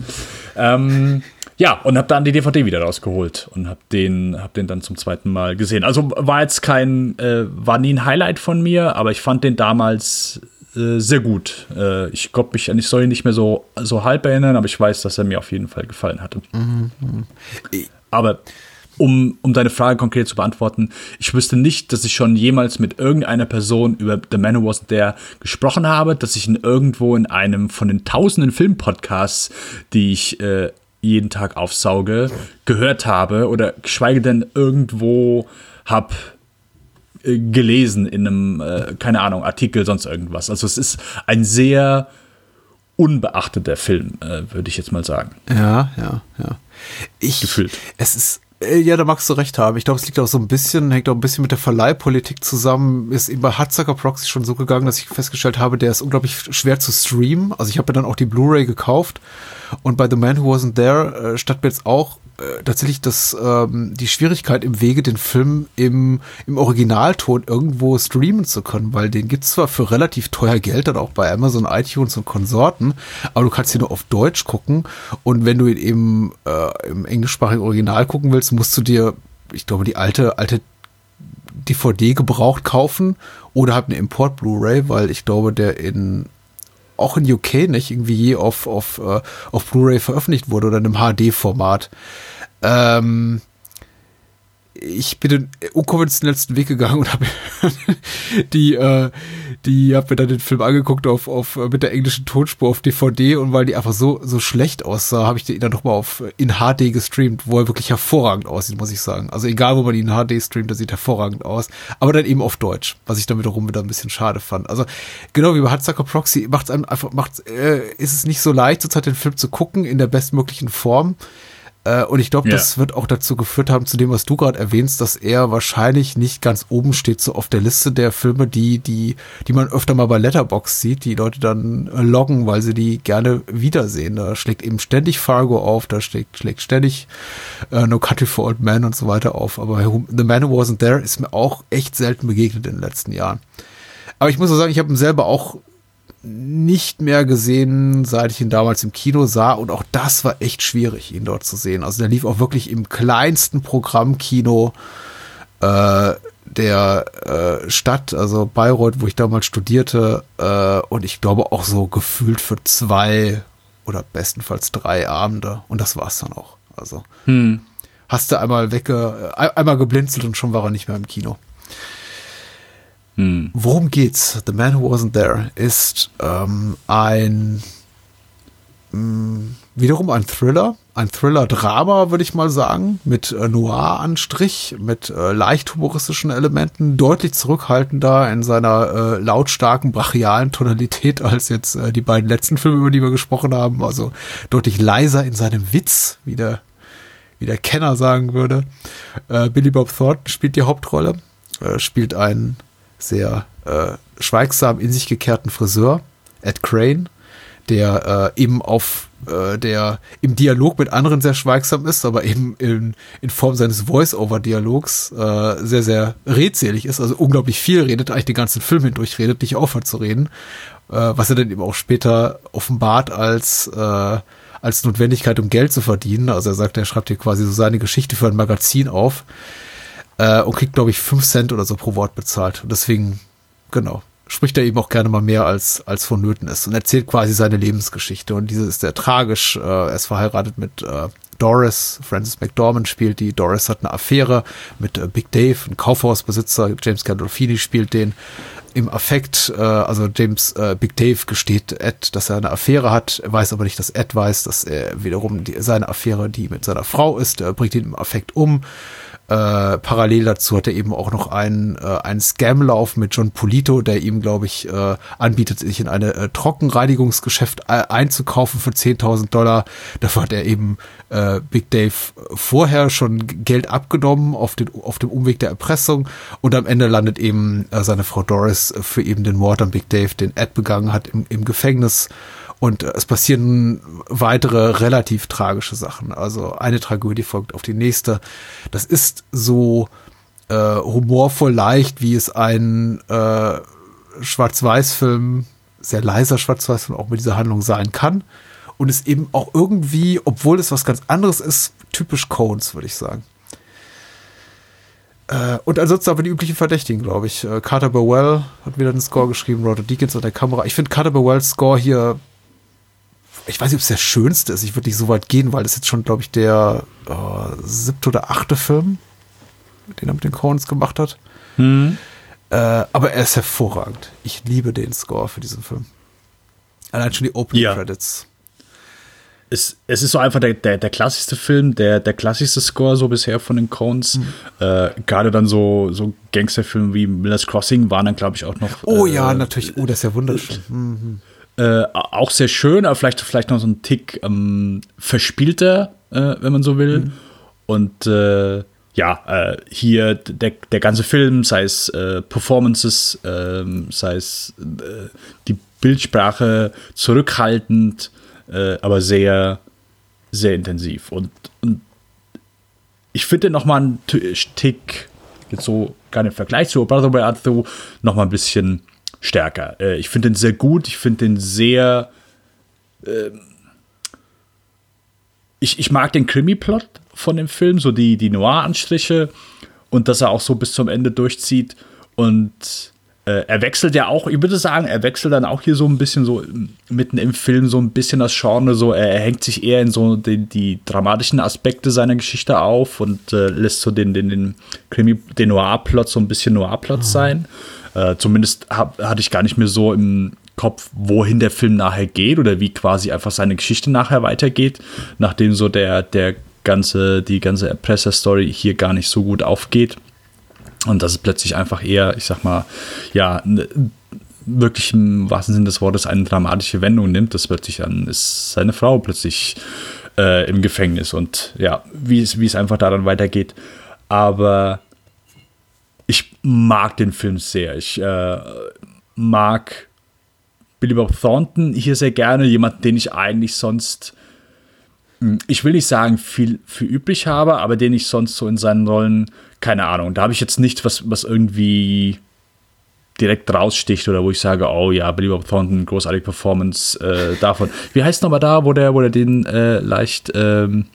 ähm, ja, und habe dann die DVD wieder rausgeholt und habe den, hab den dann zum zweiten Mal gesehen. Also war jetzt kein, äh, war nie ein Highlight von mir, aber ich fand den damals äh, sehr gut. Äh, ich glaube, mich an die Story nicht mehr so, so halb erinnern, aber ich weiß, dass er mir auf jeden Fall gefallen hatte. Aber um, um deine Frage konkret zu beantworten, ich wüsste nicht, dass ich schon jemals mit irgendeiner Person über The Man Who Wasn't There gesprochen habe, dass ich ihn irgendwo in einem von den tausenden Filmpodcasts, die ich äh, jeden Tag aufsauge, gehört habe oder geschweige denn irgendwo habe äh, gelesen in einem, äh, keine Ahnung, Artikel, sonst irgendwas. Also es ist ein sehr unbeachteter Film, äh, würde ich jetzt mal sagen. Ja, ja, ja. Ich, Gefühlt. Es ist, äh, ja, da magst du recht haben. Ich glaube, es liegt auch so ein bisschen, hängt auch ein bisschen mit der Verleihpolitik zusammen. Ist eben bei Hudsucker Proxy schon so gegangen, dass ich festgestellt habe, der ist unglaublich schwer zu streamen. Also ich habe mir dann auch die Blu-ray gekauft und bei The Man Who Wasn't There äh, stand mir jetzt auch äh, tatsächlich das, ähm, die Schwierigkeit im Wege, den Film im, im Originalton irgendwo streamen zu können, weil den gibt's zwar für relativ teuer Geld dann auch bei Amazon, iTunes und Konsorten, aber du kannst ihn nur auf Deutsch gucken und wenn du ihn eben äh, im englischsprachigen Original gucken willst, musst du dir, ich glaube, die alte, alte DVD gebraucht kaufen oder halt eine Import Blu-ray, weil ich glaube, der in auch in UK nicht irgendwie je auf, auf, äh, auf Blu-ray veröffentlicht wurde oder in einem HD-Format. Ähm, ich bin den unkonventionellsten Weg gegangen und habe [LAUGHS] die, äh, die habe mir dann den Film angeguckt auf, auf mit der englischen Tonspur auf DVD und weil die einfach so so schlecht aussah, habe ich den dann noch mal auf in HD gestreamt, wo er wirklich hervorragend aussieht, muss ich sagen. Also egal, wo man ihn in HD streamt, der sieht hervorragend aus, aber dann eben auf Deutsch, was ich dann wiederum wieder ein bisschen schade fand. Also genau wie bei Hardsucker Proxy macht es einem einfach macht äh, ist es nicht so leicht zurzeit den Film zu gucken in der bestmöglichen Form. Äh, und ich glaube, Ja. das wird auch dazu geführt haben, zu dem, was du gerade erwähnst, dass er wahrscheinlich nicht ganz oben steht, so auf der Liste der Filme, die, die, die man öfter mal bei Letterbox sieht, die Leute dann äh, loggen, weil sie die gerne wiedersehen. Da schlägt eben ständig Fargo auf, da schlägt, schlägt ständig äh, No Country for Old Men und so weiter auf. Aber The Man Who Wasn't There ist mir auch echt selten begegnet in den letzten Jahren. Aber ich muss auch sagen, ich habe ihn selber auch nicht mehr gesehen, seit ich ihn damals im Kino sah. Und auch das war echt schwierig, ihn dort zu sehen. Also der lief auch wirklich im kleinsten Programmkino äh, der äh, Stadt, also Bayreuth, wo ich damals studierte. Äh, und ich glaube auch so gefühlt für zwei oder bestenfalls drei Abende. Und das war's dann auch. Also hast du einmal wegge, äh, einmal geblinzelt und schon war er nicht mehr im Kino. Worum geht's? The Man Who Wasn't There ist ähm, ein mh, wiederum ein Thriller, ein Thriller-Drama, würde ich mal sagen, mit äh, Noir-Anstrich, mit äh, leicht humoristischen Elementen, deutlich zurückhaltender in seiner äh, lautstarken, brachialen Tonalität als jetzt äh, die beiden letzten Filme, über die wir gesprochen haben. Also deutlich leiser in seinem Witz, wie der, wie der Kenner sagen würde. Äh, Billy Bob Thornton spielt die Hauptrolle, äh, spielt einen sehr äh, schweigsam in sich gekehrten Friseur, Ed Crane, der äh, eben auf äh, der im Dialog mit anderen sehr schweigsam ist, aber eben in, in Form seines Voice-Over-Dialogs äh, sehr, sehr redselig ist, also unglaublich viel redet, eigentlich den ganzen Film hindurch redet, nicht aufhört zu reden, äh, was er dann eben auch später offenbart als äh, als Notwendigkeit, um Geld zu verdienen. Also er sagt, er schreibt hier quasi so seine Geschichte für ein Magazin auf äh, und kriegt, glaube ich, fünf Cent oder so pro Wort bezahlt. Und deswegen, genau, spricht er eben auch gerne mal mehr als, als vonnöten ist und erzählt quasi seine Lebensgeschichte. Und diese ist sehr tragisch. Äh, er ist verheiratet mit äh, Doris, Frances McDormand spielt die. Doris hat eine Affäre mit äh, Big Dave, ein Kaufhausbesitzer. James Gandolfini spielt den. Im Affekt, äh, also James äh, Big Dave gesteht Ed, dass er eine Affäre hat, er weiß aber nicht, dass Ed weiß, dass er wiederum die, seine Affäre, die mit seiner Frau ist, er bringt ihn im Affekt um. Äh, parallel dazu hat er eben auch noch einen, äh, einen Scam-Lauf mit John Polito, der ihm, glaube ich, äh, anbietet, sich in eine äh, Trockenreinigungsgeschäft äh, einzukaufen für 10.000 Dollar. Dafür hat er eben äh, Big Dave vorher schon Geld abgenommen auf, den, auf dem Umweg der Erpressung und am Ende landet eben äh, seine Frau Doris für eben den Mord an Big Dave, den Ed begangen hat, im, im Gefängnis. Und es passieren weitere relativ tragische Sachen. Also eine Tragödie folgt auf die nächste. Das ist so äh, humorvoll leicht, wie es ein äh, Schwarz-Weiß-Film, sehr leiser Schwarz-Weiß-Film auch mit dieser Handlung sein kann. Und es eben auch irgendwie, obwohl es was ganz anderes ist, typisch Cones, würde ich sagen. Äh, und ansonsten aber die üblichen Verdächtigen, glaube ich. Äh, Carter Burwell hat wieder den Score geschrieben, Roger Deakins an der Kamera. Ich finde Carter Burwells Score hier ich weiß nicht, ob es der schönste ist. Ich würde nicht so weit gehen, weil das jetzt schon, glaube ich, der äh, siebte oder achte Film, den er mit den Coens gemacht hat. Äh, aber er ist hervorragend. Ich liebe den Score für diesen Film. Allein schon die Opening Ja. Credits. es, es ist so einfach der, der, der klassischste Film, der, der klassischste Score so bisher von den Coens. Äh, Gerade dann so, so Gangsterfilme wie Miller's Crossing waren dann, glaube ich, auch noch. Oh äh, ja, natürlich. Oh, das ist ja wunderschön. Hm. Äh, auch sehr schön, aber vielleicht, vielleicht noch so ein Tick ähm, verspielter, äh, wenn man so will. Und äh, ja, äh, hier der, der ganze Film, sei es äh, Performances, ähm, sei es die Bildsprache zurückhaltend, aber sehr, sehr intensiv. Und, und ich finde noch mal einen Tick, jetzt so gar im Vergleich zu Brother by Arthur, noch mal ein bisschen stärker. Äh, ich finde den sehr gut, ich finde den sehr. Äh, ich, ich mag den Krimi-Plot von dem Film, so die, die Noir-Anstriche und dass er auch so bis zum Ende durchzieht. Und äh, er wechselt ja auch, ich würde sagen, er wechselt dann auch hier so ein bisschen so mitten im Film so ein bisschen das Genre, so er, er hängt sich eher in so die, die, dramatischen Aspekte seiner Geschichte auf und äh, lässt so den, den, den, Krimi, den Noir-Plot so ein bisschen Noir-Plot mhm. sein. Äh, zumindest hab, hatte ich gar nicht mehr so im Kopf, wohin der Film nachher geht oder wie quasi einfach seine Geschichte nachher weitergeht, nachdem so der, der ganze, die ganze Erpresser-Story hier gar nicht so gut aufgeht. Und dass es plötzlich einfach eher, ich sag mal, ja, ne, wirklich im wahrsten Sinne des Wortes eine dramatische Wendung nimmt, dass plötzlich dann ist seine Frau plötzlich äh, im Gefängnis und ja, wie es, wie es einfach da dann weitergeht. Aber mag den Film sehr. Ich äh, mag Billy Bob Thornton hier sehr gerne, jemanden, den ich eigentlich sonst hm, ich will nicht sagen, viel für üblich habe, aber den ich sonst so in seinen Rollen, keine Ahnung, da habe ich jetzt nicht was, was irgendwie direkt raussticht oder wo ich sage, oh ja, Billy Bob Thornton, großartige Performance äh, davon. Wie heißt nochmal da, wo der, wo der den äh, leicht ähm,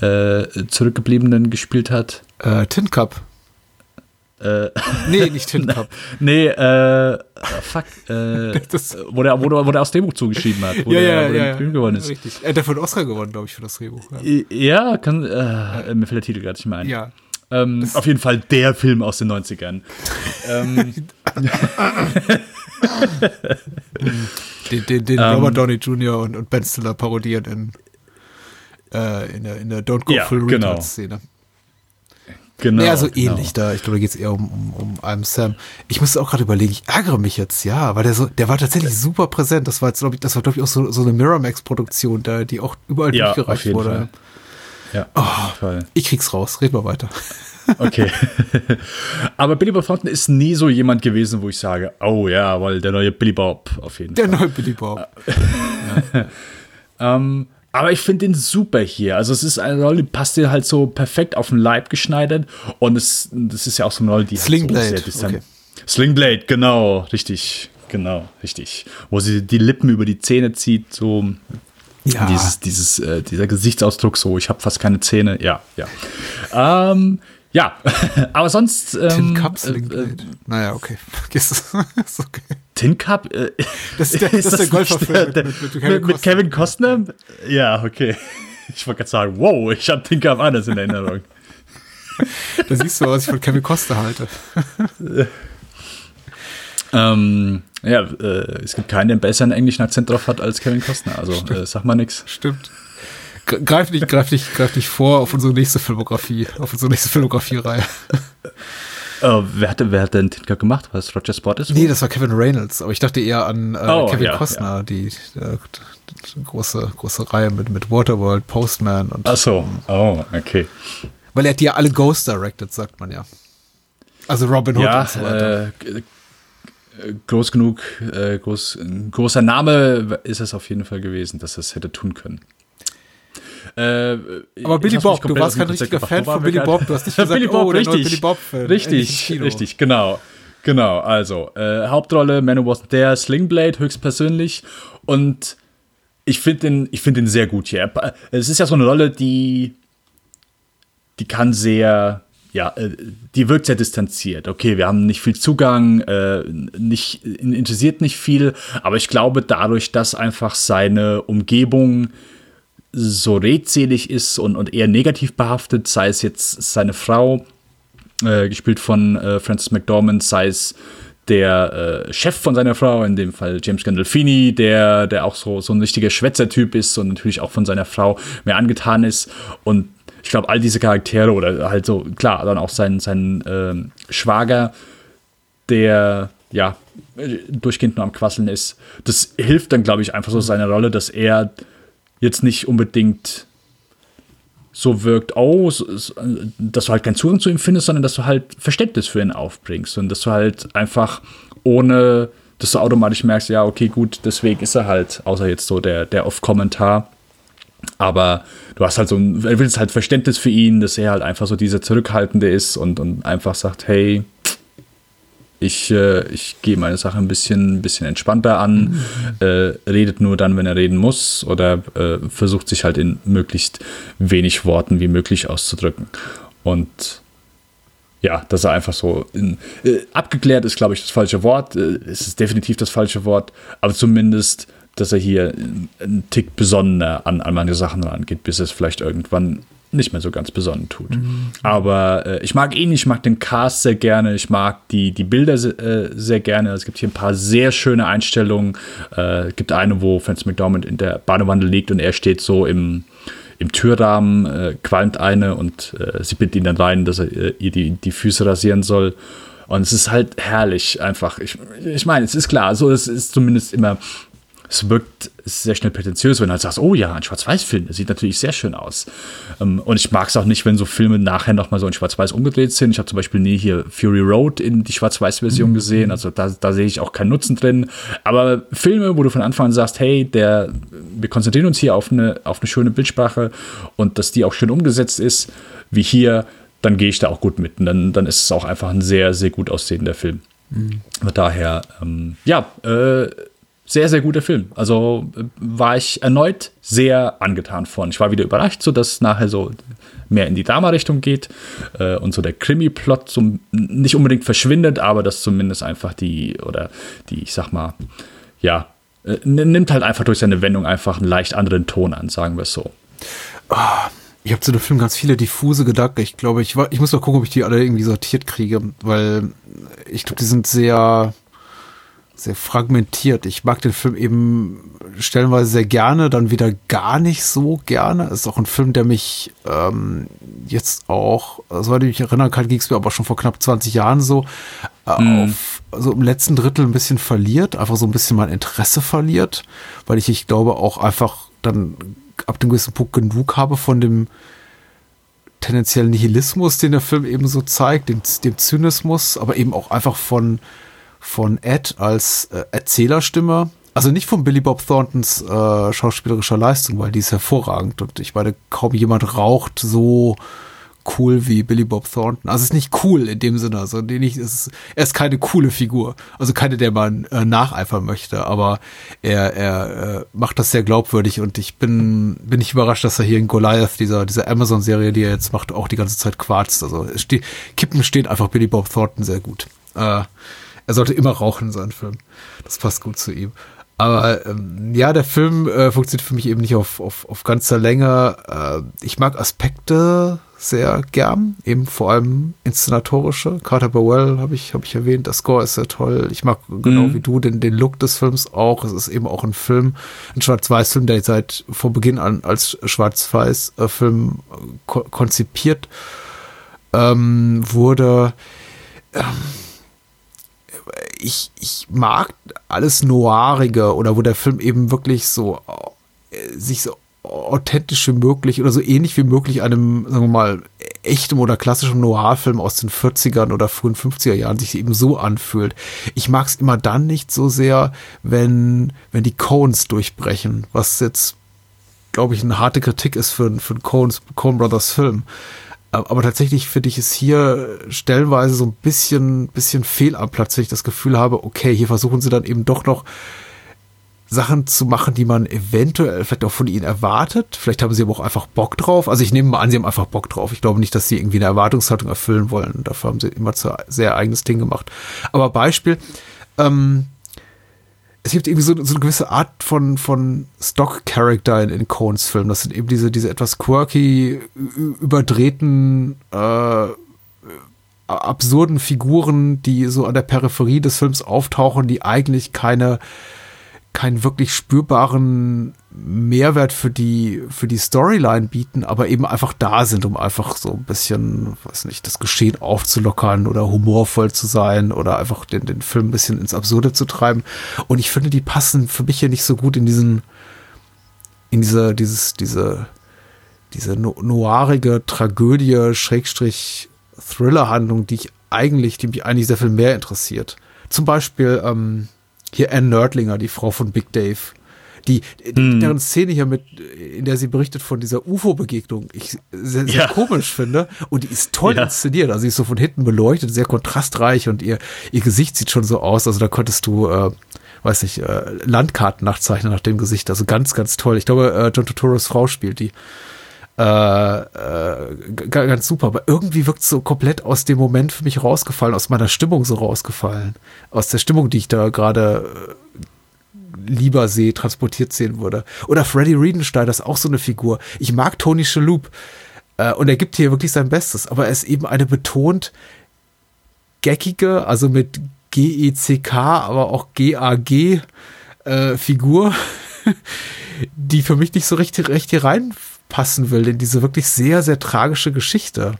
äh, zurückgebliebenen gespielt hat? Äh, Tin Cup. Äh, nee, nicht Tin Cup. [LAUGHS] nee, äh, fuck, äh, [LAUGHS] das, wo, der, wo, der, wo der aus Drehbuch zugeschrieben hat, wo ja, der, ja, wo ja, der Film gewonnen ist. Richtig. Er hat dafür einen Oscar gewonnen, glaube ich, für das Drehbuch. Ja, ja kann, äh, mir fällt der Titel gerade nicht mehr ein. Ja. Ähm, auf jeden Fall der Film aus den 90ern. ähm, [LAUGHS] den den, den ähm, Robert Downey Jr. und, und Ben Stiller parodieren in, äh, in, der, in der Don't Go Ja, Full genau. Genau. ja, so genau. ähnlich da. Ich glaube, da geht es eher um, um, um I'm Sam. Ich musste auch gerade überlegen, ich ärgere mich jetzt, ja, weil der so, der war tatsächlich super präsent. Das war jetzt, glaube ich, das war, glaube ich, auch so, so eine Miramax-Produktion, da, die auch überall Ja, durchgereicht wurde. Fall. Ja, Oh. auf jeden Fall. Ich krieg's raus, red mal weiter. [LAUGHS] Okay. [LAUGHS] Aber Billy Bob Thornton ist nie so jemand gewesen, wo ich sage, oh ja, weil der neue Billy Bob auf jeden Der Fall. neue Billy Bob. [LAUGHS] Ähm, aber ich finde den super hier. Also es ist eine Rolle, die passt dir halt so perfekt auf den Leib geschneidert. Und es, das ist ja auch so eine Rolle, die Slingblade, halt so okay. Slingblade, genau, richtig. Genau, richtig. Wo sie die Lippen über die Zähne zieht, so Ja. dieses, dieses, äh, dieser Gesichtsausdruck, so ich habe fast keine Zähne, ja, ja. Ähm, ja, [LAUGHS] aber sonst. Tin Ähm, Cup äh, Slingblade. äh, naja, okay. [LAUGHS] Vergiss es. [LAUGHS] ist okay. Tin Cup? Äh, Das ist der- [LAUGHS] das ist der Golferfilm der- mit- der- mit- mit mit, Kevin mit Kevin Costner? Ja, okay. [LAUGHS] Ich wollte gerade sagen, wow, ich habe Tin Cup anders in Erinnerung. Da siehst du, was ich von Kevin Costa halte. [LAUGHS] ähm, ja, äh, es gibt keinen, der einen besseren englischen Akzent drauf hat als Kevin Costner. Also äh, sag mal nix. Stimmt. Gre- Greif nicht, greif nicht, greif nicht vor auf unsere nächste Filmografie, auf unsere nächste Filmografie-Reihe. Äh, wer, hat, wer hat denn Tin Cup gemacht? War es Roger Spottis? Nee, das war Kevin Reynolds, aber ich dachte eher an äh, Oh, Kevin ja, Costner, die, äh, die große, große Reihe mit, mit Waterworld, Postman und. Ach so, oh, okay. Weil er hat die ja alle Ghost directed, sagt man ja. Also Robin Hood Ja, und so weiter. äh, äh, groß genug, äh, groß, ein großer Name ist es auf jeden Fall gewesen, dass es hätte tun können. Äh, aber Billy Bob, du warst kein richtiger. Fan von Billy? Bob. Du hast nicht gesagt, [LAUGHS] Billy oh, Bob, neue richtig. Billy ins Richtig, richtig, genau. Genau, also, äh, Hauptrolle, Man Who Wasn't There, Slingblade, höchstpersönlich. Und ich finde den, ich finde den sehr gut hier. Er- Es ist ja so eine Rolle, die, die kann sehr, ja, äh, die wirkt sehr distanziert. Okay, wir haben nicht viel Zugang, äh, nicht, ihn interessiert nicht viel, aber ich glaube, dadurch, dass einfach seine Umgebung so redselig ist und, und eher negativ behaftet, sei es jetzt seine Frau, äh, gespielt von äh, Francis McDormand, sei es der äh, Chef von seiner Frau, in dem Fall James Gandolfini, der, der auch so, so ein richtiger Schwätzertyp ist und natürlich auch von seiner Frau mehr angetan ist. Und ich glaube, all diese Charaktere oder halt so, klar, dann auch sein, sein ähm, Schwager, der ja äh, durchgehend nur am Quasseln ist, das hilft dann, glaube ich, einfach so seiner Rolle, dass er jetzt nicht unbedingt so wirkt, oh, dass du halt keinen Zugang zu ihm findest, sondern dass du halt Verständnis für ihn aufbringst und dass du halt einfach ohne, dass du automatisch merkst, ja, okay, gut, deswegen ist er halt, außer jetzt so der, der Off-Kommentar, Aber du hast halt so ein, willst halt Verständnis für ihn, dass er halt einfach so dieser Zurückhaltende ist und, und einfach sagt, hey, ich, äh, ich gehe meine Sache ein bisschen, ein bisschen entspannter an, mhm. äh, redet nur dann, wenn er reden muss oder äh, versucht sich halt in möglichst wenig Worten wie möglich auszudrücken. Und ja, dass er einfach so in, äh, abgeklärt ist, glaube ich, das falsche Wort. Äh, es ist definitiv das falsche Wort, aber zumindest, dass er hier einen Tick besonderer an, an manche Sachen rangeht, bis es vielleicht irgendwann nicht mehr so ganz besonnen tut. Mhm. Aber äh, ich mag ihn, ich mag den Cast sehr gerne, ich mag die, die Bilder äh, sehr gerne. Es gibt hier ein paar sehr schöne Einstellungen. Äh, es gibt eine, wo Francis McDormand in der Badewanne liegt und er steht so im, im Türrahmen, äh, qualmt eine und äh, sie bittet ihn dann rein, dass er äh, ihr die, die Füße rasieren soll. Und es ist halt herrlich einfach. Ich, ich meine, es ist klar, so es ist zumindest immer es wirkt sehr schnell prätentiös, wenn du halt sagst, oh ja, ein Schwarz-Weiß-Film, das sieht natürlich sehr schön aus. Ähm, und ich mag es auch nicht, wenn so Filme nachher nochmal so in Schwarz-Weiß umgedreht sind. Ich habe zum Beispiel nie hier Fury Road in die Schwarz-Weiß-Version mhm. gesehen, also da, da sehe ich auch keinen Nutzen drin. Aber Filme, wo du von Anfang an sagst, hey, der, wir konzentrieren uns hier auf eine, auf eine schöne Bildsprache und dass die auch schön umgesetzt ist, wie hier, dann gehe ich da auch gut mit. Und dann, dann ist es auch einfach ein sehr, sehr gut aussehender Film. Mhm. Daher, ähm, ja, äh, sehr, sehr guter Film. Also äh, war ich erneut sehr angetan von. Ich war wieder überrascht, so dass nachher so mehr in die Drama-Richtung geht äh, und so der Krimi-Plot so nicht unbedingt verschwindet, aber dass zumindest einfach die, oder die, ich sag mal, ja, äh, nimmt halt einfach durch seine Wendung einfach einen leicht anderen Ton an, sagen wir es so. Oh, ich habe zu dem Film ganz viele diffuse Gedanken. Ich glaube, ich, ich muss mal gucken, ob ich die alle irgendwie sortiert kriege, weil ich glaube, die sind sehr sehr fragmentiert. Ich mag den Film eben stellenweise sehr gerne, dann wieder gar nicht so gerne. Es ist auch ein Film, der mich ähm, jetzt auch, soweit ich mich erinnern kann, ging es mir aber schon vor knapp 20 Jahren so, äh, mhm. auf so im letzten Drittel ein bisschen verliert, einfach so ein bisschen mein Interesse verliert, weil ich, ich glaube, auch einfach dann ab dem gewissen Punkt genug habe von dem tendenziellen Nihilismus, den der Film eben so zeigt, dem, dem Zynismus, aber eben auch einfach von von Ed als äh, Erzählerstimme. Also nicht von Billy Bob Thorntons äh, schauspielerischer Leistung, weil die ist hervorragend und ich meine, kaum jemand raucht so cool wie Billy Bob Thornton. Also es ist nicht cool in dem Sinne, also nicht, ist, er ist keine coole Figur, also keine, der man äh, nacheifern möchte, aber er, er äh, macht das sehr glaubwürdig und ich bin bin nicht überrascht, dass er hier in Goliath dieser dieser Amazon Serie, die er jetzt macht, auch die ganze Zeit quarzt. Also es steht, Kippen steht einfach Billy Bob Thornton sehr gut. Äh, er sollte immer rauchen in seinen Filmen. Das passt gut zu ihm. Aber ähm, ja, der Film äh, funktioniert für mich eben nicht auf, auf, auf ganzer Länge. Äh, ich mag Aspekte sehr gern, eben vor allem inszenatorische. Carter Burwell habe ich, hab ich erwähnt, der Score ist sehr toll. Ich mag genau mhm. wie du den, den Look des Films auch. Es ist eben auch ein Film, ein Schwarz-Weiß-Film, der seit vor Beginn an als Schwarz-Weiß-Film ko konzipiert ähm, wurde. Ähm, ich, ich mag alles Noirige oder wo der Film eben wirklich so äh, sich so authentisch wie möglich oder so ähnlich wie möglich einem, sagen wir mal, echtem oder klassischem Noir-Film aus den 40ern oder frühen 50er Jahren sich eben so anfühlt. Ich mag es immer dann nicht so sehr, wenn, wenn die Cones durchbrechen, was jetzt, glaube ich, eine harte Kritik ist für, für einen Coen Brothers Film. Aber tatsächlich finde ich es hier stellenweise so ein bisschen, bisschen fehl am Platz, wenn ich das Gefühl habe, okay, hier versuchen sie dann eben doch noch Sachen zu machen, die man eventuell vielleicht auch von ihnen erwartet. Vielleicht haben sie aber auch einfach Bock drauf. Also ich nehme mal an, sie haben einfach Bock drauf. Ich glaube nicht, dass sie irgendwie eine Erwartungshaltung erfüllen wollen. Dafür haben sie immer zu sehr eigenes Ding gemacht. Aber Beispiel, ähm, es gibt irgendwie so, so eine gewisse Art von, von Stock-Character in, in Coens Filmen. Das sind eben diese, diese etwas quirky, überdrehten, äh, absurden Figuren, die so an der Peripherie des Films auftauchen, die eigentlich keine keinen wirklich spürbaren Mehrwert für die, für die Storyline bieten, aber eben einfach da sind, um einfach so ein bisschen, weiß nicht, das Geschehen aufzulockern oder humorvoll zu sein oder einfach den, den Film ein bisschen ins Absurde zu treiben. Und ich finde, die passen für mich hier nicht so gut in diesen, in diese, dieses, diese, diese noirige Tragödie, Schrägstrich, Thriller-Handlung, die ich eigentlich, die mich eigentlich sehr viel mehr interessiert. Zum Beispiel, ähm, hier Anne Nerdlinger, die Frau von Big Dave. Die, hm. deren Szene hier mit, in der sie berichtet von dieser UFO-Begegnung, ich sehr, sehr ja. komisch finde. Und die ist toll ja. inszeniert. Also sie ist so von hinten beleuchtet, sehr kontrastreich und ihr, ihr Gesicht sieht schon so aus. Also da konntest du, äh, weiß nicht, äh, Landkarten nachzeichnen nach dem Gesicht. Also ganz, ganz toll. Ich glaube, äh, John Turturros Frau spielt die. Äh, äh, ganz super, aber irgendwie wirkt es so komplett aus dem Moment für mich rausgefallen, aus meiner Stimmung so rausgefallen. Aus der Stimmung, die ich da gerade äh, lieber sehe, transportiert sehen würde. Oder Freddy Riedenstein, das ist auch so eine Figur. Ich mag Tony Shalhoub äh, und er gibt hier wirklich sein Bestes, aber er ist eben eine betont geckige, also mit G-E-C-K, aber auch G-A-G äh, Figur, [LAUGHS] die für mich nicht so richtig, richtig rein passen will in diese wirklich sehr, sehr tragische Geschichte.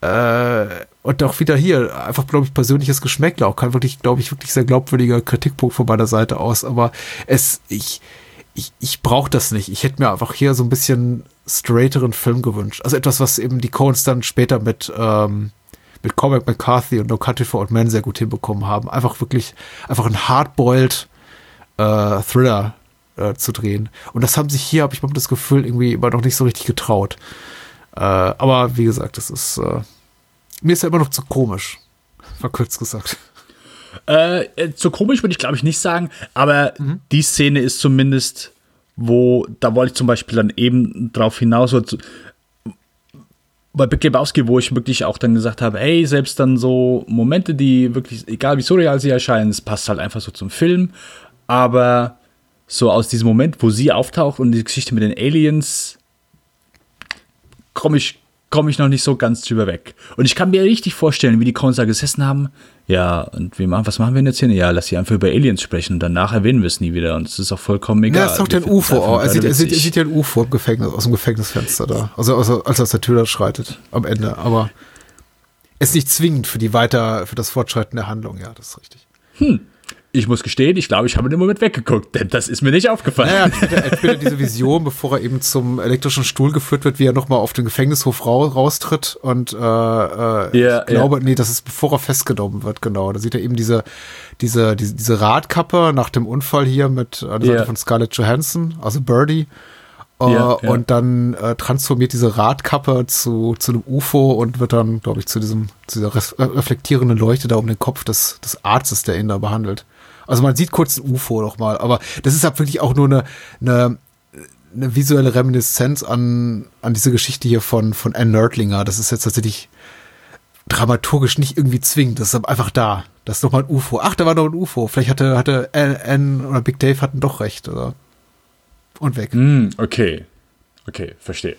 Äh, und auch wieder hier, einfach, glaube ich, persönliches Geschmäckle, auch kein wirklich, glaube ich, wirklich sehr glaubwürdiger Kritikpunkt von meiner Seite aus, aber es, ich, ich, ich brauche das nicht. Ich hätte mir einfach hier so ein bisschen straighteren Film gewünscht. Also etwas, was eben die Coens dann später mit, ähm, mit Cormac McCarthy und No Country for Old Men sehr gut hinbekommen haben. Einfach wirklich, einfach ein hardboiled äh, Thriller äh, zu drehen. Und das haben sich hier, habe ich mal das Gefühl, irgendwie immer noch nicht so richtig getraut. Äh, aber wie gesagt, das ist äh, mir ist ja immer noch zu komisch, verkürzt gesagt. Äh, äh, zu komisch würde ich glaube ich nicht sagen, aber mhm. die Szene ist zumindest, wo, da wollte ich zum Beispiel dann eben drauf hinaus, so, bei Big Lebowski, wo ich wirklich auch dann gesagt habe, hey, selbst dann so Momente, die wirklich, egal wie surreal sie erscheinen, es passt halt einfach so zum Film, aber so aus diesem Moment, wo sie auftaucht und die Geschichte mit den Aliens, komme ich, komm ich noch nicht so ganz drüber weg. Und ich kann mir richtig vorstellen, wie die Coens da gesessen haben. Ja, und wie machen, was machen wir denn jetzt hier? Ja, lass sie einfach über Aliens sprechen und danach erwähnen wir es nie wieder. Und es ist auch vollkommen egal. Ja, es ist doch der UFO. Oh, er, sieht, er, sieht, er sieht ja ein UFO im Gefängnis, aus dem Gefängnisfenster da. Also, also als er aus der Tür da schreitet am Ende. Aber es ist nicht zwingend für die weiter, für das Fortschreiten der Handlung. Ja, das ist richtig. Hm ich muss gestehen, ich glaube, ich habe in dem Moment weggeguckt, denn das ist mir nicht aufgefallen. Naja, entweder diese Vision, bevor er eben zum elektrischen Stuhl geführt wird, wie er nochmal auf den Gefängnishof raustritt und äh, äh, yeah, ich glaube, yeah. nee, das ist bevor er festgenommen wird, genau. Da sieht er eben diese, diese, diese, diese Radkappe nach dem Unfall hier mit an der yeah. Seite von Scarlett Johansson, also Birdie. Uh, ja, ja. Und dann äh, transformiert diese Radkappe zu, zu einem UFO und wird dann, glaube ich, zu diesem, zu dieser reflektierenden Leuchte da um den Kopf des, des Arztes, der ihn da behandelt. Also man sieht kurz ein UFO noch mal, aber das ist halt wirklich auch nur eine, eine, eine visuelle Reminiszenz an, an diese Geschichte hier von, von Anne Nerdlinger. Das ist jetzt tatsächlich dramaturgisch nicht irgendwie zwingend. Das ist einfach da. Das ist noch mal ein UFO. Ach, da war noch ein UFO. Vielleicht hatte, hatte Anne oder Big Dave hatten doch recht, oder? Und weg. Mm, okay. Okay, verstehe.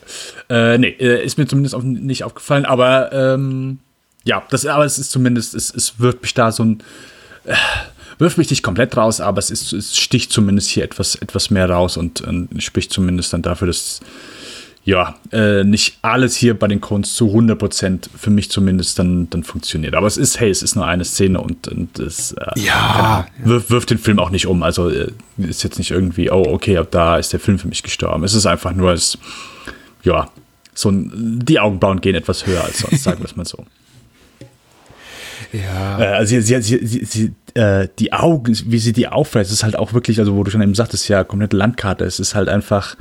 Äh, nee, äh, ist mir zumindest auch nicht aufgefallen, aber ähm, ja, das, aber es ist zumindest, es, es wird mich da so ein. Äh, wirft mich nicht komplett raus, aber es, ist, es sticht zumindest hier etwas, etwas mehr raus und, und spricht zumindest dann dafür, dass ja, äh, nicht alles hier bei den Coens zu 100% für mich zumindest dann, dann funktioniert. Aber es ist, hey, es ist nur eine Szene und, und es äh, ja, wirft, wirft den Film auch nicht um. Also äh, ist jetzt nicht irgendwie, oh, okay, ab da ist der Film für mich gestorben. Es ist einfach nur, es, ja, so ein, die Augenbrauen gehen etwas höher als sonst, sagen wir es mal so. [LAUGHS] Ja. Äh, also sie, sie, sie, sie äh, die Augen, wie sie die aufreißt, ist halt auch wirklich, also wo du schon eben sagtest, ja, komplette Landkarte, es ist halt einfach,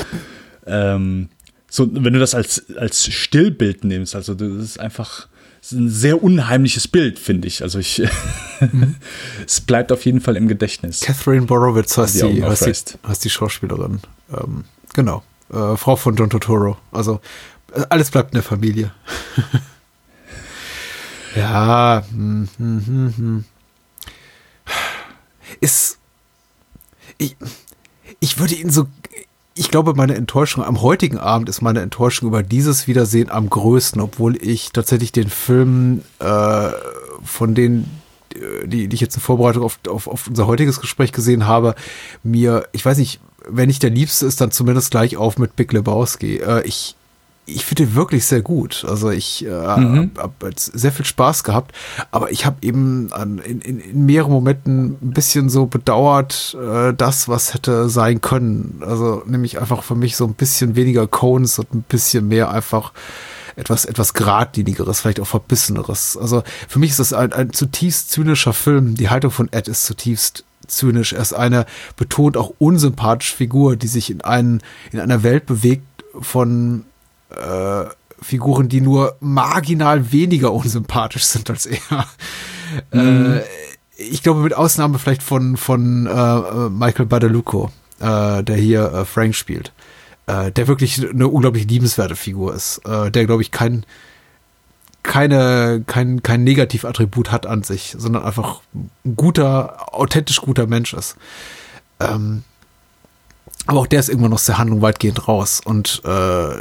ähm, so, wenn du das als, als Stillbild nimmst, also das ist einfach das ist ein sehr unheimliches Bild, finde ich. Also ich, mhm. [LAUGHS] es bleibt auf jeden Fall im Gedächtnis. Catherine Borowitz heißt die, die, heißt die, heißt die Schauspielerin. Ähm, genau. Äh, Frau von John Totoro. Also äh, alles bleibt in der Familie. [LAUGHS] Ja, hm, hm, hm, hm. Ist. Ich, ich würde ihn so. Ich glaube, meine Enttäuschung am heutigen Abend ist meine Enttäuschung über dieses Wiedersehen am größten, obwohl ich tatsächlich den Film äh, von denen, die, die ich jetzt in Vorbereitung auf, auf, auf unser heutiges Gespräch gesehen habe, mir, ich weiß nicht, wenn nicht der Liebste ist, dann zumindest gleich auf mit Big Lebowski. Äh, ich, ich finde den wirklich sehr gut. Also ich äh, mhm. habe hab sehr viel Spaß gehabt, aber ich habe eben an, in, in, in mehreren Momenten ein bisschen so bedauert, äh, das, was hätte sein können. Also nämlich einfach für mich so ein bisschen weniger Cones und ein bisschen mehr einfach etwas, etwas geradlinigeres, vielleicht auch verbisseneres. Also für mich ist das ein, ein zutiefst zynischer Film. Die Haltung von Ed ist zutiefst zynisch. Er ist eine betont auch unsympathische Figur, die sich in, einen, in einer Welt bewegt von äh, Figuren, die nur marginal weniger unsympathisch sind als er. Mhm. Äh, ich glaube, mit Ausnahme vielleicht von, von äh, Michael Badalucco, äh, der hier äh, Frank spielt, äh, der wirklich eine unglaublich liebenswerte Figur ist, äh, der, glaube ich, kein, keine, kein, kein Negativattribut hat an sich, sondern einfach ein guter, authentisch guter Mensch ist. Ähm, aber auch der ist irgendwann aus der Handlung weitgehend raus. Und äh,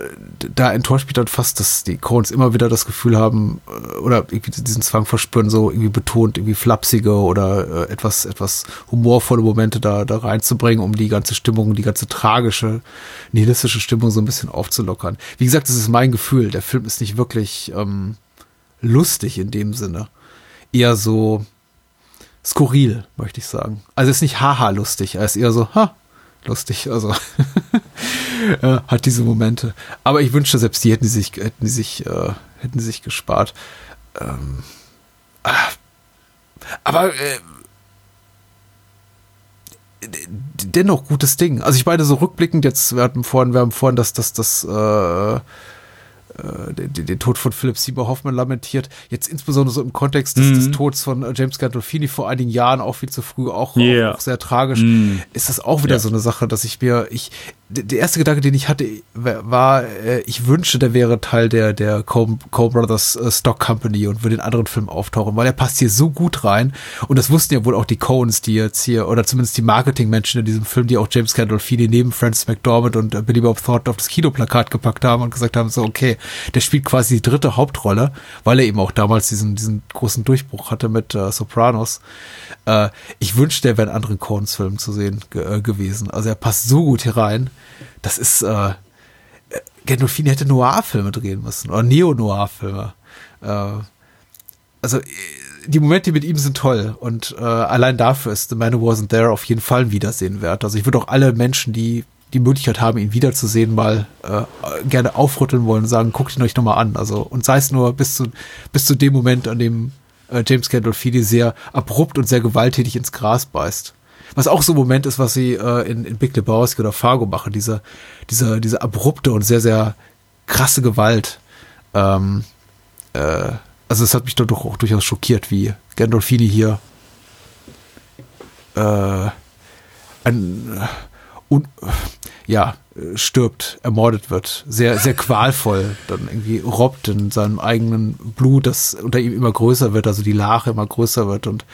da enttäuscht mich dann fast, dass die Coens immer wieder das Gefühl haben, äh, oder irgendwie diesen Zwang verspüren, so irgendwie betont, irgendwie flapsige oder äh, etwas, etwas humorvolle Momente da, da reinzubringen, um die ganze Stimmung, die ganze tragische, nihilistische Stimmung so ein bisschen aufzulockern. Wie gesagt, das ist mein Gefühl. Der Film ist nicht wirklich ähm, lustig in dem Sinne. Eher so skurril, möchte ich sagen. Also ist nicht haha lustig, er ist eher so, ha, lustig. Also [LAUGHS] hat diese Momente. Aber ich wünschte, selbst die hätten die sich, hätten sich, äh, hätten sich gespart. Ähm, ah, aber äh, dennoch gutes Ding. Also ich meine so rückblickend jetzt, wir hatten vorhin, wir haben vorhin das, das, das, äh, äh, den, den, Tod von Philip Seymour Hoffman lamentiert. Jetzt insbesondere so im Kontext des, mhm. des Todes von äh, James Gandolfini vor einigen Jahren, auch viel zu früh, auch, yeah. auch, auch sehr tragisch, mhm. ist das auch wieder ja. so eine Sache, dass ich mir, ich, der erste Gedanke, den ich hatte, war, äh, ich wünschte, der wäre Teil der, der Coen Brothers äh, Stock Company und würde in anderen Filmen auftauchen, weil er passt hier so gut rein. Und das wussten ja wohl auch die Coens, die jetzt hier, oder zumindest die Marketingmenschen in diesem Film, die auch James Gandolfini neben Francis McDormand und äh, Billy Bob Thornton auf das Kinoplakat gepackt haben und gesagt haben, so, okay, der spielt quasi die dritte Hauptrolle, weil er eben auch damals diesen, diesen großen Durchbruch hatte mit äh, Sopranos. Äh, ich wünschte, der wäre in anderen Coens-Filmen zu sehen ge gewesen. Also er passt so gut hier rein das ist, äh, Gandolfini hätte Noir-Filme drehen müssen oder Neo-Noir-Filme. Äh, also die Momente mit ihm sind toll und äh, allein dafür ist The Man Who Wasn't There auf jeden Fall ein Wiedersehen wert. Also ich würde auch alle Menschen, die die Möglichkeit haben, ihn wiederzusehen, mal äh, gerne aufrütteln wollen und sagen, guckt ihn euch nochmal an. Also und sei es nur bis zu bis zu dem Moment, an dem äh, James Gandolfini sehr abrupt und sehr gewalttätig ins Gras beißt. Was auch so ein Moment ist, was sie äh, in, in Big Lebowski oder Fargo machen, diese, diese, diese abrupte und sehr, sehr krasse Gewalt. Ähm, äh, also es hat mich doch auch durchaus schockiert, wie Gandolfini hier äh, ein, un, ja, stirbt, ermordet wird, sehr, sehr qualvoll, dann irgendwie robbt in seinem eigenen Blut, das unter ihm immer größer wird, also die Lache immer größer wird und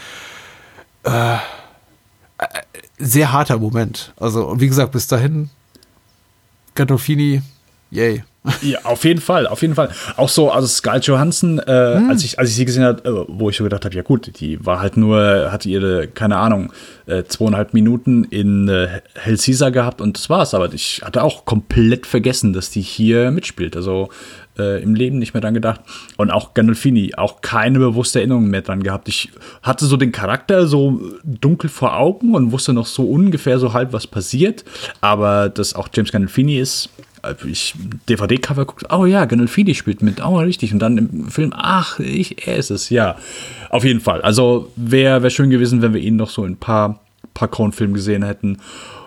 äh, sehr harter Moment. Also, und wie gesagt, bis dahin, Gandolfini, yay. [LAUGHS] Ja, auf jeden Fall, auf jeden Fall. Auch so, also Scarlett Johansson, äh, hm. als, ich, als ich sie gesehen habe, äh, wo ich so gedacht habe, ja gut, die war halt nur, hatte ihre, keine Ahnung, äh, zweieinhalb Minuten in äh, Hell Caesar gehabt und das war's. Aber ich hatte auch komplett vergessen, dass die hier mitspielt. Also äh, im Leben nicht mehr dran gedacht. Und auch Gandolfini, auch keine bewusste Erinnerung mehr dran gehabt. Ich hatte so den Charakter so dunkel vor Augen und wusste noch so ungefähr so halb, was passiert. Aber dass auch James Gandolfini ist, ich DVD-Cover guckt, oh ja, Gandolfini spielt mit, oh richtig. Und dann im Film, ach, ich, er ist es, ja. Auf jeden Fall. Also wäre wär schön gewesen, wenn wir ihn noch so in ein paar, paar Coen-Filmen gesehen hätten.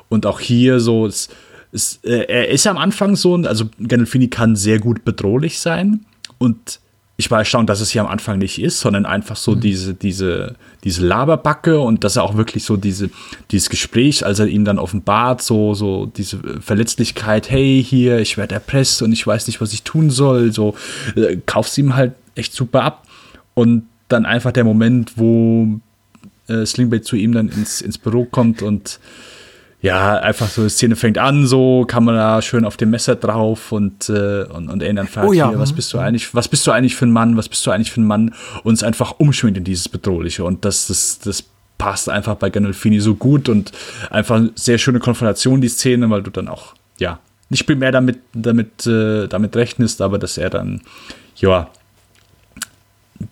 Und auch hier so, es, es, äh, er ist am Anfang so, also Gandolfini kann sehr gut bedrohlich sein. Und ich war erstaunt, dass es hier am Anfang nicht ist, sondern einfach so mhm. diese, diese, diese Laberbacke und dass er auch wirklich so diese, dieses Gespräch, als er ihm dann offenbart, so, so diese Verletzlichkeit, hey, hier, ich werde erpresst und ich weiß nicht, was ich tun soll, so, äh, kaufst ihm halt echt super ab. Und dann einfach der Moment, wo äh, Slingbait zu ihm dann ins, ins Büro kommt und ja, einfach so, die Szene fängt an, so, Kamera schön auf dem Messer drauf und, äh, und, und er dann fragt, oh, ja. hier, was bist du eigentlich, was bist du eigentlich für ein Mann, was bist du eigentlich für ein Mann und es einfach umschwingt in dieses Bedrohliche und das, das, das passt einfach bei Gandolfini so gut und einfach sehr schöne Konfrontation, die Szene, weil du dann auch, ja, nicht primär damit, damit, äh, damit rechnest, aber dass er dann, ja,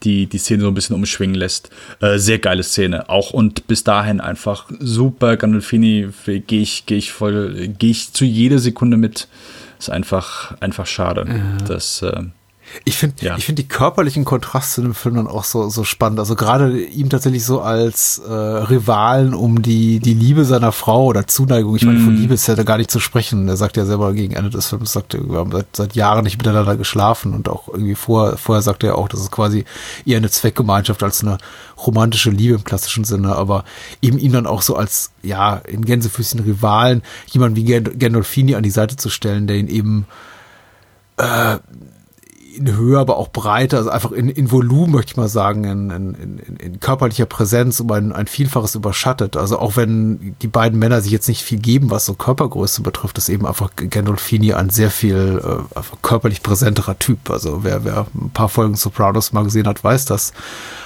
die, die Szene so ein bisschen umschwingen lässt. Äh, sehr geile Szene. Auch und bis dahin einfach super. Gandolfini gehe ich, gehe ich voll, gehe ich zu jeder Sekunde mit. Ist einfach, einfach schade. Ja. Das, äh, Ich finde Ja. ich finde die körperlichen Kontraste in dem Film dann auch so, so spannend. Also gerade ihm tatsächlich so als äh, Rivalen um die, die Liebe seiner Frau oder Zuneigung. Ich meine, von Liebe ist ja da gar nicht zu sprechen. Er sagt ja selber gegen Ende des Films, sagt, er, wir haben seit, seit Jahren nicht miteinander geschlafen und auch irgendwie vor, vorher sagte er auch, das ist quasi eher eine Zweckgemeinschaft als eine romantische Liebe im klassischen Sinne, aber eben ihm dann auch so als, ja, in Gänsefüßchen Rivalen, jemand wie Gandolfini an die Seite zu stellen, der ihn eben in Höhe, aber auch breiter, also einfach in, in Volumen, möchte ich mal sagen, in, in, in, in körperlicher Präsenz um ein, ein Vielfaches überschattet. Also auch wenn die beiden Männer sich jetzt nicht viel geben, was so Körpergröße betrifft, ist eben einfach Gandolfini ein sehr viel äh, einfach körperlich präsenterer Typ. Also wer, wer ein paar Folgen Sopranos mal gesehen hat, weiß das.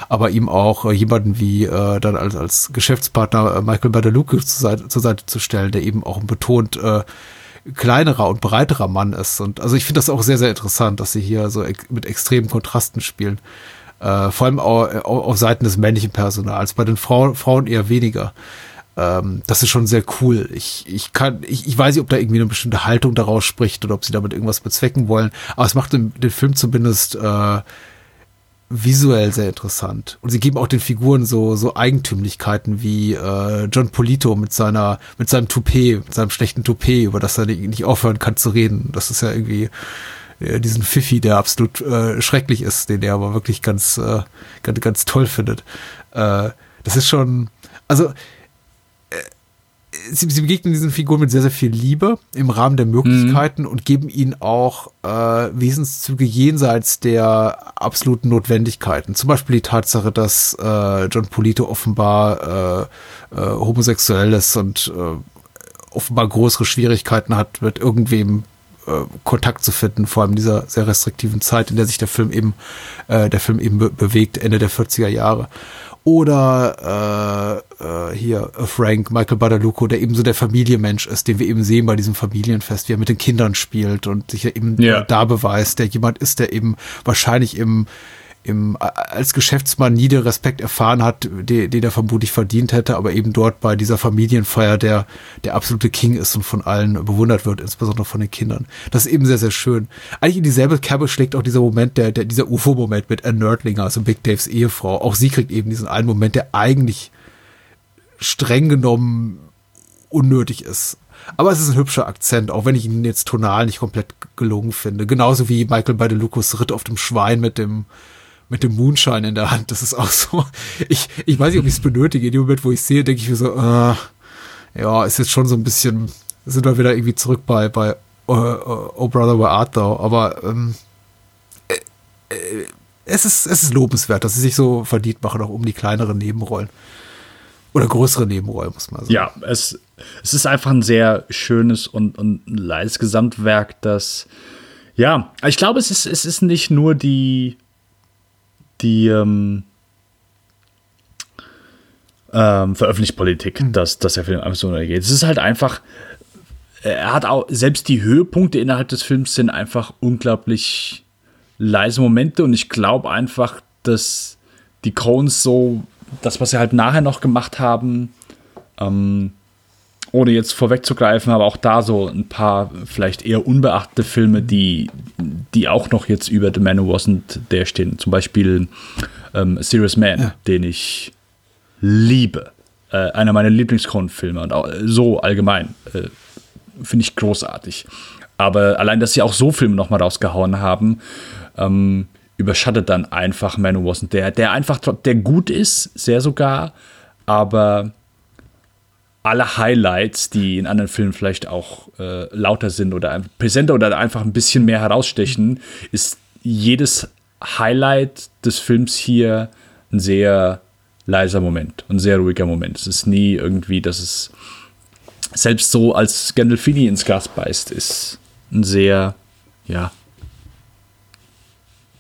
Aber ihm auch äh, jemanden wie äh, dann als, als Geschäftspartner äh, Michael Badalucci zur Seite, zur Seite zu stellen, der eben auch betont äh, kleinerer und breiterer Mann ist. Und also ich finde das auch sehr, sehr interessant, dass sie hier so mit extremen Kontrasten spielen. Äh, vor allem auch, auch auf Seiten des männlichen Personals, bei den Frauen, Frauen eher weniger. Ähm, das ist schon sehr cool. Ich, ich kann, ich, ich weiß nicht, ob da irgendwie eine bestimmte Haltung daraus spricht oder ob sie damit irgendwas bezwecken wollen, aber es macht den, den Film zumindest äh, visuell sehr interessant. Und sie geben auch den Figuren so, so Eigentümlichkeiten wie äh, John Polito mit seiner, mit seinem Toupet, mit seinem schlechten Toupet, über das er nicht aufhören kann zu reden. Das ist ja irgendwie äh, diesen Pfiffi, der absolut äh, schrecklich ist, den er aber wirklich ganz, äh, ganz, ganz toll findet. Äh, das ist schon, also sie, sie begegnen diesen Figuren mit sehr, sehr viel Liebe im Rahmen der Möglichkeiten und geben ihnen auch äh, Wesenszüge jenseits der absoluten Notwendigkeiten. Zum Beispiel die Tatsache, dass äh, John Polito offenbar äh, äh, homosexuell ist und äh, offenbar größere Schwierigkeiten hat, mit irgendwem äh, Kontakt zu finden, vor allem in dieser sehr restriktiven Zeit, in der sich der Film eben, äh, der Film eben be bewegt, Ende der 40er Jahre. Oder äh, äh, hier äh, Frank, Michael Badalucco, der eben so der Familienmensch ist, den wir eben sehen bei diesem Familienfest, wie er mit den Kindern spielt und sich ja eben Ja. da beweist, der jemand ist, der eben wahrscheinlich im im, als Geschäftsmann nie den Respekt erfahren hat, den, den er vermutlich verdient hätte, aber eben dort bei dieser Familienfeier der, der absolute King ist und von allen bewundert wird, insbesondere von den Kindern. Das ist eben sehr, sehr schön. Eigentlich in dieselbe Kerbe schlägt auch dieser Moment, der, der dieser UFO-Moment mit Ann Nerdlinger, also Big Daves Ehefrau. Auch sie kriegt eben diesen einen Moment, der eigentlich streng genommen unnötig ist. Aber es ist ein hübscher Akzent, auch wenn ich ihn jetzt tonal nicht komplett gelungen finde. Genauso wie Michael Badalucos Ritt auf dem Schwein mit dem mit dem Moonshine in der Hand. Das ist auch so. Ich, ich weiß nicht, ob ich es benötige. In dem Moment, wo ich sehe, denke ich mir so, äh, ja, ist jetzt schon so ein bisschen, sind wir wieder irgendwie zurück bei, bei uh, Oh Brother, Where Art Thou? Aber ähm, äh, äh, es, ist, es ist lobenswert, dass sie sich so verdient machen, auch um die kleineren Nebenrollen. Oder größere Nebenrollen, muss man sagen. Ja, es, es ist einfach ein sehr schönes und, und leises Gesamtwerk, das, ja, ich glaube, es ist, es ist nicht nur die, die ähm, ähm, Veröffentlichungspolitik, dass, dass der Film einfach so geht. Es ist halt einfach, er hat auch, selbst die Höhepunkte innerhalb des Films sind einfach unglaublich leise Momente und ich glaube einfach, dass die Coens so, das, was sie halt nachher noch gemacht haben, ähm, ohne jetzt vorwegzugreifen, aber auch da so ein paar vielleicht eher unbeachtete Filme, die, die auch noch jetzt über The Man Who Wasn't There stehen. Zum Beispiel ähm, Serious Man, den ich liebe. Äh, einer meiner Lieblings-Coen-Filme und auch so allgemein. Äh, Finde ich großartig. Aber allein, dass sie auch so Filme nochmal rausgehauen haben, ähm, überschattet dann einfach Man Who Wasn't There, der einfach, der gut ist, sehr sogar, aber alle Highlights, die in anderen Filmen vielleicht auch äh, lauter sind oder präsenter oder einfach ein bisschen mehr herausstechen, ist jedes Highlight des Films hier ein sehr leiser Moment, ein sehr ruhiger Moment. Es ist nie irgendwie, dass es selbst so als Gandolfini ins Glas beißt, ist ein sehr, ja,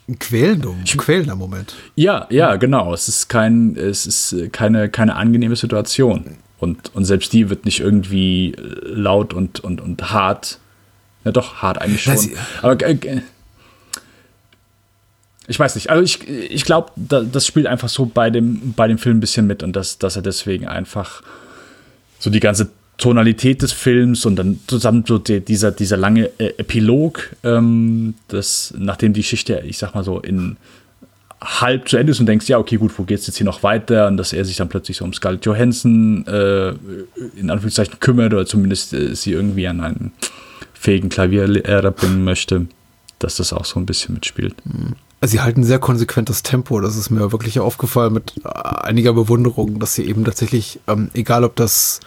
Ein quälender, ein quälender Moment. Ja, ja, genau. Es ist kein, es ist keine, keine angenehme Situation. Und, und selbst die wird nicht irgendwie äh, laut und, und, und hart. Ja, doch, hart eigentlich schon. Sie- Aber äh, äh, ich weiß nicht. Also ich, ich glaube, da, das spielt einfach so bei dem, bei dem Film ein bisschen mit und dass, dass er deswegen einfach so die ganze Tonalität des Films und dann zusammen so die, dieser, dieser lange äh, Epilog, ähm, das, nachdem die Geschichte, ich sag mal so, in halb zu Ende ist und denkst, ja, okay, gut, wo geht's jetzt hier noch weiter? Und dass er sich dann plötzlich so um Scarlett Johansson äh, in Anführungszeichen kümmert oder zumindest äh, sie irgendwie an einen fähigen Klavierlehrer bringen möchte, dass das auch so ein bisschen mitspielt. Also sie halten sehr konsequentes Tempo. Das ist mir wirklich aufgefallen mit einiger Bewunderung, dass sie eben tatsächlich, ähm, egal ob das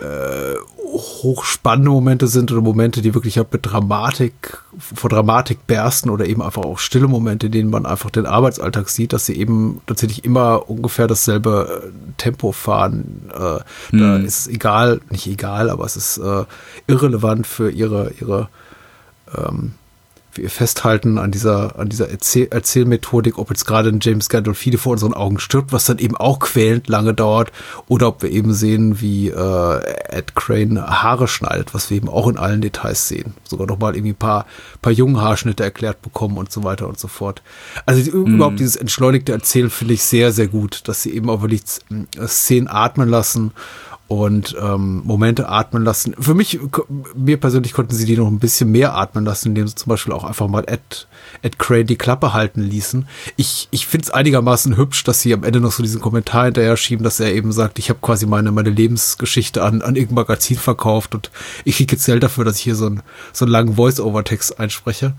äh, hochspannende Momente sind oder Momente, die wirklich halt mit Dramatik, vor Dramatik bersten oder eben einfach auch stille Momente, in denen man einfach den Arbeitsalltag sieht, dass sie eben tatsächlich immer ungefähr dasselbe äh, Tempo fahren. Äh, mhm. Da ist es egal, nicht egal, aber es ist äh, irrelevant für ihre, ihre ähm, festhalten an dieser, an dieser Erzähl Erzählmethodik, ob jetzt gerade ein James Gandolfini vor unseren Augen stirbt, was dann eben auch quälend lange dauert, oder ob wir eben sehen, wie äh, Ed Crane Haare schneidet, was wir eben auch in allen Details sehen. Sogar nochmal irgendwie ein paar, paar jungen Haarschnitte erklärt bekommen und so weiter und so fort. Also mm. überhaupt dieses entschleunigte Erzählen finde ich sehr, sehr gut, dass sie eben auch wirklich Szenen atmen lassen und ähm, Momente atmen lassen. Für mich, mir persönlich konnten sie die noch ein bisschen mehr atmen lassen, indem sie zum Beispiel auch einfach mal Ed, Ed Crane die Klappe halten ließen. Ich, ich finde es einigermaßen hübsch, dass sie am Ende noch so diesen Kommentar hinterher schieben, dass er eben sagt, ich habe quasi meine, meine Lebensgeschichte an, an irgendein Magazin verkauft und ich kriege jetzt Geld dafür, dass ich hier so, ein, so einen langen Voice-Over-Text einspreche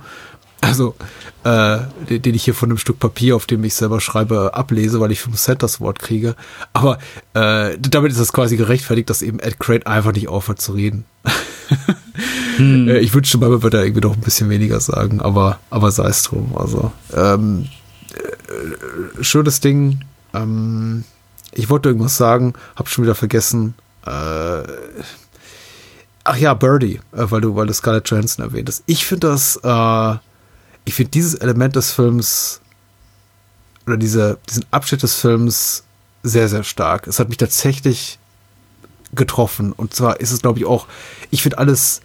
also äh, den, den ich hier von einem Stück Papier, auf dem ich selber schreibe, ablese, weil ich fünf Cent das Wort kriege. Aber äh, damit ist das quasi gerechtfertigt, dass eben Ed Crate einfach nicht aufhört zu reden. [LAUGHS] hm. Äh, ich wünschte mal, man würde da irgendwie noch ein bisschen weniger sagen, aber, aber sei es drum. Also, ähm, äh, schönes Ding. Ähm, ich wollte irgendwas sagen, hab schon wieder vergessen. Äh, ach ja, Birdie, äh, weil du, weil du Scarlett Johansson erwähnt hast. Ich finde das äh, ich finde dieses Element des Films oder diese, diesen Abschnitt des Films sehr, sehr stark. Es hat mich tatsächlich getroffen. Und zwar ist es, glaube ich, auch, ich finde alles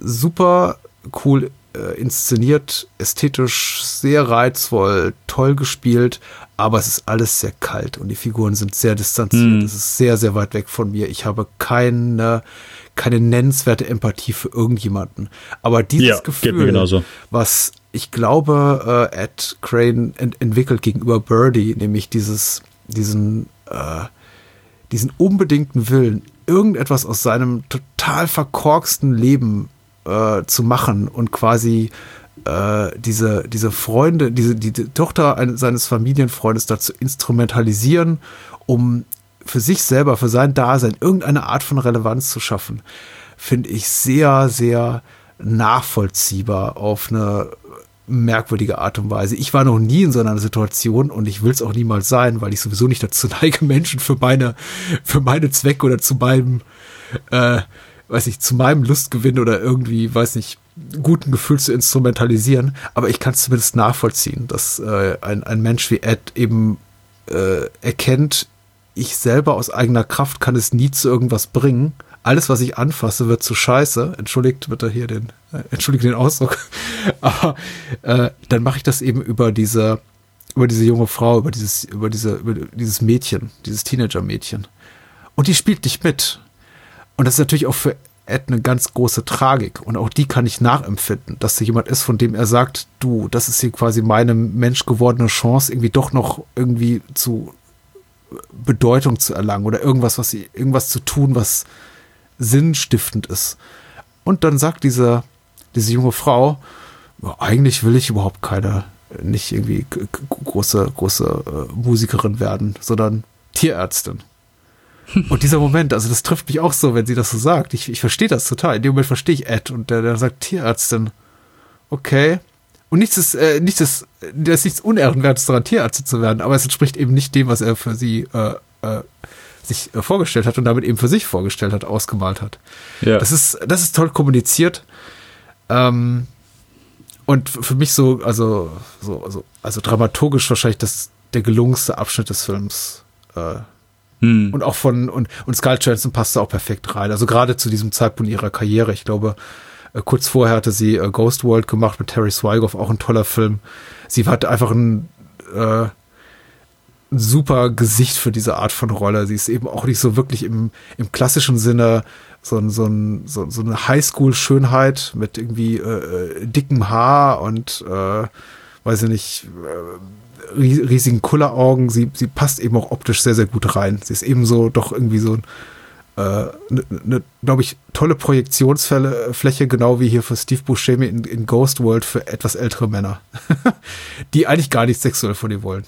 super cool äh, inszeniert, ästhetisch sehr reizvoll, toll gespielt, aber es ist alles sehr kalt und die Figuren sind sehr distanziert. Mm. Es ist sehr, sehr weit weg von mir. Ich habe keine, keine nennenswerte Empathie für irgendjemanden. Aber dieses ja, Gefühl, was ich glaube, äh, Ed Crane ent entwickelt gegenüber Birdie, nämlich dieses, diesen, äh, diesen unbedingten Willen, irgendetwas aus seinem total verkorksten Leben äh, zu machen und quasi äh, diese, diese Freunde, diese, die, die Tochter eines, seines Familienfreundes dazu instrumentalisieren, um für sich selber, für sein Dasein irgendeine Art von Relevanz zu schaffen, finde ich sehr, sehr nachvollziehbar auf eine merkwürdige Art und Weise. Ich war noch nie in so einer Situation und ich will es auch niemals sein, weil ich sowieso nicht dazu [LAUGHS] neige, Menschen für meine, für meine Zwecke oder zu meinem, äh, weiß ich, zu meinem Lustgewinn oder irgendwie, weiß nicht, guten Gefühl zu instrumentalisieren. Aber ich kann es zumindest nachvollziehen, dass äh, ein, ein Mensch wie Ed eben äh, erkennt, ich selber aus eigener Kraft kann es nie zu irgendwas bringen. Alles, was ich anfasse, wird zu scheiße. Entschuldigt bitte hier den, äh, entschuldigt den Ausdruck. [LAUGHS] Aber äh, dann mache ich das eben über diese, über diese junge Frau, über dieses, über diese, über dieses Mädchen, dieses Teenager-Mädchen. Und die spielt nicht mit. Und das ist natürlich auch für Ed eine ganz große Tragik. Und auch die kann ich nachempfinden, dass da jemand ist, von dem er sagt, du, das ist hier quasi meine menschgewordene Chance, irgendwie doch noch irgendwie zu Bedeutung zu erlangen oder irgendwas, was sie, irgendwas zu tun, was sinnstiftend ist. Und dann sagt diese, diese junge Frau, eigentlich will ich überhaupt keine, nicht irgendwie große, große äh, Musikerin werden, sondern Tierärztin. [LAUGHS] Und dieser Moment, also das trifft mich auch so, wenn sie das so sagt. Ich, ich verstehe das total. In dem Moment verstehe ich Ed und der, der sagt Tierärztin. Okay. Und nichts ist, äh, nichts ist, da ist nichts Unehrenwertes daran, Tierärztin zu werden, aber es entspricht eben nicht dem, was er für sie äh, äh, sich äh, vorgestellt hat und damit eben für sich vorgestellt hat, ausgemalt hat. Ja. Das ist, das ist toll kommuniziert. Ähm, und für mich so, also, so, also, also dramaturgisch wahrscheinlich das, der gelungenste Abschnitt des Films. Äh, hm. Und auch von, und, und Scarlett Johansson passte auch perfekt rein. Also gerade zu diesem Zeitpunkt ihrer Karriere. Ich glaube, kurz vorher hatte sie äh, Ghost World gemacht mit Terry Swigoff, auch ein toller Film. Sie hatte einfach ein, äh, super Gesicht für diese Art von Rolle. Sie ist eben auch nicht so wirklich im, im klassischen Sinne so, so, so, so eine Highschool-Schönheit mit irgendwie äh, äh dickem Haar und äh, weiß ich nicht, äh, riesigen Kulleraugen. Sie, sie passt eben auch optisch sehr, sehr gut rein. Sie ist ebenso doch irgendwie so ein eine, äh, ne, glaube ich, tolle Projektionsfläche, genau wie hier für Steve Buscemi in, in Ghost World für etwas ältere Männer, [LAUGHS] die eigentlich gar nicht sexuell von ihr wollen.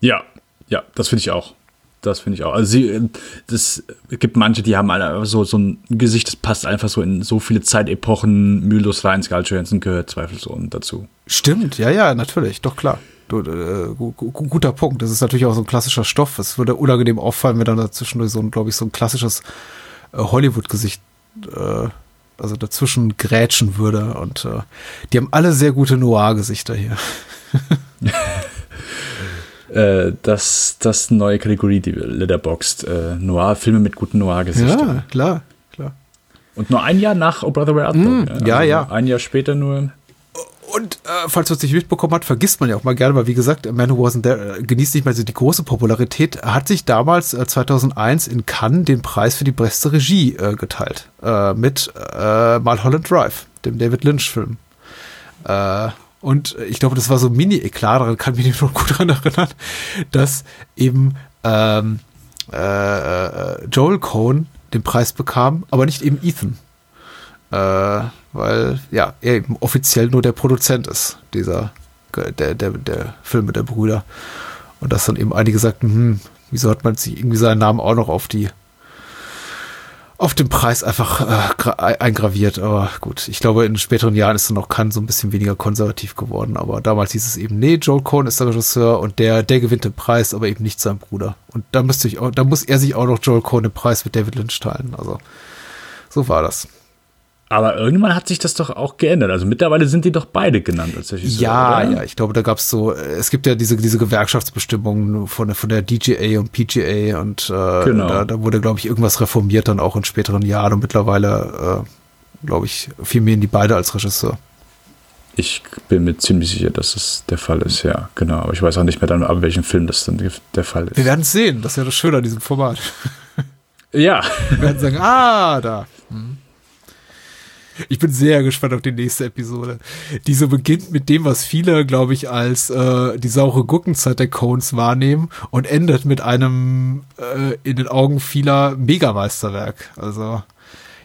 Ja, ja, das finde ich auch. Das finde ich auch. Also sie, das gibt manche, die haben einfach so, so ein Gesicht, das passt einfach so in so viele Zeitepochen mühelos rein. Scarlett Johansson gehört zweifelsohne dazu. Stimmt, ja, ja, natürlich, doch klar. Du, äh, guter Punkt. Das ist natürlich auch so ein klassischer Stoff. Es würde unangenehm auffallen, wenn dann dazwischen so ein, glaube ich, so ein klassisches äh, Hollywood-Gesicht, äh, also dazwischen grätschen würde. Und äh, die haben alle sehr gute Noir-Gesichter hier. [LAUGHS] Äh, das, das neue Kategorie, die Letterboxd. Äh, Noir, Filme mit guten Noir-Gesichtern. Ja, klar, klar. Und nur ein Jahr nach Oh Brother Where Art mm, also Ja, ja. Ein Jahr später nur. Und äh, falls man es nicht mitbekommen hat, vergisst man ja auch mal gerne, weil wie gesagt, Man Who Wasn't There äh, genießt nicht mehr so die große Popularität, hat sich damals äh, 2001 in Cannes den Preis für die beste Regie äh, geteilt äh, mit äh, Mulholland Drive, dem David Lynch-Film. Und ich glaube, das war so Mini-Eklat, daran kann ich mich noch gut daran erinnern, dass eben ähm, äh, äh, Joel Cohn den Preis bekam, aber nicht eben Ethan. Äh, weil ja, er eben offiziell nur der Produzent ist, dieser, der, der, der Filme der Brüder. Und dass dann eben einige sagten, hm, wieso hat man sich irgendwie seinen Namen auch noch auf die auf den Preis einfach äh, eingraviert. Aber gut, ich glaube, in späteren Jahren ist dann auch Khan so ein bisschen weniger konservativ geworden. Aber damals hieß es eben, nee, Joel Cohn ist der Regisseur und der, der gewinnt den Preis, aber eben nicht sein Bruder. Und da müsste ich auch, da muss er sich auch noch Joel Cohn den Preis mit David Lynch teilen. Also, so war das. Aber irgendwann hat sich das doch auch geändert. Also mittlerweile sind die doch beide genannt als Regisseur. Ja, oder? ja, ich glaube, da gab es so, es gibt ja diese, diese Gewerkschaftsbestimmungen von, von der DGA und PGA und äh, genau. da, da wurde, glaube ich, irgendwas reformiert dann auch in späteren Jahren und mittlerweile, äh, glaube ich, in die beide als Regisseur. Ich bin mir ziemlich sicher, dass das der Fall ist, ja, genau. Aber ich weiß auch nicht mehr dann, ab welchem Film das dann der Fall ist. Wir werden es sehen, das ist ja das Schöne an diesem Format. Ja. Wir werden sagen, ah, da. Hm. Ich bin sehr gespannt auf die nächste Episode. Die so beginnt mit dem, was viele, glaube ich, als äh, die saure Gurkenzeit der Cones wahrnehmen und endet mit einem äh, in den Augen vieler Megameisterwerk. Also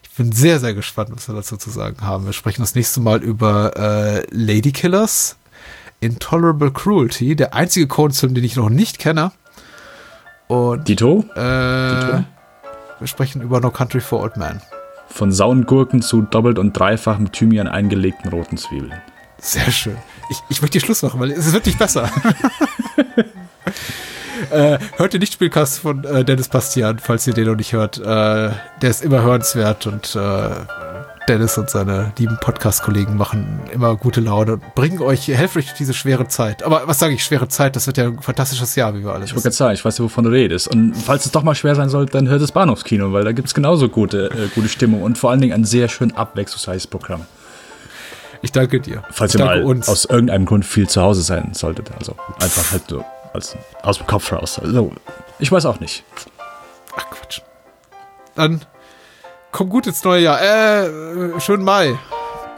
ich bin sehr, sehr gespannt, was wir dazu zu sagen haben. Wir sprechen das nächste Mal über äh, Lady Killers, Intolerable Cruelty, der einzige Cones-Film, den ich noch nicht kenne. Und Dito? Äh, Dito? Wir sprechen über No Country for Old Men. Von sauren Gurken zu doppelt und dreifach mit Thymian eingelegten roten Zwiebeln. Sehr schön. Ich, ich möchte die Schluss machen, weil es ist wirklich besser. [LAUGHS] äh, hört den Lichtspielcast von äh, Dennis Bastian, falls ihr den noch nicht hört. Äh, der ist immer hörenswert und äh, Dennis und seine lieben Podcast-Kollegen machen immer gute Laune und bringen euch, helfen euch durch diese schwere Zeit. Aber was sage ich, schwere Zeit, das wird ja ein fantastisches Jahr, wie wir alle Ich wollte gerade sagen, ich weiß ja, wovon du redest. Und falls es doch mal schwer sein sollte, dann hört das Bahnhofskino, weil da gibt es genauso gute, äh, gute Stimmung und vor allen Dingen ein sehr schön abwechslungsreiches Programm. Ich danke dir. Falls ich ihr mal uns. aus irgendeinem Grund viel zu Hause sein solltet. Also einfach halt so als, aus dem Kopf raus. Also, ich weiß auch nicht. Ach Quatsch. Dann komm gut ins neue Jahr. Äh, schönen Mai.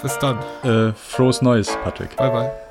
Bis dann. Äh, frohes Neues, Patrick. Bye, bye.